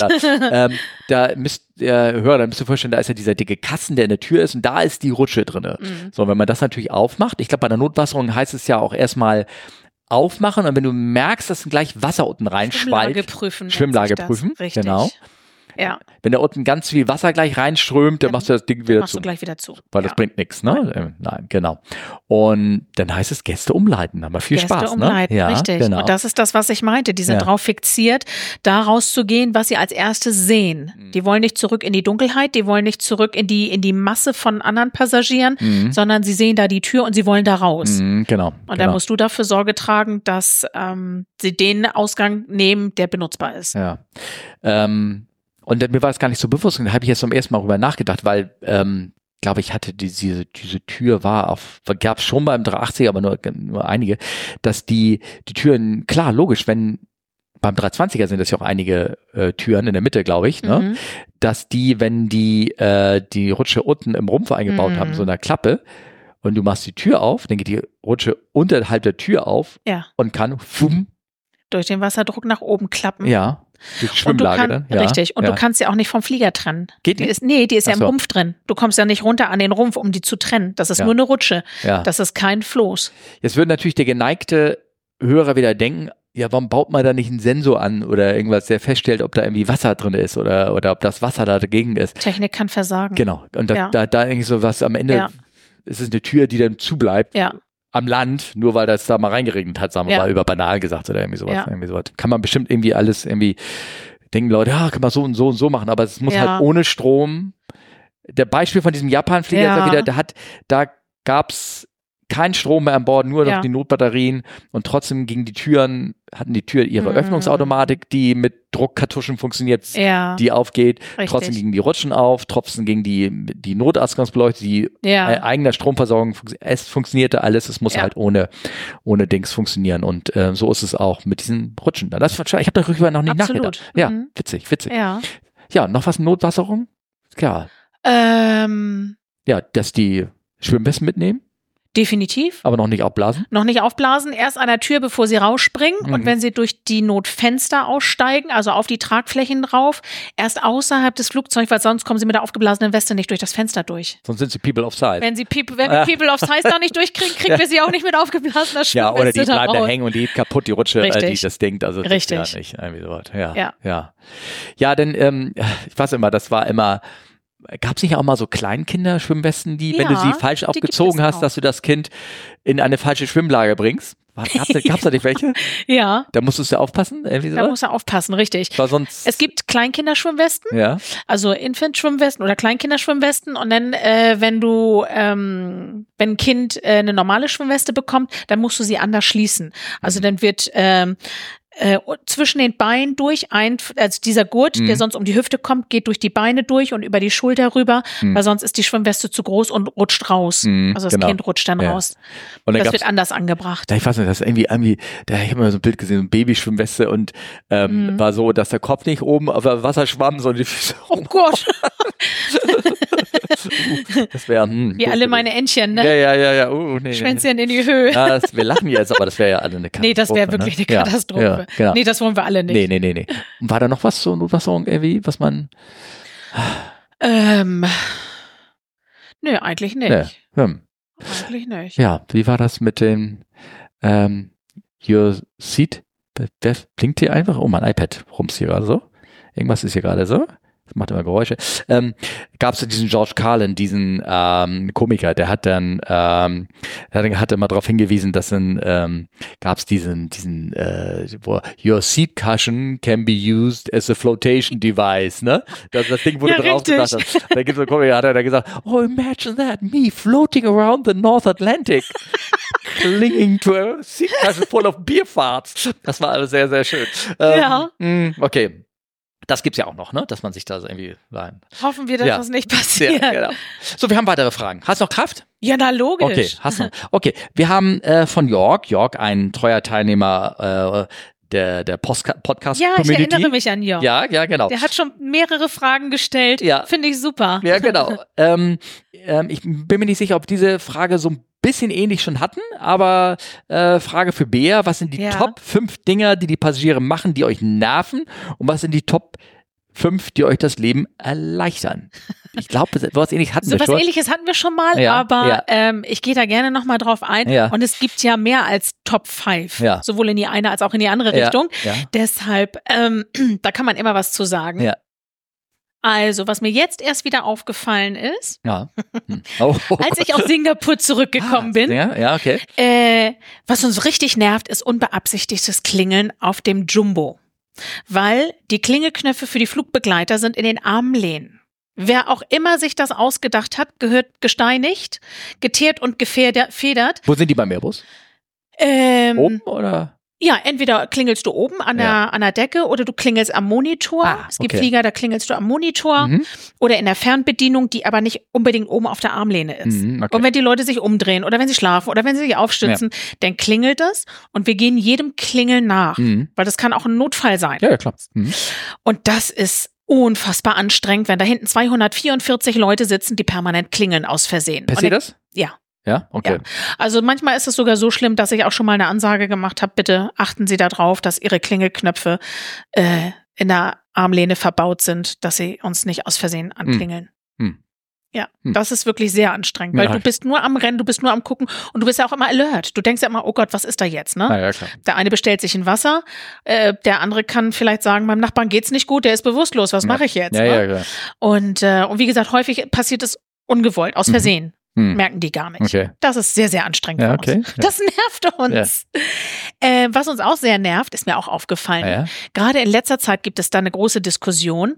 S1: ähm, da müsst ihr hören, da müsst ihr vorstellen, da ist ja dieser dicke Kasten, der in der Tür ist und da ist die Rutsche drinne. Mhm. So, wenn man das natürlich aufmacht, ich glaube, bei der Notwasserung heißt es ja auch erstmal, aufmachen und wenn du merkst, dass gleich Wasser unten reinschwallt.
S2: Schwimmlage prüfen.
S1: Schwimmlage prüfen.
S2: Richtig.
S1: Genau.
S2: Ja.
S1: Wenn da unten ganz viel Wasser gleich reinströmt, dann, dann machst du das Ding wieder
S2: machst
S1: zu.
S2: du gleich wieder zu.
S1: Weil ja. das bringt nichts, ne? Nein. Äh, nein. genau. Und dann heißt es Gäste umleiten. Haben wir viel
S2: Gäste
S1: Spaß,
S2: umleiten,
S1: ne? Ja,
S2: richtig.
S1: Genau.
S2: Und das ist das, was ich meinte. Die sind ja. drauf fixiert, da rauszugehen, was sie als erstes sehen. Mhm. Die wollen nicht zurück in die Dunkelheit, die wollen nicht zurück in die, in die Masse von anderen Passagieren, mhm. sondern sie sehen da die Tür und sie wollen da raus.
S1: Mhm, genau.
S2: Und
S1: genau.
S2: dann musst du dafür Sorge tragen, dass ähm, sie den Ausgang nehmen, der benutzbar ist.
S1: Ja. Ähm, und mir war es gar nicht so bewusst. Und da habe ich jetzt zum ersten Mal darüber nachgedacht, weil, ähm, glaube ich, hatte die, diese, diese Tür war auf, gab es schon beim 380, aber nur, nur einige, dass die, die Türen, klar, logisch, wenn beim 320er sind das ja auch einige äh, Türen in der Mitte, glaube ich, ne? Mhm. dass die, wenn die äh, die Rutsche unten im Rumpf eingebaut mhm. haben, so eine Klappe, und du machst die Tür auf, dann geht die Rutsche unterhalb der Tür auf
S2: ja.
S1: und kann fum,
S2: durch den Wasserdruck nach oben klappen.
S1: Ja. Die Schwimmlage
S2: kann,
S1: dann. Ja,
S2: richtig. Und
S1: ja.
S2: du kannst sie auch nicht vom Flieger trennen.
S1: Geht die?
S2: die ist, nee, die ist ja im
S1: so.
S2: Rumpf drin. Du kommst ja nicht runter an den Rumpf, um die zu trennen. Das ist
S1: Ja.
S2: nur eine Rutsche.
S1: Ja.
S2: Das ist kein Floß.
S1: Jetzt würde natürlich der geneigte Hörer wieder denken, ja, warum baut man da nicht einen Sensor an oder irgendwas, der feststellt, ob da irgendwie Wasser drin ist oder, oder ob das Wasser da dagegen ist.
S2: Technik kann versagen.
S1: Genau. Und da,
S2: Ja.
S1: da, da irgendwie so was am Ende ist es eine Tür, die dann zubleibt.
S2: Ja.
S1: Am Land, nur weil das da mal reingeregnet hat, sagen wir
S2: Ja.
S1: mal, über banal gesagt oder irgendwie sowas.
S2: Ja.
S1: Irgendwie sowas. Kann man bestimmt irgendwie alles irgendwie denken Leute, ja, kann man so und so und so machen, aber es muss
S2: Ja.
S1: halt ohne Strom. Der Beispiel von diesem Japan-Flieger ist ja wieder, da hat, da gab's keinen Strom mehr an Bord, nur noch
S2: Ja.
S1: die Notbatterien und trotzdem gingen die Türen, hatten die Tür ihre
S2: Mhm.
S1: Öffnungsautomatik, die mit Druckkartuschen funktioniert,
S2: Ja.
S1: die aufgeht.
S2: Richtig.
S1: Trotzdem gingen die Rutschen auf, trotzdem gingen die, die Notausgangsbeleuchtung, die
S2: Ja.
S1: äh, eigener Stromversorgung, es funktionierte alles, es muss
S2: Ja.
S1: halt ohne, ohne Dings funktionieren und äh, so ist es auch mit diesen Rutschen. Das, ich habe darüber noch nicht
S2: Absolut.
S1: nachgedacht. Ja,
S2: Mhm.
S1: witzig, witzig.
S2: Ja.
S1: Ja, noch was Notwasserung? Ja,
S2: Ähm,
S1: ja, dass die Schwimmwesten mitnehmen,
S2: definitiv.
S1: aber noch nicht abblasen.
S2: Noch nicht aufblasen, erst an der Tür, bevor sie rausspringen.
S1: Mhm.
S2: Und wenn sie durch die Notfenster aussteigen, also auf die Tragflächen drauf, erst außerhalb des Flugzeugs, weil sonst kommen sie mit der aufgeblasenen Weste nicht durch das Fenster durch.
S1: Sonst sind sie People of Size.
S2: Wenn sie People, wenn wir
S1: Ah.
S2: People of Size da nicht durchkriegen, kriegen wir sie auch nicht mit aufgeblasener
S1: Ja, oder die
S2: Schwimmweste
S1: bleiben da hängen und die geht kaputt, die Rutsche, äh, die das Ding, also das
S2: Richtig.
S1: ja nicht irgendwie sowas. Ja,
S2: Ja.
S1: ja. Ja, denn ähm, ich weiß immer, das war immer, gab es nicht auch mal so Kleinkinder-Schwimmwesten, die, wenn du
S2: Ja,
S1: sie falsch aufgezogen
S2: es
S1: hast,
S2: auch.
S1: dass du das Kind in eine falsche Schwimmlage bringst? War- Gab's da, da nicht welche?
S2: Ja,
S1: Da musstest du aufpassen, irgendwie
S2: da
S1: so?
S2: muss er aufpassen, richtig.
S1: War sonst,
S2: Es gibt Kleinkinderschwimmwesten,
S1: ja,
S2: also Infant-Schwimmwesten oder Kleinkinderschwimmwesten und dann, äh, wenn du, ähm, wenn ein Kind äh, eine normale Schwimmweste bekommt, dann musst du sie anders schließen. Also dann wird ähm, äh, zwischen den Beinen durch ein, also dieser Gurt,
S1: Mhm.
S2: der sonst um die Hüfte kommt, geht durch die Beine durch und über die Schulter rüber,
S1: Mhm.
S2: weil sonst ist die Schwimmweste zu groß und rutscht raus.
S1: Mhm,
S2: also das
S1: genau.
S2: Kind rutscht dann
S1: Ja.
S2: raus.
S1: und dann
S2: Das wird anders angebracht.
S1: da, ich weiß nicht, das ist irgendwie, irgendwie, da ich habe mal so ein Bild gesehen, so ein Babyschwimmweste und ähm,
S2: Mhm.
S1: war so, dass der Kopf nicht oben auf dem Wasser schwamm, sondern die Füße
S2: Oh Gott,
S1: Das wäre, hm,
S2: wie alle meine Entchen, ne?
S1: Ja, ja, ja, ja, uh, nee, nee.
S2: Schwänzchen in die Höhe.
S1: Ja, das, wir lachen jetzt, aber das wäre ja alle eine Katastrophe.
S2: Nee, das wäre wirklich
S1: ne?
S2: eine
S1: Ja,
S2: Katastrophe.
S1: Ja, genau.
S2: Nee, das wollen wir alle nicht.
S1: nee, nee, nee, nee. War da noch was zur Notwasserung irgendwie, was man,
S2: Ähm, nö, eigentlich nicht.
S1: ne, hm.
S2: Eigentlich nicht.
S1: ja, wie war das mit dem, ähm, Your Seat wer blinkt hier einfach? Oh, mein iPad rums hier gerade so. Irgendwas ist hier gerade so macht immer Geräusche, ähm, gab es diesen George Carlin, diesen ähm, Komiker, der hat dann, ähm, der hat immer darauf hingewiesen, dass dann ähm, gab es diesen, diesen, äh, wo your seat cushion can be used as a flotation device, ne? Das, das Ding, wo ja, du drauf gedacht hast. Da gibt es einen Komiker, hat er dann gesagt, oh, imagine that, me floating around the North Atlantic, clinging to a seat cushion full of beer farts. Das war alles sehr, sehr schön. Ähm, ja. Mh, mm, okay. Das gibt's ja auch noch, ne? Dass man sich da so irgendwie rein.
S2: Hoffen wir, dass ja. das nicht passiert. Ja, genau.
S1: So, wir haben weitere Fragen. Hast du noch Kraft?
S2: Ja, na logisch.
S1: Okay, hast du. Okay, wir haben äh, von York, York, ein treuer Teilnehmer äh, der, der Podcast
S2: Ja, ich erinnere mich an Jörg.
S1: Ja, ja, genau.
S2: Der hat schon mehrere Fragen gestellt. Ja. Finde ich super.
S1: Ja, genau. ähm, ähm, ich bin mir nicht sicher, ob diese Frage so ein bisschen ähnlich schon hatten, aber äh, Frage für Bea, was sind die ja. Top 5 Dinger, die die Passagiere machen, die euch nerven und was sind die Top 5, die euch das Leben erleichtern? Ich glaube, was ähnliches hatten so wir
S2: was
S1: schon.
S2: Was ähnliches hatten wir schon mal, ja, aber ja. Ähm, ich gehe da gerne nochmal drauf ein. Ja. Und es gibt ja mehr als Top 5, ja. sowohl in die eine als auch in die andere Richtung. Deshalb, ähm, da kann man immer was zu sagen. Also, was mir jetzt erst wieder aufgefallen ist, ja. Hm. Oh, oh als ich aus Singapur zurückgekommen ah, bin,
S1: ja, ja, okay.
S2: Äh, was uns richtig nervt, ist unbeabsichtigtes Klingeln auf dem Jumbo. Weil die Klingelknöpfe für die Flugbegleiter sind in den Armlehnen. Wer auch immer sich das ausgedacht hat, gehört gesteinigt, geteert und gefedert.
S1: Wo sind die beim Airbus?
S2: Ähm,
S1: Oben oder?
S2: Ja, entweder klingelst du oben an der, ja. an der Decke oder du klingelst am Monitor. Ah, es gibt okay. Flieger, da klingelst du am Monitor mhm. oder in der Fernbedienung, die aber nicht unbedingt oben auf der Armlehne ist. Mhm, okay. Und wenn die Leute sich umdrehen oder wenn sie schlafen oder wenn sie sich aufstützen, ja. dann klingelt es und wir gehen jedem Klingeln nach, mhm. weil das kann auch ein Notfall sein.
S1: Ja, ja klar. Mhm.
S2: Und das ist unfassbar anstrengend, wenn da hinten 244 Leute sitzen, die permanent klingeln aus Versehen.
S1: Passiert das?
S2: Ja.
S1: Ja, okay. Ja.
S2: Also manchmal ist es sogar so schlimm, dass ich auch schon mal eine Ansage gemacht habe, bitte achten Sie darauf, dass Ihre Klingelknöpfe äh, in der Armlehne verbaut sind, dass sie uns nicht aus Versehen hm. anklingeln. Hm. Ja, hm. das ist wirklich sehr anstrengend, weil ja, du bist nur am Rennen, du bist nur am Gucken und du bist ja auch immer alert. Du denkst ja immer, oh Gott, was ist da jetzt, ne?
S1: ja, klar.
S2: Der eine bestellt sich ein Wasser, äh, der andere kann vielleicht sagen, meinem Nachbarn geht's nicht gut, der ist bewusstlos, was mache ich jetzt?
S1: Ja,
S2: ne? Und, äh, und wie gesagt, häufig passiert es ungewollt, aus mhm. Versehen. Mhm. Hm. Merken die gar nicht.
S1: Okay.
S2: Das ist sehr, sehr anstrengend
S1: ja, okay.
S2: uns. Das nervt uns. Ja. Äh, was uns auch sehr nervt, ist mir auch aufgefallen. Ja. Gerade in letzter Zeit gibt es da eine große Diskussion.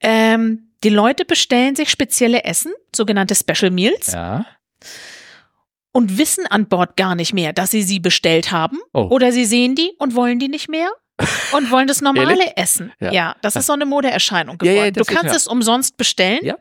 S2: Ähm, die Leute bestellen sich spezielle Essen, sogenannte Special Meals. Und wissen an Bord gar nicht mehr, dass sie sie bestellt haben. Oh. Oder sie sehen die und wollen die nicht mehr und wollen das normale essen. Ja. das ist so eine Modeerscheinung geworden. Du kannst es umsonst bestellen.
S1: Ja.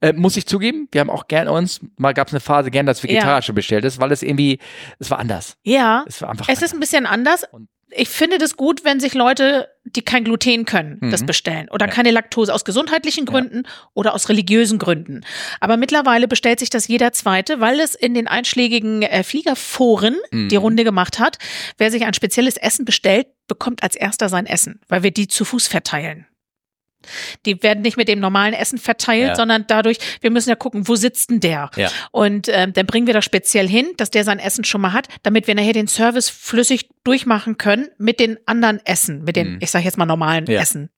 S1: Äh, muss ich zugeben, wir haben auch gern uns, mal gab es eine Phase gern das Vegetarische ja. bestellt ist, weil es irgendwie, es war anders.
S2: Ja.
S1: Es war einfach.
S2: Es anders. ist ein bisschen anders. Und ich finde das gut, wenn sich Leute, die kein Gluten können, mhm. das bestellen oder ja. keine Laktose aus gesundheitlichen Gründen ja. oder aus religiösen Gründen. Aber mittlerweile bestellt sich das jeder Zweite, weil es in den einschlägigen äh, Fliegerforen mhm. die Runde gemacht hat. Wer sich ein spezielles Essen bestellt, bekommt als erster sein Essen, weil wir die zu Fuß verteilen. Die werden nicht mit dem normalen Essen verteilt, ja. sondern dadurch, wir müssen ja gucken, wo sitzt denn der? Ja. Und ähm, dann bringen wir das speziell hin, dass der sein Essen schon mal hat, damit wir nachher den Service flüssig durchmachen können mit den anderen Essen, mit den, mhm. ich sage jetzt mal normalen ja. Essen.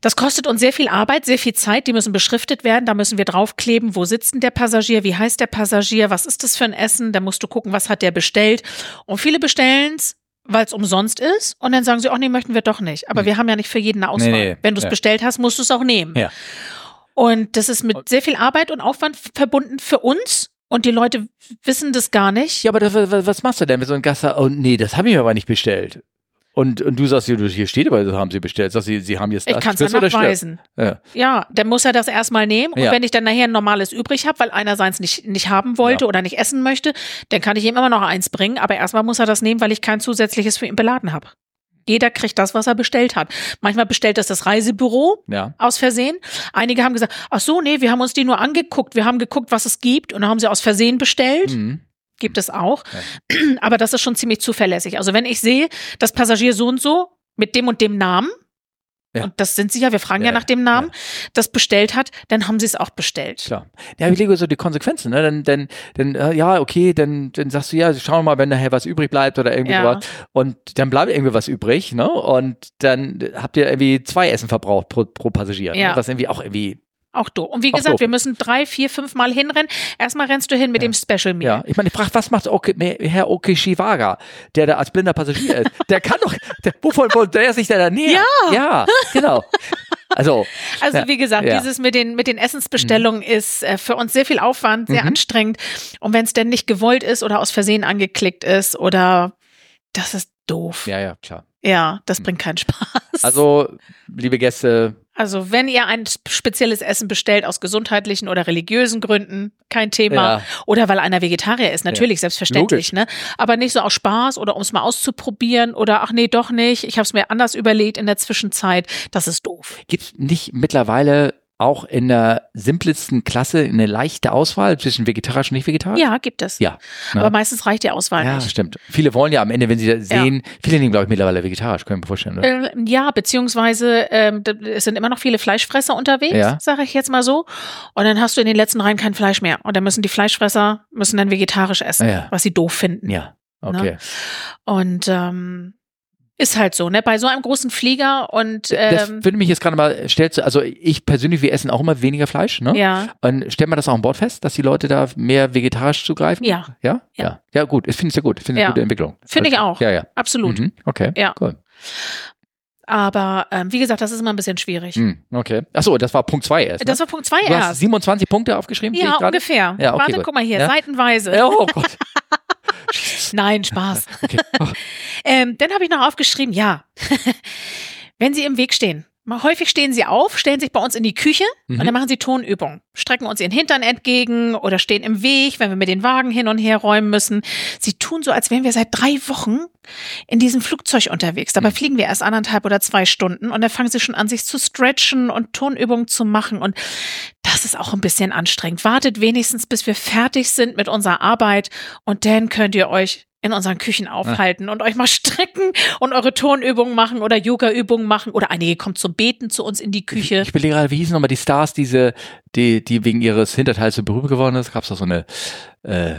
S2: Das kostet uns sehr viel Arbeit, sehr viel Zeit. Die müssen beschriftet werden. Da müssen wir draufkleben, wo sitzt denn der Passagier, wie heißt der Passagier, was ist das für ein Essen. Da musst du gucken, was hat der bestellt. Und viele bestellen es weil es umsonst ist und dann sagen sie, ach nee, möchten wir doch nicht. Aber mhm. wir haben ja nicht für jeden eine Auswahl. Nee, nee. Wenn du es ja. bestellt hast, musst du es auch nehmen.
S1: Ja.
S2: Und das ist mit sehr viel Arbeit und Aufwand verbunden für uns. Und die Leute wissen das gar nicht.
S1: Ja, aber das, was machst du denn mit so einem Gast? Oh nee, das habe ich aber nicht bestellt. Und, und du sagst, hier steht aber, haben sie bestellt. Sagst sie, sie haben jetzt
S2: das. Ich kann es ja nachweisen. Ja. ja, dann muss er das erstmal nehmen. Und ja. wenn ich dann nachher ein normales übrig habe, weil einer seins nicht, nicht haben wollte ja. oder nicht essen möchte, dann kann ich ihm immer noch eins bringen. Aber erstmal muss er das nehmen, weil ich kein zusätzliches für ihn beladen habe. Jeder kriegt das, was er bestellt hat. Manchmal bestellt das das Reisebüro
S1: ja.
S2: aus Versehen. Einige haben gesagt, ach so, nee, wir haben uns die nur angeguckt. Wir haben geguckt, was es gibt und dann haben sie aus Versehen bestellt. Mhm gibt es auch. Ja. Aber das ist schon ziemlich zuverlässig. Also wenn ich sehe, das Passagier so und so mit dem und dem Namen, ja. und das sind sie ja, wir fragen ja, ja nach dem Namen, ja. das bestellt hat, dann haben sie es auch bestellt.
S1: Klar. Ja, ich lege so die Konsequenzen, ne? Dann, dann, dann äh, ja, okay, dann, dann sagst du, ja, schauen wir mal, wenn nachher was übrig bleibt oder irgendwie was. Und dann bleibt irgendwie was übrig, ne? Und dann habt ihr irgendwie zwei Essen verbraucht pro, pro Passagier. Ne? Was irgendwie auch irgendwie
S2: auch doof. Und wie gesagt, doof. wir müssen drei, vier, fünf Mal hinrennen. Erstmal rennst du hin mit ja. dem Special Meal.
S1: Ja, ich meine, ich frage, was macht okay, Herr Okishiwaga, der da als blinder Passagier ist? Der kann doch, der, wovon wollte der sich da näher?
S2: Ja.
S1: Ja, genau. Also,
S2: also wie gesagt, ja. dieses mit den, mit den Essensbestellungen mhm. ist äh, für uns sehr viel Aufwand, sehr mhm. anstrengend. Und wenn es denn nicht gewollt ist oder aus Versehen angeklickt ist oder das ist doof.
S1: Ja, ja, klar.
S2: Ja, das mhm. bringt keinen Spaß.
S1: Also, liebe Gäste,
S2: also wenn ihr ein spezielles Essen bestellt aus gesundheitlichen oder religiösen Gründen, kein Thema. Ja. Oder weil einer Vegetarier ist, natürlich, ja. selbstverständlich. Ne? Aber nicht so aus Spaß oder um es mal auszuprobieren oder ach nee, doch nicht. Ich habe es mir anders überlegt in der Zwischenzeit. Das ist doof.
S1: Gibt es nicht mittlerweile auch in der simplesten Klasse eine leichte Auswahl zwischen vegetarisch und nicht vegetarisch?
S2: Ja, gibt es.
S1: Ja.
S2: Ne? Aber meistens reicht die Auswahl
S1: ja,
S2: nicht.
S1: Ja, stimmt. Viele wollen ja am Ende, wenn sie sehen, ja. viele nehmen, glaube ich, mittlerweile vegetarisch, können wir vorstellen.
S2: Äh, ja, beziehungsweise ähm, es sind immer noch viele Fleischfresser unterwegs, ja. sage ich jetzt mal so. Und dann hast du in den letzten Reihen kein Fleisch mehr. Und dann müssen die Fleischfresser müssen dann vegetarisch essen, ja. was sie doof finden.
S1: Ja. Okay. Ne?
S2: Und ähm, ist halt so, ne? Bei so einem großen Flieger und ähm,
S1: das würde mich jetzt gerade mal stellt, also ich persönlich, wir essen auch immer weniger Fleisch, ne?
S2: Ja.
S1: Und stellt man das auch an Bord fest, dass die Leute da mehr vegetarisch zugreifen?
S2: Ja.
S1: Ja? Ja, ja, ja gut. Ich finde es ja gut. Ich finde es ja. eine gute Entwicklung.
S2: Finde ich auch.
S1: Ja, ja.
S2: Absolut. Mhm.
S1: Okay.
S2: Ja. Cool. Aber ähm, wie gesagt, das ist immer ein bisschen schwierig.
S1: Mm, okay. Achso, das war Punkt 2 erst. Ne?
S2: Das war Punkt 2 erst.
S1: Du hast 27 Punkte aufgeschrieben?
S2: Ja, ungefähr.
S1: Ja, okay,
S2: Warte,
S1: gut.
S2: guck mal hier,
S1: ja?
S2: seitenweise.
S1: Oh Gott.
S2: Nein, Spaß. Okay. Ähm, dann habe ich noch aufgeschrieben, ja, wenn Sie im Weg stehen, Häufig stehen sie auf, stellen sich bei uns in die Küche mhm. und dann machen sie Tonübungen. Strecken uns ihren Hintern entgegen oder stehen im Weg, wenn wir mit den Wagen hin und her räumen müssen. Sie tun so, als wären wir seit drei Wochen in diesem Flugzeug unterwegs. Dabei mhm. fliegen wir erst anderthalb oder zwei Stunden und dann fangen sie schon an, sich zu stretchen und Tonübungen zu machen. Und das ist auch ein bisschen anstrengend. Wartet wenigstens, bis wir fertig sind mit unserer Arbeit und dann könnt ihr euch in unseren Küchen aufhalten ja. und euch mal strecken und eure Tonübungen machen oder Yoga-Übungen machen oder einige kommen zum Beten zu uns in die Küche.
S1: Ich, ich überlege gerade, wie hießen nochmal die Stars, diese, die, die wegen ihres Hinterteils so berühmt geworden ist? Gab es da so eine, äh,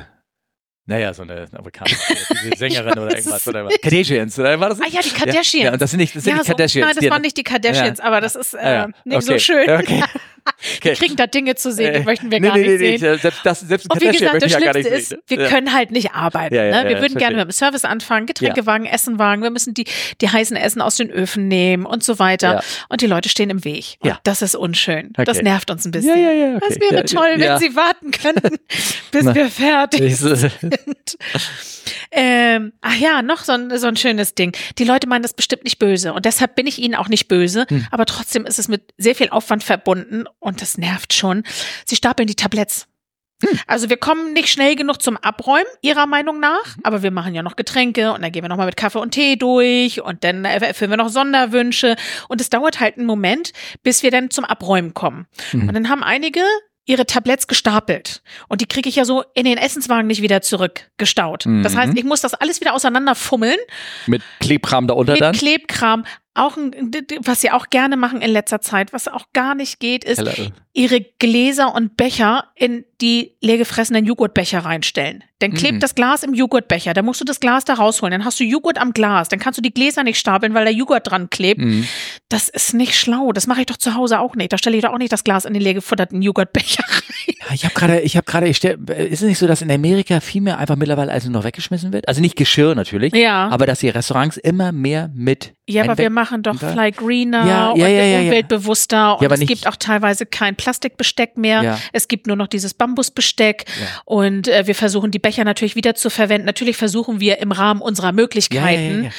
S1: naja, so eine amerikanische Sängerin oder irgendwas. Oder Kardashians, oder war das?
S2: Ah ja, die Kardashians. Ja,
S1: ja und das sind nicht, das sind ja,
S2: nicht
S1: Kardashians.
S2: So, nein, das waren nicht die Kardashians, aber das ist äh, nicht okay. so schön. Okay. Okay. Wir kriegen da Dinge zu sehen, die äh, möchten wir nee, gar nee, nicht nee, sehen.
S1: Selbst, das, selbst
S2: und wie gesagt, das Schlimmste ist, sehen. wir können halt nicht arbeiten.
S1: Ja, ja,
S2: ne? Wir würden gerne mit dem Service anfangen, Getränkewagen, Essenwagen, wir müssen die, die heißen Essen aus den Öfen nehmen und so weiter. Und die Leute stehen im Weg. Ja. das ist unschön. Okay. Das nervt uns ein bisschen.
S1: Ja, ja, ja,
S2: okay. Das wäre toll, wenn sie warten könnten, bis Na, wir fertig sind. Ähm, ach ja, noch so ein, so ein schönes Ding. Die Leute meinen das bestimmt nicht böse und deshalb bin ich ihnen auch nicht böse, hm. aber trotzdem ist es mit sehr viel Aufwand verbunden und das nervt schon. Sie stapeln die Tabletts. Hm. Also wir kommen nicht schnell genug zum Abräumen, ihrer Meinung nach, mhm. aber wir machen ja noch Getränke und dann gehen wir nochmal mit Kaffee und Tee durch und dann erfüllen wir noch Sonderwünsche und es dauert halt einen Moment, bis wir dann zum Abräumen kommen. Mhm. Und dann haben einige ihre Tabletts gestapelt. Und die kriege ich ja so in den Essenswagen nicht wieder zurückgestaut. Mhm. Das heißt, ich muss das alles wieder auseinanderfummeln.
S1: Mit Klebkram da unter
S2: mit
S1: dann?
S2: Mit Klebkram. Auch ein, was sie auch gerne machen in letzter Zeit, was auch gar nicht geht, ist Hello. ihre Gläser und Becher in die leergefressenen Joghurtbecher reinstellen. Dann klebt mhm. das Glas im Joghurtbecher, dann musst du das Glas da rausholen, dann hast du Joghurt am Glas, dann kannst du die Gläser nicht stapeln, weil der Joghurt dran klebt. Mhm. Das ist nicht schlau, das mache ich doch zu Hause auch nicht. Da stelle ich doch auch nicht das Glas in den leergefutterten Joghurtbecher rein.
S1: Ja, ich habe gerade, ich habe gerade, ich stell, ist es nicht so, dass in Amerika viel mehr einfach mittlerweile als noch weggeschmissen wird? Also nicht Geschirr natürlich,
S2: ja.
S1: aber dass die Restaurants immer mehr mit
S2: ja, aber wir machen doch Fly Greener ja, ja, ja, ja, umweltbewusster und es gibt auch teilweise kein Plastikbesteck mehr. Es gibt nur noch dieses Bambusbesteck und äh, wir versuchen die Becher natürlich wieder zu verwenden. Natürlich versuchen wir im Rahmen unserer Möglichkeiten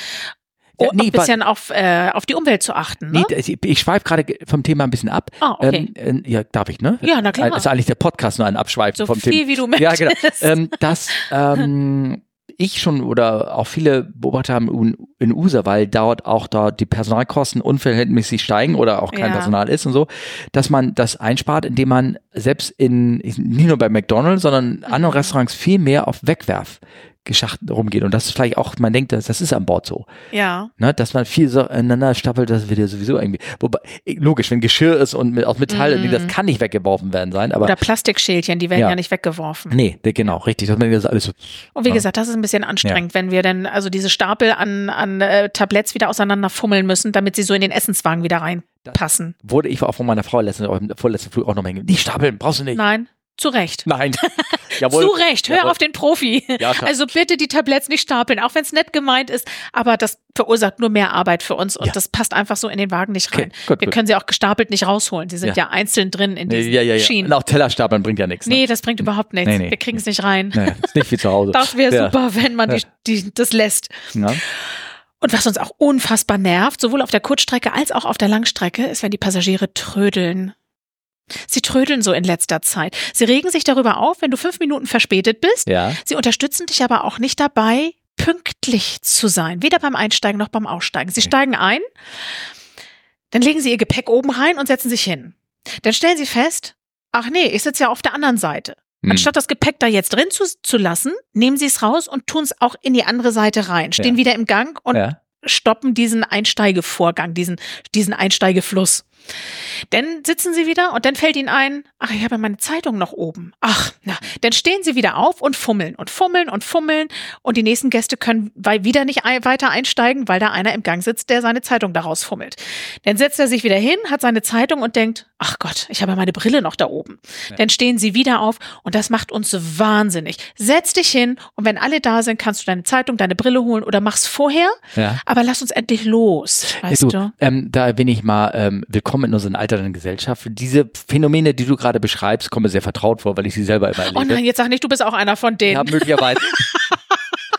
S2: ja, nee, ein bisschen auf, äh, auf die Umwelt zu achten. Ne?
S1: Nee, ich schweife gerade vom Thema ein bisschen ab.
S2: Ah, okay.
S1: Ähm, äh, ja, darf ich, ne?
S2: Ja, na klar.
S1: Das ist eigentlich der Podcast nur ein Abschweifen
S2: so
S1: vom
S2: Thema. So viel, wie du möchtest.
S1: Ja, genau. Ähm, das, ähm, ich schon oder auch viele Beobachter haben in USA, weil dort auch da die Personalkosten unverhältnismäßig steigen oder auch kein ja. Personal ist und so, dass man das einspart, indem man selbst in, nicht nur bei McDonalds, sondern in anderen Restaurants viel mehr auf Wegwerf geschacht rumgeht. Und das ist vielleicht auch, man denkt, das, das ist an Bord so.
S2: Ja.
S1: Ne, dass man viel so aneinander stapelt, das wird ja sowieso irgendwie. Wobei, logisch, wenn Geschirr ist und mit, aus Metall,
S2: Mhm.
S1: das kann nicht weggeworfen werden sein, aber.
S2: Oder Plastikschälchen, die werden
S1: Ja.
S2: ja, nicht weggeworfen.
S1: Nee, genau, richtig. Man das alles so,
S2: Und wie
S1: Ja.
S2: gesagt, das ist ein bisschen anstrengend, wenn wir dann also diese Stapel an, an äh, Tabletts wieder auseinander fummeln müssen, damit sie so in den Essenswagen wieder reinpassen.
S1: wurde ich auch von meiner Frau letzten, im vorletzten Flug auch noch mal hängen. Nicht stapeln, brauchst du nicht.
S2: Nein, zu Recht.
S1: Nein. Jawohl.
S2: Zu Recht, hör
S1: Jawohl.
S2: auf den Profi.
S1: Ja,
S2: also bitte die Tabletts nicht stapeln, auch wenn es nett gemeint ist, aber das verursacht nur mehr Arbeit für uns und
S1: Ja.
S2: das passt einfach so in den Wagen nicht
S1: Okay,
S2: rein.
S1: gut,
S2: Wir
S1: gut.
S2: können sie auch gestapelt nicht rausholen. Sie sind
S1: Ja.
S2: ja, einzeln drin in diesen
S1: ja, ja, ja.
S2: Schienen.
S1: Und auch Teller stapeln bringt ja nichts. Ne?
S2: Nee, das bringt überhaupt nichts.
S1: Nee, nee.
S2: Wir kriegen es nicht rein.
S1: Nee, ist nicht wie zu Hause.
S2: Das wäre super, wenn man die, die, das lässt. Und was uns auch unfassbar nervt, sowohl auf der Kurzstrecke als auch auf der Langstrecke, ist, wenn die Passagiere trödeln. Sie trödeln so in letzter Zeit. Sie regen sich darüber auf, wenn du fünf Minuten verspätet bist.
S1: ja.
S2: Sie unterstützen dich aber auch nicht dabei, pünktlich zu sein. Weder beim Einsteigen noch beim Aussteigen. Sie steigen ein, dann legen sie ihr Gepäck oben rein und setzen sich hin. Dann stellen sie fest, ach nee, ich sitze ja auf der anderen Seite.
S1: Hm.
S2: Anstatt das Gepäck da jetzt drin zu, zu lassen, nehmen sie es raus und tun es auch in die andere Seite rein, stehen
S1: Ja.
S2: wieder im Gang und
S1: ja.
S2: stoppen diesen Einsteigevorgang, diesen, diesen Einsteigefluss. Dann sitzen sie wieder und dann fällt ihnen ein, ach, ich habe ja meine Zeitung noch oben. Ach, na, dann stehen sie wieder auf und fummeln und fummeln und fummeln und die nächsten Gäste können wieder nicht weiter einsteigen, weil da einer im Gang sitzt, der seine Zeitung daraus fummelt. Dann setzt er sich wieder hin, hat seine Zeitung und denkt, ach Gott, ich habe ja meine Brille noch da oben. Dann stehen sie wieder auf und das macht uns wahnsinnig. Setz dich hin und wenn alle da sind, kannst du deine Zeitung, deine Brille holen oder mach's vorher,
S1: Ja.
S2: aber lass uns endlich los, weißt
S1: du,
S2: du?
S1: Ähm, da bin ich mal ähm, willkommen in unserer alternden Gesellschaft. Diese Phänomene, die du gerade beschreibst, kommen mir sehr vertraut vor, weil ich sie selber immer erlebe.
S2: Oh nein, jetzt sag nicht, du bist auch einer von denen.
S1: Ja, möglicherweise.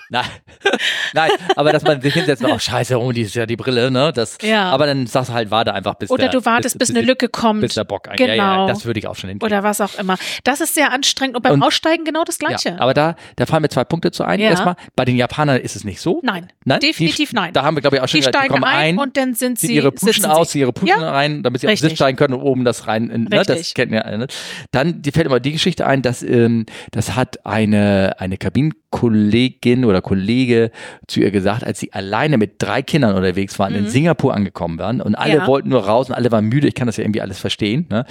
S1: Nein. Nein, aber dass man sich hinsetzt, oh scheiße, oh, die ist ja die Brille, ne? Das,
S2: Ja.
S1: Aber dann sagst du halt, warte einfach bis
S2: Oder
S1: der,
S2: du wartest, bis, eine Lücke kommt.
S1: bis der Bock ein. Ja, ja,
S2: Genau.
S1: das würde ich auch schon hinkriegen.
S2: Oder was auch immer. Das ist sehr anstrengend und beim
S1: Und-
S2: Aussteigen genau das Gleiche.
S1: Ja, aber da, da fallen mir zwei Punkte zu ein. Erstmal, bei den Japanern ist es nicht so.
S2: nein,
S1: Nein?
S2: definitiv
S1: die,
S2: nein.
S1: Da haben wir, glaube ich, auch schon
S2: die
S1: gesagt,
S2: steigen
S1: kommen
S2: ein,
S1: ein
S2: und dann sind sie
S1: ihre Puschen aus,
S2: sie.
S1: ihre Puschen rein, damit sie auf den
S2: Richtig.
S1: Sitz steigen können und oben das rein. In, ne, das
S2: Richtig.
S1: kennt ihr alle. Ne? Dann die fällt immer die Geschichte ein, dass ähm, das hat eine eine Kabinenkollegin oder Kollege zu ihr gesagt, als sie alleine mit drei Kindern unterwegs waren, in Singapur angekommen waren und alle
S2: Mhm. Ja.
S1: wollten nur raus und alle waren müde. Ich kann das ja irgendwie alles verstehen. Ne?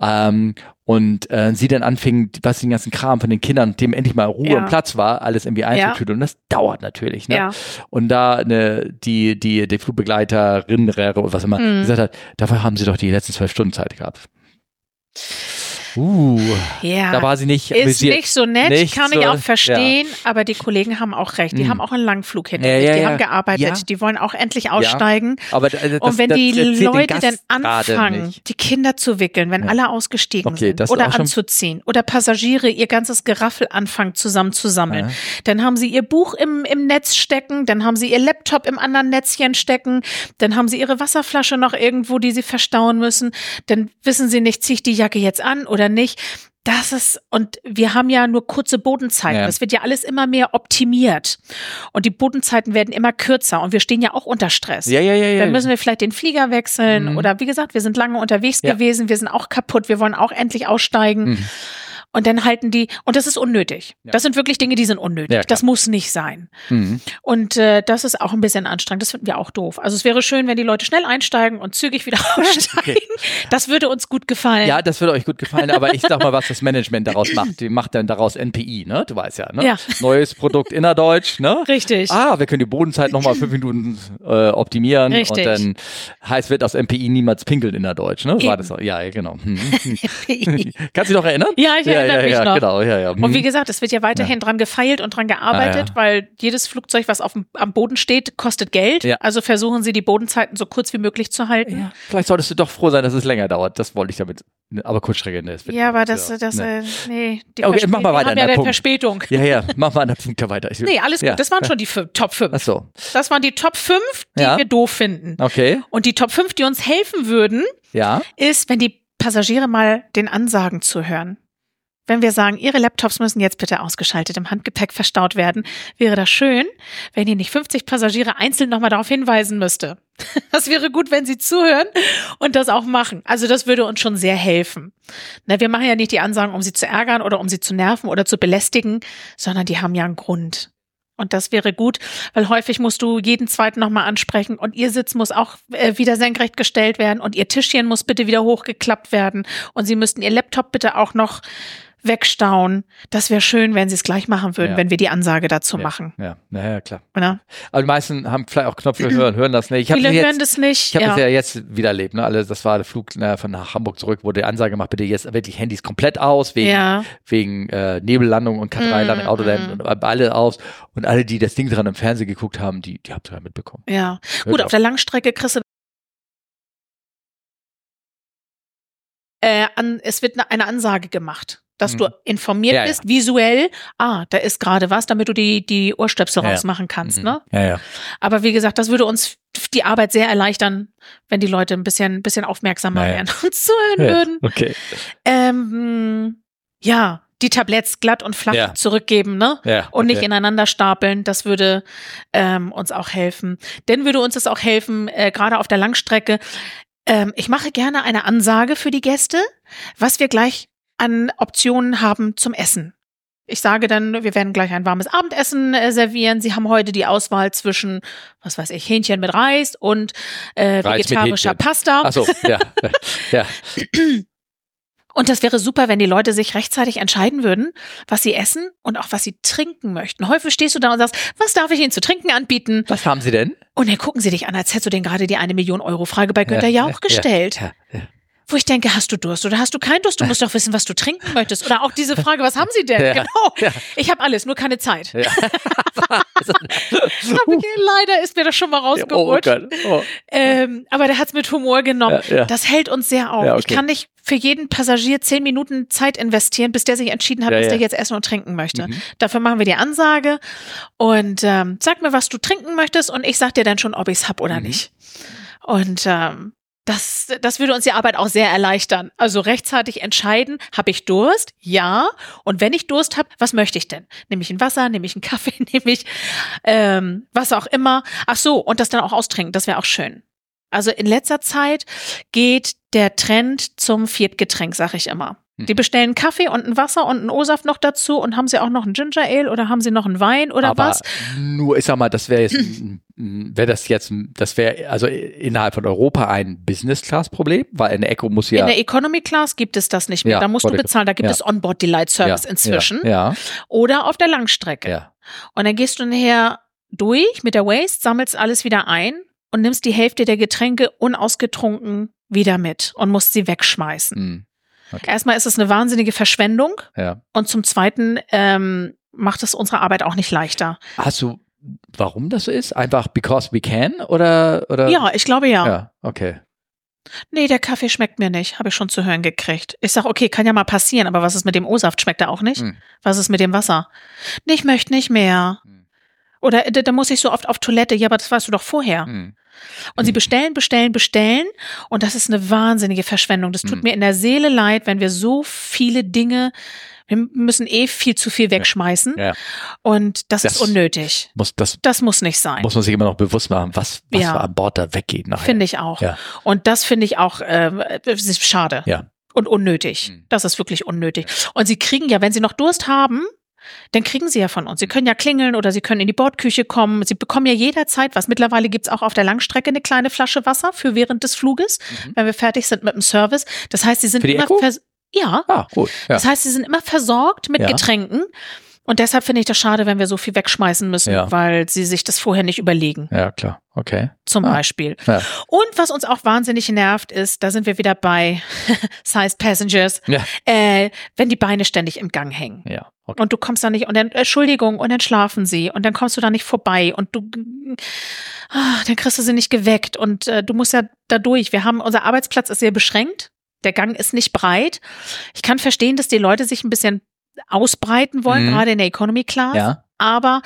S1: Ähm, und äh, sie dann anfing, was den ganzen Kram von den Kindern, dem endlich mal Ruhe
S2: Ja.
S1: und Platz war, alles irgendwie einzutüdeln. Und das dauert natürlich. Ne?
S2: Ja.
S1: Und da eine, die, die, die Flugbegleiterin, Rere oder was immer,
S2: Mhm.
S1: gesagt hat, dafür haben sie doch die letzten zwölf Stunden Zeit gehabt. Uh,
S2: Ja.
S1: da war sie nicht
S2: ist
S1: visiert.
S2: nicht so nett,
S1: Nicht
S2: kann
S1: so-
S2: ich auch verstehen, aber die Kollegen haben auch recht. Die
S1: Mhm.
S2: haben auch einen Langflug hinter
S1: Ja,
S2: sich.
S1: ja,
S2: die
S1: ja.
S2: haben gearbeitet.
S1: Ja.
S2: Die wollen auch endlich aussteigen.
S1: Aber das, das,
S2: und wenn
S1: das
S2: die
S1: den
S2: Leute dann anfangen, die Kinder zu wickeln, wenn
S1: Ja.
S2: alle ausgestiegen
S1: Okay,
S2: sind
S1: das
S2: oder anzuziehen oder Passagiere ihr ganzes Geraffel anfangen zusammenzusammeln,
S1: Ja.
S2: dann haben sie ihr Buch im, im Netz stecken, dann haben sie ihr Laptop im anderen Netzchen stecken, dann haben sie ihre Wasserflasche noch irgendwo, die sie verstauen müssen, dann wissen sie nicht, ziehe ich die Jacke jetzt an oder nicht. Das ist, und wir haben ja nur kurze Bodenzeiten.
S1: Ja.
S2: Das wird ja alles immer mehr optimiert. Und die Bodenzeiten werden immer kürzer. Und wir stehen ja auch unter Stress.
S1: Ja, ja, ja, ja.
S2: Dann müssen wir vielleicht den Flieger wechseln
S1: Mhm.
S2: oder wie gesagt, wir sind lange unterwegs
S1: Ja.
S2: gewesen, wir sind auch kaputt, wir wollen auch endlich aussteigen.
S1: Mhm.
S2: Und dann halten die, und das ist unnötig.
S1: Ja.
S2: Das sind wirklich Dinge, die sind unnötig.
S1: Ja,
S2: das muss nicht sein.
S1: Mhm.
S2: Und äh, das ist auch ein bisschen anstrengend. Das finden wir auch doof. Also es wäre schön, wenn die Leute schnell einsteigen und zügig wieder aussteigen. Das würde uns gut gefallen.
S1: Ja, das würde euch gut gefallen, aber ich sag mal, was das Management daraus macht. Die macht dann daraus NPI, ne? Du weißt ja, ne?
S2: Ja.
S1: Neues Produkt innerdeutsch, ne?
S2: Richtig.
S1: Ah, wir können die Bodenzeit nochmal fünf Minuten äh, optimieren
S2: Richtig.
S1: und dann heißt wird aus MPI niemals pinkeln innerdeutsch, ne? War
S2: Eben.
S1: das so? Ja, ja, genau. Hm. Kannst du dich noch erinnern?
S2: Ja, ich erinnere
S1: ja,
S2: mich
S1: ja,
S2: noch.
S1: Genau, ja, ja.
S2: Und
S1: Hm.
S2: wie gesagt, es wird ja weiterhin dran gefeilt und dran gearbeitet,
S1: Ah, ja.
S2: weil jedes Flugzeug, was auf dem, am Boden steht, kostet Geld.
S1: Ja.
S2: Also versuchen sie die Bodenzeiten so kurz wie möglich zu halten.
S1: ja, vielleicht solltest du doch froh sein, dass es länger dauert. Das wollte ich damit. Aber Kurzstrecke, ne? das
S2: Ja, aber das,
S1: ja,
S2: das,
S1: ne.
S2: äh, nee. Die
S1: Okay, mach mal weiter
S2: haben ja
S1: der Punkt.
S2: Verspätung.
S1: Ja, ja, mach mal an der Punkt weiter. Ich,
S2: Nee, alles gut.
S1: Ja.
S2: Das waren schon die Top 5.
S1: Ach so,
S2: Das waren die Top 5, die
S1: Ja.
S2: wir doof finden.
S1: okay,
S2: Und die Top 5, die uns helfen würden,
S1: ja.
S2: ist, wenn die Passagiere mal den Ansagen zuhören. Wenn wir sagen, Ihre Laptops müssen jetzt bitte ausgeschaltet im Handgepäck verstaut werden, wäre das schön, wenn ihr nicht 50 Passagiere einzeln nochmal darauf hinweisen müsste. Das wäre gut, wenn Sie zuhören und das auch machen. Also das würde uns schon sehr helfen. Na, wir machen ja nicht die Ansagen, um Sie zu ärgern oder um Sie zu nerven oder zu belästigen, sondern die haben ja einen Grund. Und das wäre gut, weil häufig musst du jeden zweiten nochmal ansprechen und ihr Sitz muss auch äh, wieder senkrecht gestellt werden und ihr Tischchen muss bitte wieder hochgeklappt werden und sie müssten ihr Laptop bitte auch noch wegstauen. Das wäre schön, wenn sie es gleich machen würden, ja. wenn wir die Ansage dazu
S1: ja.
S2: machen.
S1: Ja, naja, klar. Ja. Aber die meisten haben vielleicht auch Knopf für hören, hören das nicht.
S2: Ich Viele jetzt, hören das nicht.
S1: Ich habe ja. das ja jetzt wieder erlebt. Ne? Alle, das war der Flug na, von nach Hamburg zurück, wo die Ansage macht, bitte jetzt wirklich Handys komplett aus, wegen, ja. wegen äh, Nebellandung und K3-Landung, mm, Autolandung mm. und alle aus. Und alle, die das Ding dran im Fernsehen geguckt haben, die, die habt ihr ja mitbekommen.
S2: Ja, Hört gut, auf. auf der Langstrecke kriegst du äh, an, es wird eine Ansage gemacht dass mhm. du informiert ja, bist, ja. visuell, ah, da ist gerade was, damit du die, die Ohrstöpsel ja, rausmachen kannst, mhm. ne?
S1: Ja, ja.
S2: Aber wie gesagt, das würde uns die Arbeit sehr erleichtern, wenn die Leute ein bisschen, ein bisschen aufmerksamer wären und zuhören würden.
S1: Okay.
S2: Ähm, ja, die Tabletts glatt und flach ja. zurückgeben, ne?
S1: Ja, okay.
S2: Und nicht ineinander stapeln. Das würde ähm, uns auch helfen. Denn würde uns es auch helfen, äh, gerade auf der Langstrecke. Ähm, ich mache gerne eine Ansage für die Gäste, was wir gleich an Optionen haben zum Essen. Ich sage dann, wir werden gleich ein warmes Abendessen äh, servieren. Sie haben heute die Auswahl zwischen, was weiß ich, Hähnchen mit Reis und äh, vegetarischer Pasta.
S1: Ach so, ja, ja.
S2: Und das wäre super, wenn die Leute sich rechtzeitig entscheiden würden, was sie essen und auch was sie trinken möchten. Häufig stehst du da und sagst, was darf ich Ihnen zu trinken anbieten?
S1: Was haben Sie denn?
S2: Und dann gucken sie dich an, als hättest du denen gerade die eine Million Euro Frage bei Günther ja, Jauch gestellt. Ja, ja, wo ich denke, hast du Durst oder hast du keinen Durst? Du musst doch wissen, was du trinken möchtest. Oder auch diese Frage, was haben Sie denn? Ja, genau. Ja. Ich habe alles, nur keine Zeit. Ja. Leider ist mir das schon mal rausgerutscht. Oh, oh. Ähm, aber der hat es mit Humor genommen. Das hält uns sehr auf. Okay. Ich kann nicht für jeden Passagier zehn Minuten Zeit investieren, bis der sich entschieden hat, was der jetzt essen und trinken möchte. Mhm. Dafür machen wir die Ansage und ähm, sag mir, was du trinken möchtest und ich sag dir dann schon, ob ich's hab oder mhm. nicht. Und ähm, das, das würde uns die Arbeit auch sehr erleichtern. Also rechtzeitig entscheiden, habe ich Durst? Ja. Und wenn ich Durst habe, was möchte ich denn? Nehme ich ein Wasser, nehme ich einen Kaffee, nehme ich ähm, was auch immer. Ach so, und das dann auch austrinken, das wäre auch schön. Also in letzter Zeit geht der Trend zum Viertgetränk, sag ich immer. Die bestellen Kaffee und ein Wasser und einen O-Saft noch dazu und haben sie auch noch ein Ginger Ale oder haben sie noch einen Wein oder
S1: Aber
S2: was?
S1: Nur, ich sag mal, das wäre jetzt, wäre das jetzt, das wäre also innerhalb von Europa ein Business-Class-Problem, weil eine Echo muss ja.
S2: In der Economy Class gibt es das nicht mehr. Ja, da musst du bezahlen. Da gibt ja. es Onboard Delight Service ja, inzwischen.
S1: Ja,
S2: Oder auf der Langstrecke.
S1: Ja.
S2: Und dann gehst du nachher durch mit der Waste, sammelst alles wieder ein und nimmst die Hälfte der Getränke unausgetrunken wieder mit und musst sie wegschmeißen. Mhm. Okay. Erstmal ist es eine wahnsinnige Verschwendung.
S1: Ja.
S2: Und zum Zweiten ähm, macht es unsere Arbeit auch nicht leichter.
S1: Hast du, warum das so ist? Einfach because we can oder? oder?
S2: Ja, ich glaube ja.
S1: Ja, okay.
S2: Nee, der Kaffee schmeckt mir nicht, habe ich schon zu hören gekriegt. Ich sag, okay, kann ja mal passieren, aber was ist mit dem O-Saft? Schmeckt er auch nicht? Hm. Was ist mit dem Wasser? Nee, ich möchte nicht mehr. Hm. Oder da, da, muss ich so oft auf Toilette. Ja, aber das weißt du doch vorher. Hm. Und sie bestellen, bestellen, bestellen. Und das ist eine wahnsinnige Verschwendung. Das tut mhm. mir in der Seele leid, wenn wir so viele Dinge wir müssen eh viel zu viel wegschmeißen. Ja. Und das, das, ist unnötig.
S1: Muss, das,
S2: das muss nicht sein.
S1: Muss man sich immer noch bewusst machen, was, was ja. an Bord da weggeht.
S2: Finde ich auch. Ja. Und das finde ich auch äh, schade.
S1: Ja.
S2: Und unnötig. Mhm. Das ist wirklich unnötig. Und sie kriegen ja, wenn sie noch Durst haben, dann kriegen sie ja von uns. Sie können ja klingeln oder sie können in die Bordküche kommen. Sie bekommen ja jederzeit was. Mittlerweile gibt's auch auf der Langstrecke eine kleine Flasche Wasser für während des Fluges, mhm. wenn wir fertig sind mit dem Service. Das heißt, sie sind immer ja.
S1: Ah, gut.
S2: Ja. Das heißt, sie sind immer versorgt mit ja. Getränken. Und deshalb finde ich das schade, wenn wir so viel wegschmeißen müssen, ja. weil sie sich das vorher nicht überlegen.
S1: Ja, klar. Okay.
S2: Zum ah. Beispiel. Ja. Und was uns auch wahnsinnig nervt, ist, da sind wir wieder bei Sized Passengers, ja. äh, wenn die Beine ständig im Gang hängen.
S1: Ja. Okay.
S2: Und du kommst da nicht, und dann, Entschuldigung, und dann schlafen sie, und dann kommst du da nicht vorbei, und du, ah, dann kriegst du sie nicht geweckt, und äh, du musst ja da durch. Wir haben, unser Arbeitsplatz ist sehr beschränkt. Der Gang ist nicht breit. Ich kann verstehen, dass die Leute sich ein bisschen ausbreiten wollen, mhm. gerade in der Economy Class.
S1: Ja.
S2: Aber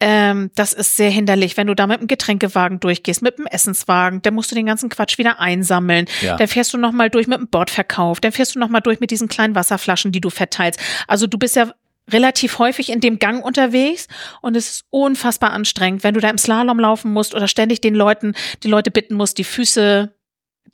S2: ähm, das ist sehr hinderlich, wenn du da mit dem Getränkewagen durchgehst, mit dem Essenswagen, dann musst du den ganzen Quatsch wieder einsammeln. Ja. Dann fährst du nochmal durch mit dem Bordverkauf, dann fährst du nochmal durch mit diesen kleinen Wasserflaschen, die du verteilst. Also du bist ja relativ häufig in dem Gang unterwegs und es ist unfassbar anstrengend, wenn du da im Slalom laufen musst oder ständig den Leuten, die Leute bitten musst, die Füße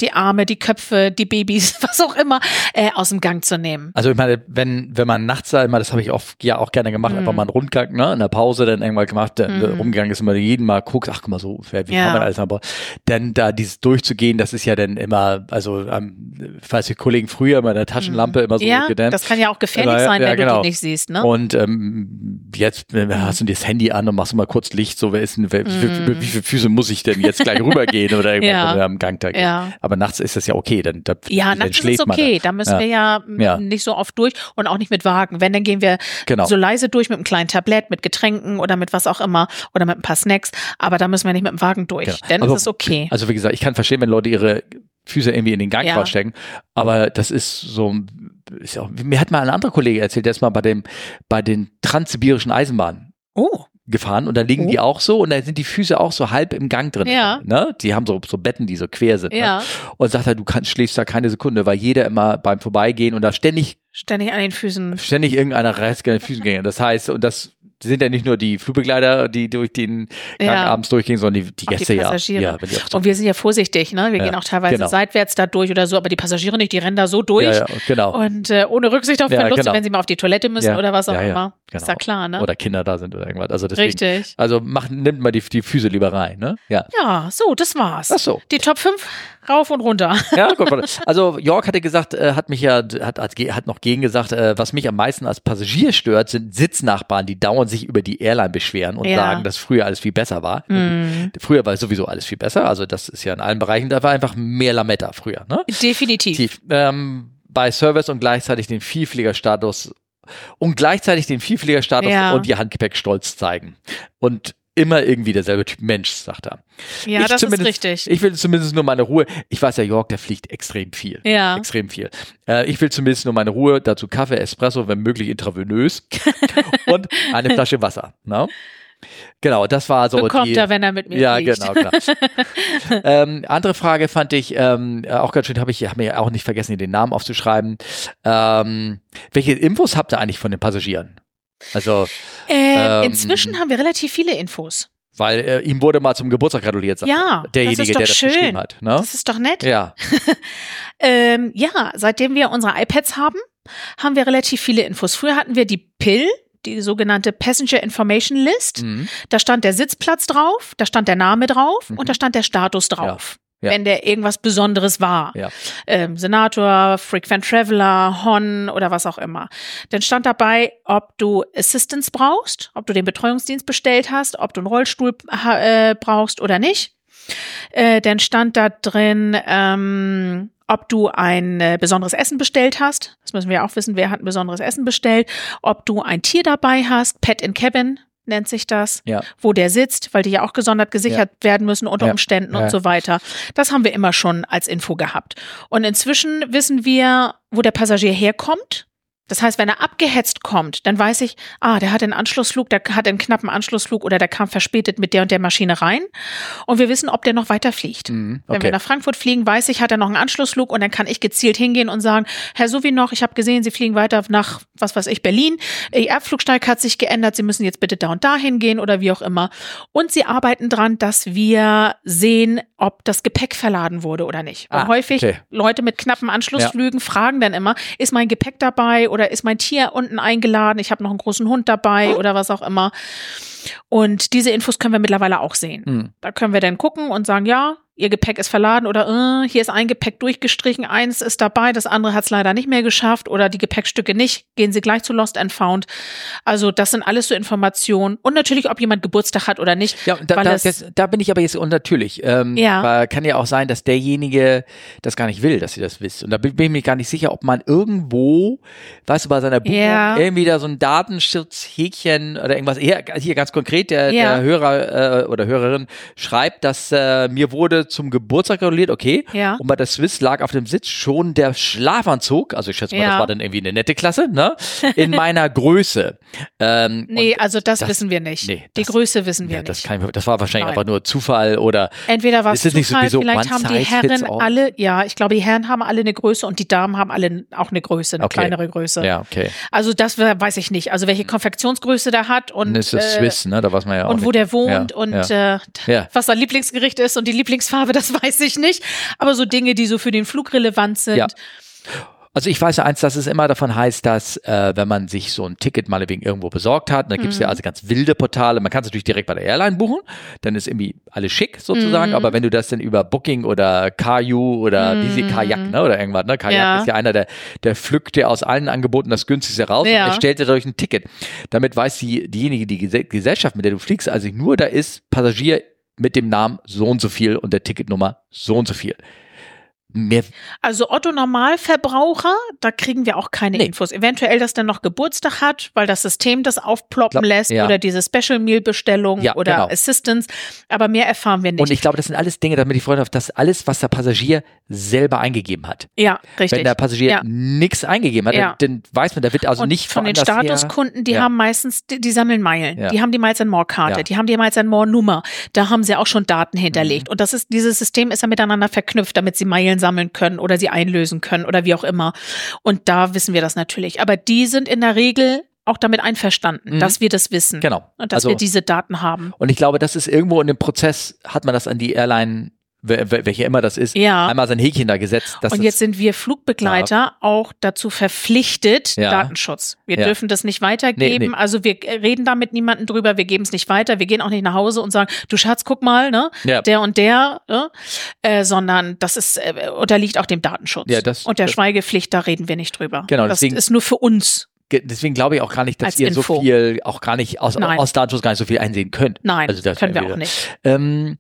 S2: die Arme, die Köpfe, die Babys, was auch immer, äh, aus dem Gang zu nehmen.
S1: Also ich meine, wenn, wenn man nachts da immer, das habe ich oft ja auch gerne gemacht, mm. einfach mal einen Rundgang, ne, in der Pause dann irgendwann gemacht, der, mm. rumgegangen ist immer jeden Mal guckt, ach guck mal so, wie ja. kann man alles aber dann da dieses durchzugehen, das ist ja dann immer, also ähm, falls die Kollegen früher immer in der Taschenlampe mm. immer so
S2: ja, gedämmt. das kann ja auch gefährlich aber, sein, ja, wenn genau. du die nicht siehst, ne?
S1: Und ähm, jetzt hast du das Handy an und machst mal kurz Licht, so wer ist denn, wer, wie, wie, wie, viele Füße muss ich denn jetzt gleich rübergehen oder irgendwas ja. am Gang da ja. Aber nachts ist das ja okay, dann, da,
S2: ja, nachts ist es okay, da. da müssen wir ja, ja, nicht so oft durch und auch nicht mit Wagen. Wenn, dann gehen wir genau. so leise durch mit einem kleinen Tablett, mit Getränken oder mit was auch immer oder mit ein paar Snacks, aber da müssen wir nicht mit dem Wagen durch, genau. dann also, ist es okay.
S1: Also wie gesagt, ich kann verstehen, wenn Leute ihre Füße irgendwie in den Gang ja. stecken. Aber das ist so, ist auch, mir hat mal ein anderer Kollege erzählt, der ist mal bei dem, bei den transsibirischen Eisenbahnen.
S2: Oh
S1: gefahren und da liegen oh. die auch so und da sind die Füße auch so halb im Gang drin. Ja. Ne? Die haben so, so Betten, die so quer sind. Ne? Ja. Ne? Und sagt er, du kannst, schläfst da keine Sekunde, weil jeder immer beim Vorbeigehen und da ständig
S2: Ständig an den Füßen.
S1: Ständig irgendeiner reißt an den Füßen gehen. Das heißt, und das sind ja nicht nur die Flugbegleiter, die durch den Gang ja. abends durchgehen, sondern die, die Gäste die Passagiere. ja.
S2: ja und wir sind ja vorsichtig, ne? Wir ja, gehen auch teilweise genau. seitwärts da durch oder so, aber die Passagiere nicht, die rennen da so durch. Ja,
S1: genau.
S2: Und äh, ohne Rücksicht auf Verluste, genau. wenn sie mal auf die Toilette müssen oder was auch immer.
S1: Genau.
S2: Ist ja klar, ne?
S1: Oder Kinder da sind oder irgendwas. Also deswegen,
S2: Richtig.
S1: Also macht, nimmt mal die, die Füße lieber rein, ne? Ja.
S2: Ja, so, das war's.
S1: Ach so.
S2: Die Top 5 rauf und runter.
S1: Ja, gut. Also York hatte gesagt, äh, hat mich ja, hat, hat, hat noch gegen gesagt, äh, was mich am meisten als Passagier stört, sind Sitznachbarn, die dauernd sich über die Airline beschweren und ja. sagen, dass früher alles viel besser war. Mhm. Früher war sowieso alles viel besser. Also das ist ja in allen Bereichen, da war einfach mehr Lametta früher. Ne?
S2: Definitiv.
S1: Ähm, bei Service und gleichzeitig den Vielfliegerstatus und gleichzeitig den Vielfliegerstatus ja. und die Handgepäck stolz zeigen. Und immer irgendwie derselbe Typ Mensch, sagt er.
S2: Ja, ich das ist richtig.
S1: Ich will zumindest nur meine Ruhe. Ich weiß ja, York, der fliegt extrem viel.
S2: Ja.
S1: Extrem viel. Äh, ich will zumindest nur meine Ruhe. Dazu Kaffee, Espresso, wenn möglich intravenös und eine Flasche Wasser. No? Ne? Genau, das war so.
S2: Bekommt die, er, wenn er mit mir
S1: Ja,
S2: fliegt.
S1: genau, klar. ähm, andere Frage fand ich ähm, auch ganz schön, habe ich hab mir auch nicht vergessen, den Namen aufzuschreiben. Ähm, welche Infos habt ihr eigentlich von den Passagieren? Also
S2: äh, ähm, inzwischen haben wir relativ viele Infos.
S1: Weil äh, ihm wurde mal zum Geburtstag gratuliert, sagt
S2: ja,
S1: derjenige,
S2: das
S1: der
S2: schön.
S1: das geschrieben hat. Ne?
S2: Das ist doch nett.
S1: Ja.
S2: ähm, ja, seitdem wir unsere iPads haben, haben wir relativ viele Infos. Früher hatten wir die Pill, die sogenannte Passenger Information List. Mhm. Da stand der Sitzplatz drauf, da stand der Name drauf mhm. und da stand der Status drauf. Ja. Ja. wenn der irgendwas Besonderes war.
S1: Ja.
S2: Ähm, Senator, Frequent Traveler, Hon oder was auch immer. Dann stand dabei, ob du Assistance brauchst, ob du den Betreuungsdienst bestellt hast, ob du einen Rollstuhl äh, brauchst oder nicht. Äh, dann stand da drin, ähm, ob du ein äh, besonderes Essen bestellt hast. Das müssen wir auch wissen, wer hat ein besonderes Essen bestellt. Ob du ein Tier dabei hast, Pet in Cabin nennt sich das,
S1: ja.
S2: wo der sitzt, weil die ja auch gesondert gesichert ja. werden müssen unter ja. Umständen und so weiter. Das haben wir immer schon als Info gehabt. Und inzwischen wissen wir, wo der Passagier herkommt das heißt, wenn er abgehetzt kommt, dann weiß ich, ah, der hat einen Anschlussflug, der hat einen knappen Anschlussflug oder der kam verspätet mit der und der Maschine rein. Und wir wissen, ob der noch weiter fliegt.
S1: Mhm,
S2: okay. Wenn wir nach Frankfurt fliegen, weiß ich, hat er noch einen Anschlussflug und dann kann ich gezielt hingehen und sagen, Herr Sowie noch, ich habe gesehen, Sie fliegen weiter nach, was weiß ich, Berlin. Ihr Abflugsteig hat sich geändert, Sie müssen jetzt bitte da und da hingehen oder wie auch immer. Und sie arbeiten dran, dass wir sehen, ob das Gepäck verladen wurde oder nicht.
S1: Ah,
S2: häufig
S1: okay.
S2: Leute mit knappen Anschlussflügen ja. fragen dann immer, ist mein Gepäck dabei oder oder ist mein Tier unten eingeladen, ich habe noch einen großen Hund dabei oder was auch immer. Und diese Infos können wir mittlerweile auch sehen. Mhm. Da können wir dann gucken und sagen, ja, ihr Gepäck ist verladen oder äh, hier ist ein Gepäck durchgestrichen, eins ist dabei, das andere hat es leider nicht mehr geschafft oder die Gepäckstücke nicht, gehen sie gleich zu Lost and Found. Also das sind alles so Informationen und natürlich, ob jemand Geburtstag hat oder nicht.
S1: Ja, da, da, das, da bin ich aber jetzt unnatürlich. Ähm, ja. Weil kann ja auch sein, dass derjenige das gar nicht will, dass sie das wisst. Und da bin, bin ich mir gar nicht sicher, ob man irgendwo, weißt du, bei seiner Buchung ja. irgendwie da so ein Datenschutzhäkchen oder irgendwas, hier, hier ganz konkret, der, ja. der Hörer äh, oder Hörerin schreibt, dass äh, mir wurde zum Geburtstag gratuliert, okay.
S2: Ja.
S1: Und bei der Swiss lag auf dem Sitz schon der Schlafanzug, also ich schätze mal, ja. das war dann irgendwie eine nette Klasse, ne? In meiner Größe.
S2: Ähm, nee, also das, das, wissen wir nicht. Nee, die das, Größe wissen wir
S1: ja,
S2: nicht.
S1: Das, kann, das war wahrscheinlich Nein. einfach nur Zufall oder.
S2: Entweder war
S1: es
S2: Zufall,
S1: nicht sowieso
S2: vielleicht haben die Herren alle, ja, ich glaube, die Herren haben alle eine Größe und die Damen haben alle auch eine Größe, eine okay. kleinere Größe.
S1: Ja, okay.
S2: Also das weiß ich nicht. Also welche Konfektionsgröße der hat und.
S1: Und ist äh, Swiss, ne? Da weiß man ja auch.
S2: Und
S1: nicht.
S2: wo der wohnt und äh, was sein Lieblingsgericht ist und die Lieblingsfarbe habe, das weiß ich nicht. Aber so Dinge, die so für den Flug relevant sind. Ja.
S1: Also ich weiß ja eins, dass es immer davon heißt, dass äh, wenn man sich so ein Ticket mal wegen irgendwo besorgt hat, da gibt es mhm. ja also ganz wilde Portale, man kann es natürlich direkt bei der Airline buchen, dann ist irgendwie alles schick sozusagen, mhm. aber wenn du das dann über Booking oder Kaju oder mhm. diese Kajak, ne, oder irgendwas, ne, Kajak ja. ist ja einer, der, der pflückt dir aus allen Angeboten das günstigste raus ja. und erstellt dir dadurch ein Ticket. Damit weiß die, diejenige, die Gesellschaft, mit der du fliegst, also nur da ist Passagier mit dem Namen so und so viel und der Ticketnummer so und so viel.
S2: Mehr also Otto Normalverbraucher, da kriegen wir auch keine nee. Infos. Eventuell, dass der noch Geburtstag hat, weil das System das aufploppen Glaub, lässt ja. oder diese Special Meal Bestellung ja, oder genau. Assistance, aber mehr erfahren wir nicht.
S1: Und ich glaube, das sind alles Dinge, damit die Freunde auf das alles, was der Passagier selber eingegeben hat.
S2: Ja, richtig.
S1: Wenn der Passagier ja. nichts eingegeben hat, ja. dann weiß man, da wird also Und nicht
S2: von den Statuskunden, die haben meistens, die, die sammeln Meilen. Die haben die Miles and More Karte, die haben die Miles and More Nummer. Da haben sie auch schon Daten hinterlegt. Mhm. Und das ist, dieses System ist ja miteinander verknüpft, damit sie Meilen sammeln können oder sie einlösen können oder wie auch immer. Und da wissen wir das natürlich. Aber die sind in der Regel auch damit einverstanden, mhm. dass wir das wissen.
S1: Genau.
S2: Und dass also, wir diese Daten haben.
S1: Und ich glaube, das ist irgendwo in dem Prozess, hat man das an die Airline welche immer das ist,
S2: ja.
S1: einmal sein Häkchen da gesetzt.
S2: und jetzt sind wir Flugbegleiter ja. auch dazu verpflichtet, ja. Datenschutz. Wir dürfen das nicht weitergeben. Nee, nee. Also wir reden da mit niemandem drüber, wir geben es nicht weiter, wir gehen auch nicht nach Hause und sagen, du Schatz, guck mal, ne, der und der, ne? äh, sondern das ist äh, unterliegt auch dem Datenschutz.
S1: Ja, das,
S2: und der das, Schweigepflicht, da reden wir nicht drüber.
S1: Genau,
S2: das deswegen, ist nur für uns
S1: deswegen glaube ich auch gar nicht, dass ihr Info. so viel, auch gar nicht aus, aus Datenschutz gar nicht so viel einsehen könnt.
S2: Nein, also das können wir wieder. auch nicht.
S1: Ähm,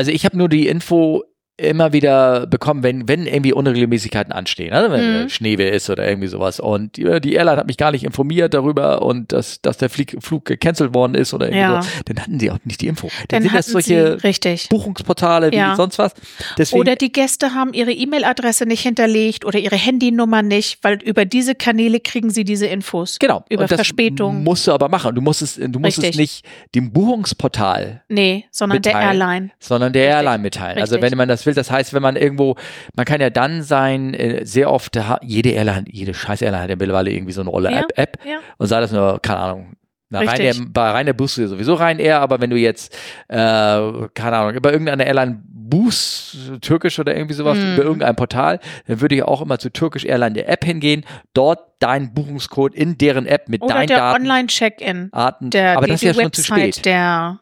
S1: also ich habe nur die Info, immer wieder bekommen, wenn, wenn irgendwie Unregelmäßigkeiten anstehen, also wenn mhm. Schneewehr ist oder irgendwie sowas. Und die, die, Airline hat mich gar nicht informiert darüber und dass, dass der Flieg, Flug gecancelt worden ist oder irgendwie ja. so. Dann hatten sie auch nicht die Info. Dann, dann sind das solche
S2: sie,
S1: Buchungsportale wie ja. sonst was.
S2: Deswegen, oder die Gäste haben ihre E-Mail-Adresse nicht hinterlegt oder ihre Handynummer nicht, weil über diese Kanäle kriegen sie diese Infos.
S1: Genau.
S2: Über Verspätung.
S1: Musst du aber machen. Du musst es, du musst Richtig. es nicht dem Buchungsportal.
S2: Nee, sondern mitteilen, der Airline.
S1: Sondern der Richtig. Airline mitteilen. Also Richtig. Also wenn man das will, das heißt, wenn man irgendwo, man kann ja dann sein, äh, sehr oft, jede Airline, jede scheiß Airline hat ja mittlerweile irgendwie so eine Rolle App, ja, App ja. und sei das nur, keine Ahnung, na, Ryanair, bei Ryanair buchst du sowieso Ryanair, aber wenn du jetzt, äh, keine Ahnung, über irgendeine Airline buchst, türkisch oder irgendwie sowas, mm. über irgendein Portal, dann würde ich auch immer zu türkisch Airline der App hingehen, dort deinen Buchungscode in deren App mit
S2: oder
S1: deinen
S2: der
S1: Daten.
S2: Online-Check-In.
S1: Der,
S2: aber
S1: die, das ist ja schon zu spät.
S2: Der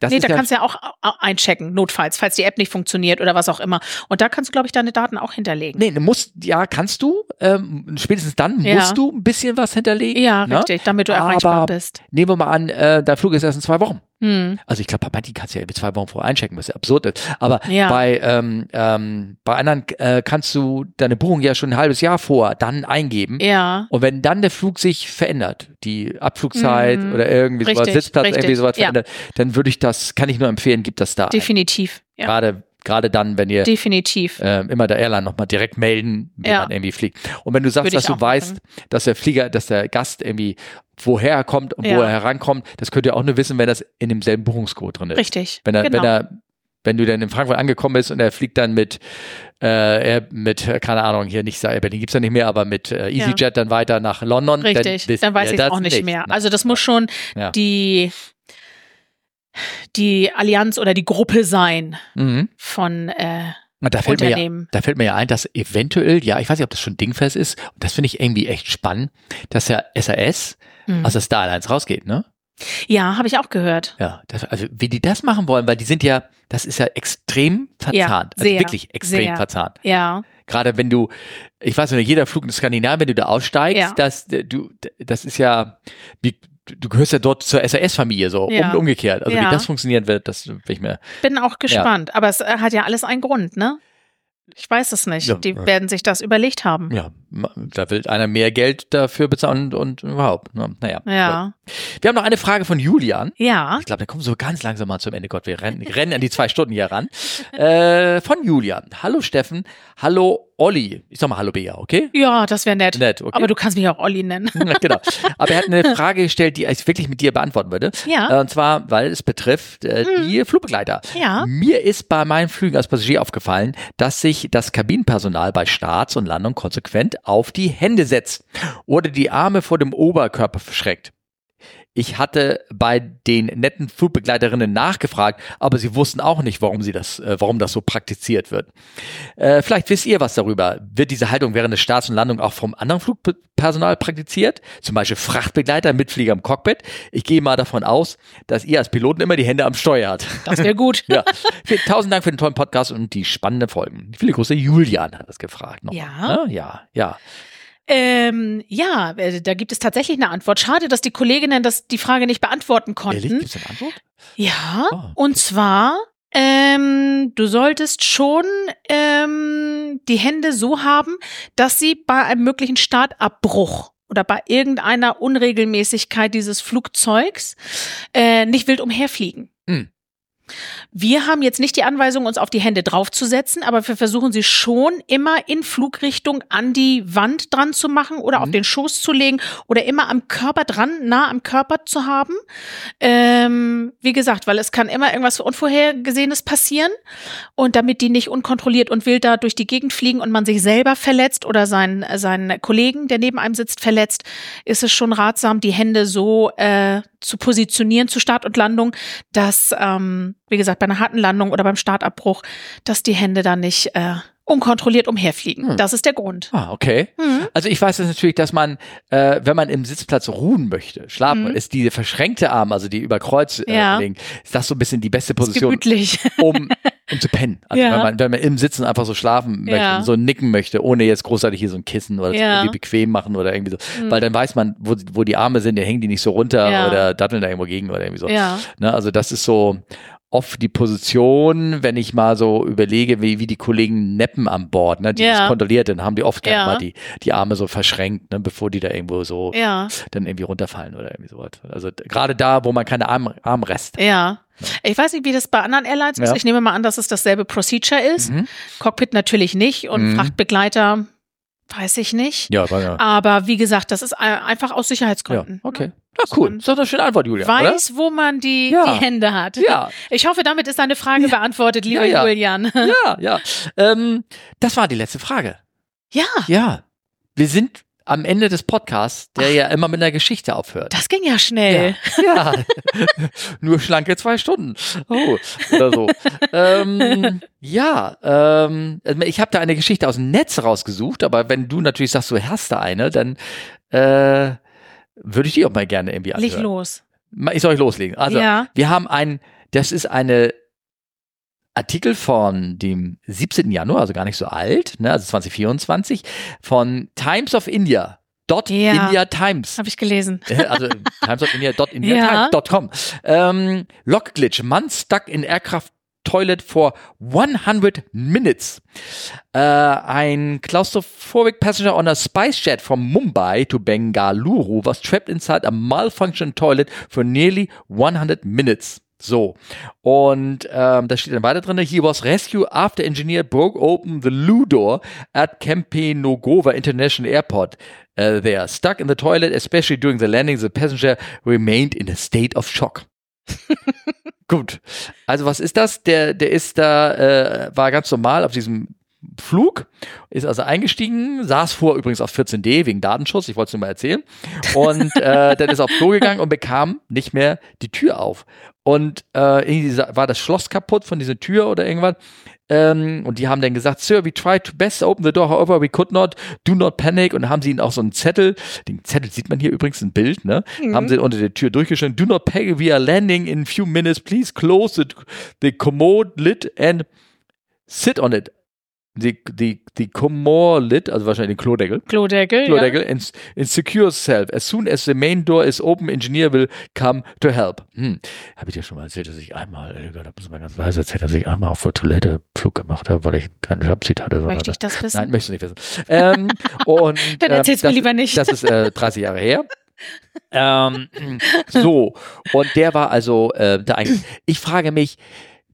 S2: das nee, da ja kannst du ja auch einchecken, notfalls, falls die App nicht funktioniert oder was auch immer. Und da kannst du, glaube ich, deine Daten auch hinterlegen.
S1: Nee, musst, ja, kannst du. Ähm, spätestens dann ja. musst du ein bisschen was hinterlegen.
S2: Ja, ne? richtig, damit du erreichbar bist.
S1: Nehmen wir mal an, äh, dein Flug ist erst in zwei Wochen. Hm. Also ich glaube, bei manchen kannst du ja zwei Wochen vorher einchecken, was ja absurd ist. Aber ja. bei, ähm, ähm, bei anderen äh, kannst du deine Buchung ja schon ein halbes Jahr vor dann eingeben.
S2: Ja.
S1: Und wenn dann der Flug sich verändert, die Abflugzeit mhm. oder irgendwie richtig, sowas, Sitzplatz richtig. irgendwie sowas ja. verändert, dann würde ich das, kann ich nur empfehlen, gibt das da.
S2: Definitiv.
S1: Ja. Gerade Gerade dann, wenn ihr
S2: definitiv
S1: äh, immer der Airline nochmal direkt melden, wenn ja. man irgendwie fliegt. Und wenn du sagst, dass du weißt, machen. dass der Flieger, dass der Gast irgendwie woher er kommt und ja. wo er herankommt, das könnt ihr auch nur wissen, wenn das in demselben Buchungscode drin ist.
S2: Richtig.
S1: Wenn er, genau. wenn er, wenn du dann in Frankfurt angekommen bist und er fliegt dann mit, äh, er mit, keine Ahnung, hier nicht, Berlin gibt's ja nicht mehr, aber mit äh, EasyJet ja. dann weiter nach London.
S2: Richtig, dann, dann weiß ich auch nicht, nicht mehr. Also das muss schon ja. die die Allianz oder die Gruppe sein mhm. von äh,
S1: da fällt, mir ja, da fällt mir ja ein, dass eventuell, ja, ich weiß nicht, ob das schon dingfest ist, und das finde ich irgendwie echt spannend, dass ja SAS mhm. aus der Star Alliance rausgeht, ne?
S2: Ja, habe ich auch gehört.
S1: Ja, das, also wie die das machen wollen, weil die sind ja, das ist ja extrem verzahnt. Ja, also sehr, also wirklich extrem sehr. verzahnt.
S2: Ja.
S1: Gerade wenn du, ich weiß nicht, jeder Flug in Skandinavien, wenn du da aussteigst, ja. das, du, das ist ja, wie, du gehörst ja dort zur SAS-Familie, so ja. um, umgekehrt. Also ja. wie das funktionieren wird, das will ich mir.
S2: Bin auch gespannt, ja. aber es äh, hat ja alles einen Grund, ne? Ich weiß es nicht. Die werden sich das überlegt haben.
S1: Ja, da will einer mehr Geld dafür bezahlen und, und überhaupt. Ne? Naja.
S2: Ja.
S1: Wir haben noch eine Frage von Julian.
S2: Ja.
S1: Ich glaube, der kommt so ganz langsam mal zum Ende. Gott, wir rennen, rennen an die zwei Stunden hier ran. Äh, von Julian. Hallo Steffen. Hallo Olli. Ich sag mal Hallo Bea, okay?
S2: Ja, das wäre nett.
S1: Nett, okay.
S2: Aber du kannst mich auch Olli nennen.
S1: genau. Aber er hat eine Frage gestellt, die ich wirklich mit dir beantworten würde.
S2: Ja.
S1: Äh, und zwar, weil es betrifft äh, hm. die Flugbegleiter.
S2: Ja.
S1: Mir ist bei meinen Flügen als Passagier aufgefallen, dass sich das Kabinenpersonal bei Starts und Landung konsequent auf die Hände setzt oder die Arme vor dem Oberkörper verschreckt. Ich hatte bei den netten Flugbegleiterinnen nachgefragt, aber sie wussten auch nicht, warum sie das, äh, warum das so praktiziert wird. Äh, vielleicht wisst ihr was darüber. Wird diese Haltung während des Starts und Landung auch vom anderen Flugpersonal praktiziert? Zum Beispiel Frachtbegleiter, Mitflieger im Cockpit. Ich gehe mal davon aus, dass ihr als Piloten immer die Hände am Steuer habt.
S2: Das wäre gut.
S1: ja. Tausend Dank für den tollen Podcast und die spannenden Folgen. Viele Grüße, Julian hat das gefragt.
S2: Noch. Ja.
S1: Ja, ja.
S2: Ähm, ja, äh, da gibt es tatsächlich eine Antwort. Schade, dass die Kolleginnen das, die Frage nicht beantworten konnten.
S1: Ehrlich? Gibt es eine Antwort?
S2: Ja, oh, und zwar, ähm, du solltest schon ähm, die Hände so haben, dass sie bei einem möglichen Startabbruch oder bei irgendeiner Unregelmäßigkeit dieses Flugzeugs äh, nicht wild umherfliegen. Mhm. Wir haben jetzt nicht die Anweisung, uns auf die Hände draufzusetzen, aber wir versuchen sie schon immer in Flugrichtung an die Wand dran zu machen oder mhm. auf den Schoß zu legen oder immer am Körper dran, nah am Körper zu haben. Ähm, wie gesagt, weil es kann immer irgendwas Unvorhergesehenes passieren und damit die nicht unkontrolliert und wild da durch die Gegend fliegen und man sich selber verletzt oder seinen, seinen Kollegen, der neben einem sitzt, verletzt, ist es schon ratsam, die Hände so äh, zu positionieren zu Start und Landung, dass, ähm, wie gesagt, bei einer harten Landung oder beim Startabbruch, dass die Hände da nicht äh, unkontrolliert umherfliegen. Hm. Das ist der Grund.
S1: Ah, okay. Mhm. Also ich weiß das natürlich, dass man, äh, wenn man im Sitzplatz ruhen möchte, schlafen, mhm. ist diese verschränkte Arm, also die über Kreuz äh,
S2: ja.
S1: legen, ist das so ein bisschen die beste Position,
S2: um,
S1: um zu pennen. Also ja. wenn, man, wenn man im Sitzen einfach so schlafen möchte, ja. so nicken möchte, ohne jetzt großartig hier so ein Kissen oder irgendwie bequem machen oder irgendwie so. Mhm. Weil dann weiß man, wo, wo die Arme sind, dann hängen die nicht so runter oder datteln da irgendwo gegen oder irgendwie so.
S2: Ja.
S1: Ne, also das ist so, oft die Position, wenn ich mal so überlege, wie, wie die Kollegen neppen an Bord, ne, die ja. das kontrolliert, dann haben die oft ja. mal die, die Arme so verschränkt, ne, bevor die da irgendwo so
S2: ja.
S1: dann irgendwie runterfallen oder irgendwie sowas. Also gerade da, wo man keine Arm, Armrest
S2: Ja. Ich weiß nicht, wie das bei anderen Airlines ist. Ich nehme mal an, dass es dasselbe Procedure ist. Mhm. Cockpit natürlich nicht und mhm. Frachtbegleiter weiß ich nicht.
S1: Ja, war ja.
S2: Aber wie gesagt, das ist einfach aus Sicherheitsgründen.
S1: Ja, okay. Ja, cool. Das ist eine schöne Antwort, Julia.
S2: Weiß,
S1: oder?
S2: wo man die,
S1: ja.
S2: die Hände hat.
S1: Ja.
S2: Ich hoffe, damit ist deine Frage beantwortet, lieber Julian.
S1: Ja, ja. Ähm, das war die letzte Frage.
S2: Ja.
S1: Ja. Wir sind am Ende des Podcasts, der Ach. ja immer mit einer Geschichte aufhört.
S2: Das ging ja schnell.
S1: Ja. Nur schlanke zwei Stunden. Oh, oder so. ähm, ja, ähm, ich habe da eine Geschichte aus dem Netz rausgesucht, aber wenn du natürlich sagst, du hast da eine, dann äh, würde ich die auch mal gerne irgendwie anhören.
S2: Leg los.
S1: Ich soll euch loslegen. Also,
S2: ja.
S1: wir haben ein, das ist eine Artikel von dem 17. Januar, also gar nicht so alt, ne, also 2024, von Times of India. Dot ja, India Times.
S2: Habe ich gelesen.
S1: Also Times of India dot India ja. Times.com. Ähm, Lock Glitch. Man stuck in Aircraft toilet for 100 minutes. Uh, ein claustrophobic passenger on a spice jet from Mumbai to Bengaluru was trapped inside a malfunctioning toilet for nearly 100 minutes. So. Und ähm, da steht dann weiter drin, he was rescued after engineer broke open the loo door at Kempenogova International Airport. Uh, they are stuck in the toilet, especially during the landing. The passenger remained in a state of shock. Gut. Also was ist das? Der, der ist da, äh, war ganz normal auf diesem Flug, ist also eingestiegen, saß vor übrigens auf 14D wegen Datenschutz, ich wollte es nur mal erzählen. Und äh, dann ist auf Klo gegangen und bekam nicht mehr die Tür auf. Und äh, irgendwie war das Schloss kaputt von dieser Tür oder irgendwas. Ähm, und die haben dann gesagt, Sir, we tried to best open the door, however we could not, do not panic. Und haben sie ihnen auch so einen Zettel, den Zettel sieht man hier übrigens, ein Bild, ne? Mhm. Haben sie unter der Tür durchgeschrieben, do not panic, we are landing in a few minutes, please close the, the commode lid and sit on it die, die, die Comor Lid, also wahrscheinlich den Klodeckel.
S2: Klodeckel,
S1: Klodeckel, ja. and, and secure self. As soon as the main door is open, engineer will come to help. Hm. Habe ich dir schon mal erzählt, dass ich einmal, da muss man ganz leise erzählen, dass ich einmal auf der Toilette Flug gemacht habe, weil ich keinen Jobseat hatte.
S2: Möchte ich das wissen?
S1: Nein, möchte ich nicht wissen. ähm, und,
S2: Dann erzähl's ähm, mir lieber nicht.
S1: Das ist äh, 30 Jahre her. ähm, so, und der war also äh, da eigentlich. Ich frage mich,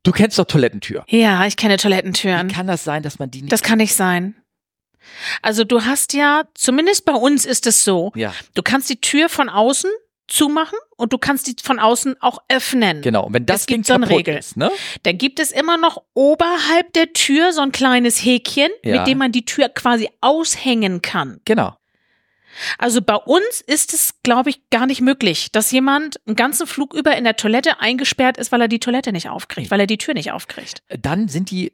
S1: Du kennst doch Toilettentür.
S2: Ja, ich kenne Toilettentüren.
S1: Wie kann das sein, dass man die nicht.
S2: Das kann nicht sein. Also du hast ja, zumindest bei uns ist es so,
S1: ja.
S2: du kannst die Tür von außen zumachen und du kannst die von außen auch öffnen.
S1: Genau, und wenn das, das
S2: gibt so eine Regel.
S1: Ist, ne?
S2: Dann gibt es immer noch oberhalb der Tür so ein kleines Häkchen,
S1: ja.
S2: mit dem man die Tür quasi aushängen kann.
S1: Genau.
S2: Also bei uns ist es, glaube ich, gar nicht möglich, dass jemand einen ganzen Flug über in der Toilette eingesperrt ist, weil er die Toilette nicht aufkriegt, weil er die Tür nicht aufkriegt.
S1: Dann sind die,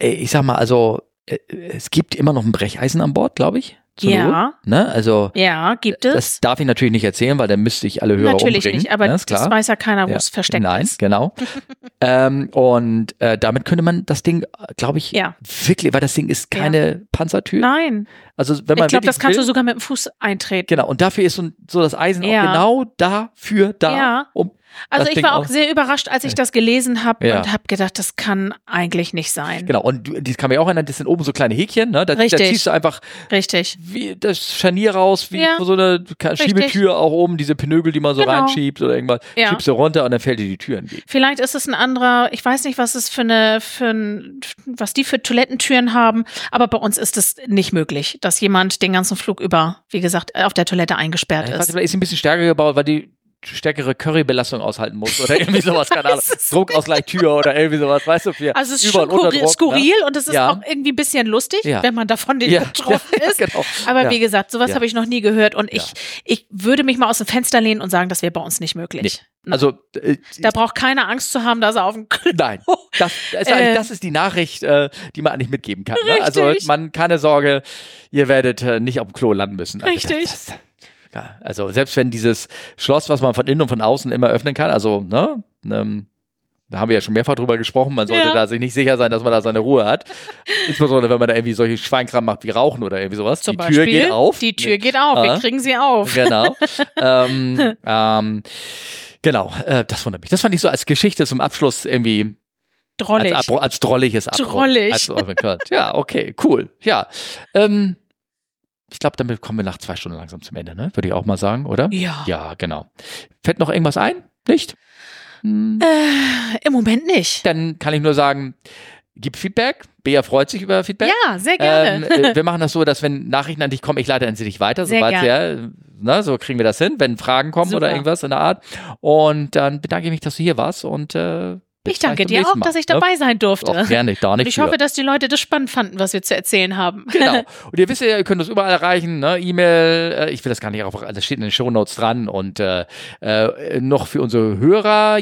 S1: äh, ich sag mal, also äh, es gibt immer noch ein Brecheisen an Bord, glaube ich.
S2: Ja.
S1: Ne? Also
S2: ja, gibt es.
S1: Das darf ich natürlich nicht erzählen, weil dann müsste ich alle Hörer
S2: Natürlich
S1: umbringen.
S2: nicht, aber
S1: ne?
S2: das weiß ja keiner, wo
S1: ja.
S2: es versteckt
S1: Nein,
S2: ist.
S1: genau. ähm, und äh, damit könnte man das Ding, glaube ich,
S2: Ja.
S1: wirklich, weil das Ding ist keine Panzertür.
S2: Nein,
S1: Also wenn man
S2: ich glaube, das kannst
S1: will,
S2: du sogar mit dem Fuß eintreten.
S1: Genau, und dafür ist so, so das Eisen
S2: Ja.
S1: auch genau dafür da,
S2: Ja.
S1: um
S2: Also
S1: das
S2: ich
S1: Ding
S2: war auch sehr überrascht, als ich das gelesen habe
S1: Ja.
S2: und habe gedacht, das kann eigentlich nicht sein.
S1: Genau, und die kann man ja auch erinnern, das sind oben so kleine Häkchen, ne? Da, da
S2: Richtig.
S1: ziehst du einfach
S2: Richtig.
S1: wie das Scharnier raus, wie
S2: Ja.
S1: so eine Schiebetür auch oben, diese Pinögel, die man so
S2: Genau.
S1: reinschiebt oder irgendwas,
S2: Ja.
S1: schiebst du runter und dann fällt dir die Tür entgegen.
S2: Vielleicht ist es ein anderer, ich weiß nicht, was es für eine, für ein, was die für Toilettentüren haben, aber bei uns ist es nicht möglich, dass jemand den ganzen Flug über, wie gesagt, auf der Toilette eingesperrt ist.
S1: ist ein bisschen stärker gebaut, weil die stärkere Currybelastung aushalten muss oder irgendwie sowas, keine Ahnung.
S2: weiß es
S1: Druckausgleichtür oder irgendwie sowas, weißt du, für
S2: Also es ist schon skurril,
S1: Unterdruck,
S2: skurril
S1: ne?
S2: und es ist
S1: Ja.
S2: auch irgendwie ein bisschen lustig,
S1: Ja.
S2: wenn man davon den
S1: Ja,
S2: betroffen ist.
S1: genau.
S2: Aber wie gesagt, sowas habe ich noch nie gehört und ich, ich würde mich mal aus dem Fenster lehnen und sagen, das wäre bei uns nicht möglich.
S1: Also, äh,
S2: Da braucht keiner Angst zu haben, dass er auf dem Klo
S1: Nein, das, das, ist
S2: Äh.
S1: das ist die Nachricht, äh, die man eigentlich mitgeben kann. Ne? Also man keine Sorge, ihr werdet äh, nicht auf dem Klo landen müssen. Also,
S2: Richtig.
S1: Das, das, ja, also selbst wenn dieses Schloss, was man von innen und von außen immer öffnen kann, also ne, ähm, da haben wir ja schon mehrfach drüber gesprochen, man sollte
S2: Ja.
S1: da sich nicht sicher sein, dass man da seine Ruhe hat. Insbesondere wenn man da irgendwie solche Schweinkram macht wie Rauchen oder irgendwie sowas.
S2: Zum
S1: die Tür
S2: Beispiel,
S1: geht auf.
S2: Die Tür geht auf,
S1: Ah.
S2: wir kriegen sie auf.
S1: Genau. ähm, ähm, genau, äh, das wundert mich. Das fand ich so als Geschichte zum Abschluss irgendwie
S2: Drollig.
S1: als, Abro- als drolliges Abro-
S2: Drollig.
S1: Als, oh ja, okay, cool. Ja. Ähm, ich glaube, damit kommen wir nach zwei Stunden langsam zum Ende, ne? Würde ich auch mal sagen, oder?
S2: Ja.
S1: Ja, genau. Fällt noch irgendwas ein? Nicht? Hm,
S2: Äh, Im Moment nicht.
S1: Dann kann ich nur sagen, gib Feedback. Bea freut sich über Feedback.
S2: Ja, sehr gerne.
S1: Ähm, äh, wir machen das so, dass wenn Nachrichten an dich kommen, ich leite an sie dich weiter, sobald ja, ne, so kriegen wir das hin, wenn Fragen kommen oder
S2: Super.
S1: irgendwas in der Art. Und dann bedanke ich mich, dass du hier warst und äh,
S2: ich danke dir auch,
S1: Mal,
S2: dass ich
S1: ne?
S2: dabei sein durfte.
S1: Doch, gerne, da
S2: Und
S1: nicht
S2: ich
S1: für.
S2: hoffe, dass die Leute das spannend fanden, was wir zu erzählen haben.
S1: Genau. Und ihr wisst ja, ihr könnt uns überall erreichen, ne? E-Mail, äh, ich will das gar nicht auf, das steht in den Shownotes dran und äh, äh, noch für unsere Hörer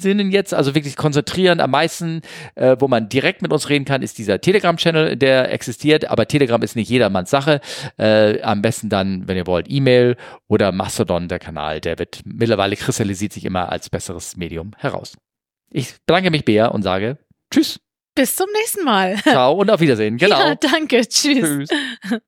S1: sinnen jetzt, also wirklich konzentrieren am meisten, äh, wo man direkt mit uns reden kann, ist dieser Telegram-Channel, der existiert, aber Telegram ist nicht jedermanns Sache. Am besten dann, wenn ihr wollt, E-Mail oder Mastodon, der Kanal, der wird mittlerweile kristallisiert sich immer als besseres Medium heraus. Ich bedanke mich, Bea, und sage Tschüss,
S2: Bis zum nächsten Mal.
S1: ciao und auf Wiedersehen. Genau.
S2: Ja, danke. Tschüss.
S1: Tschüss.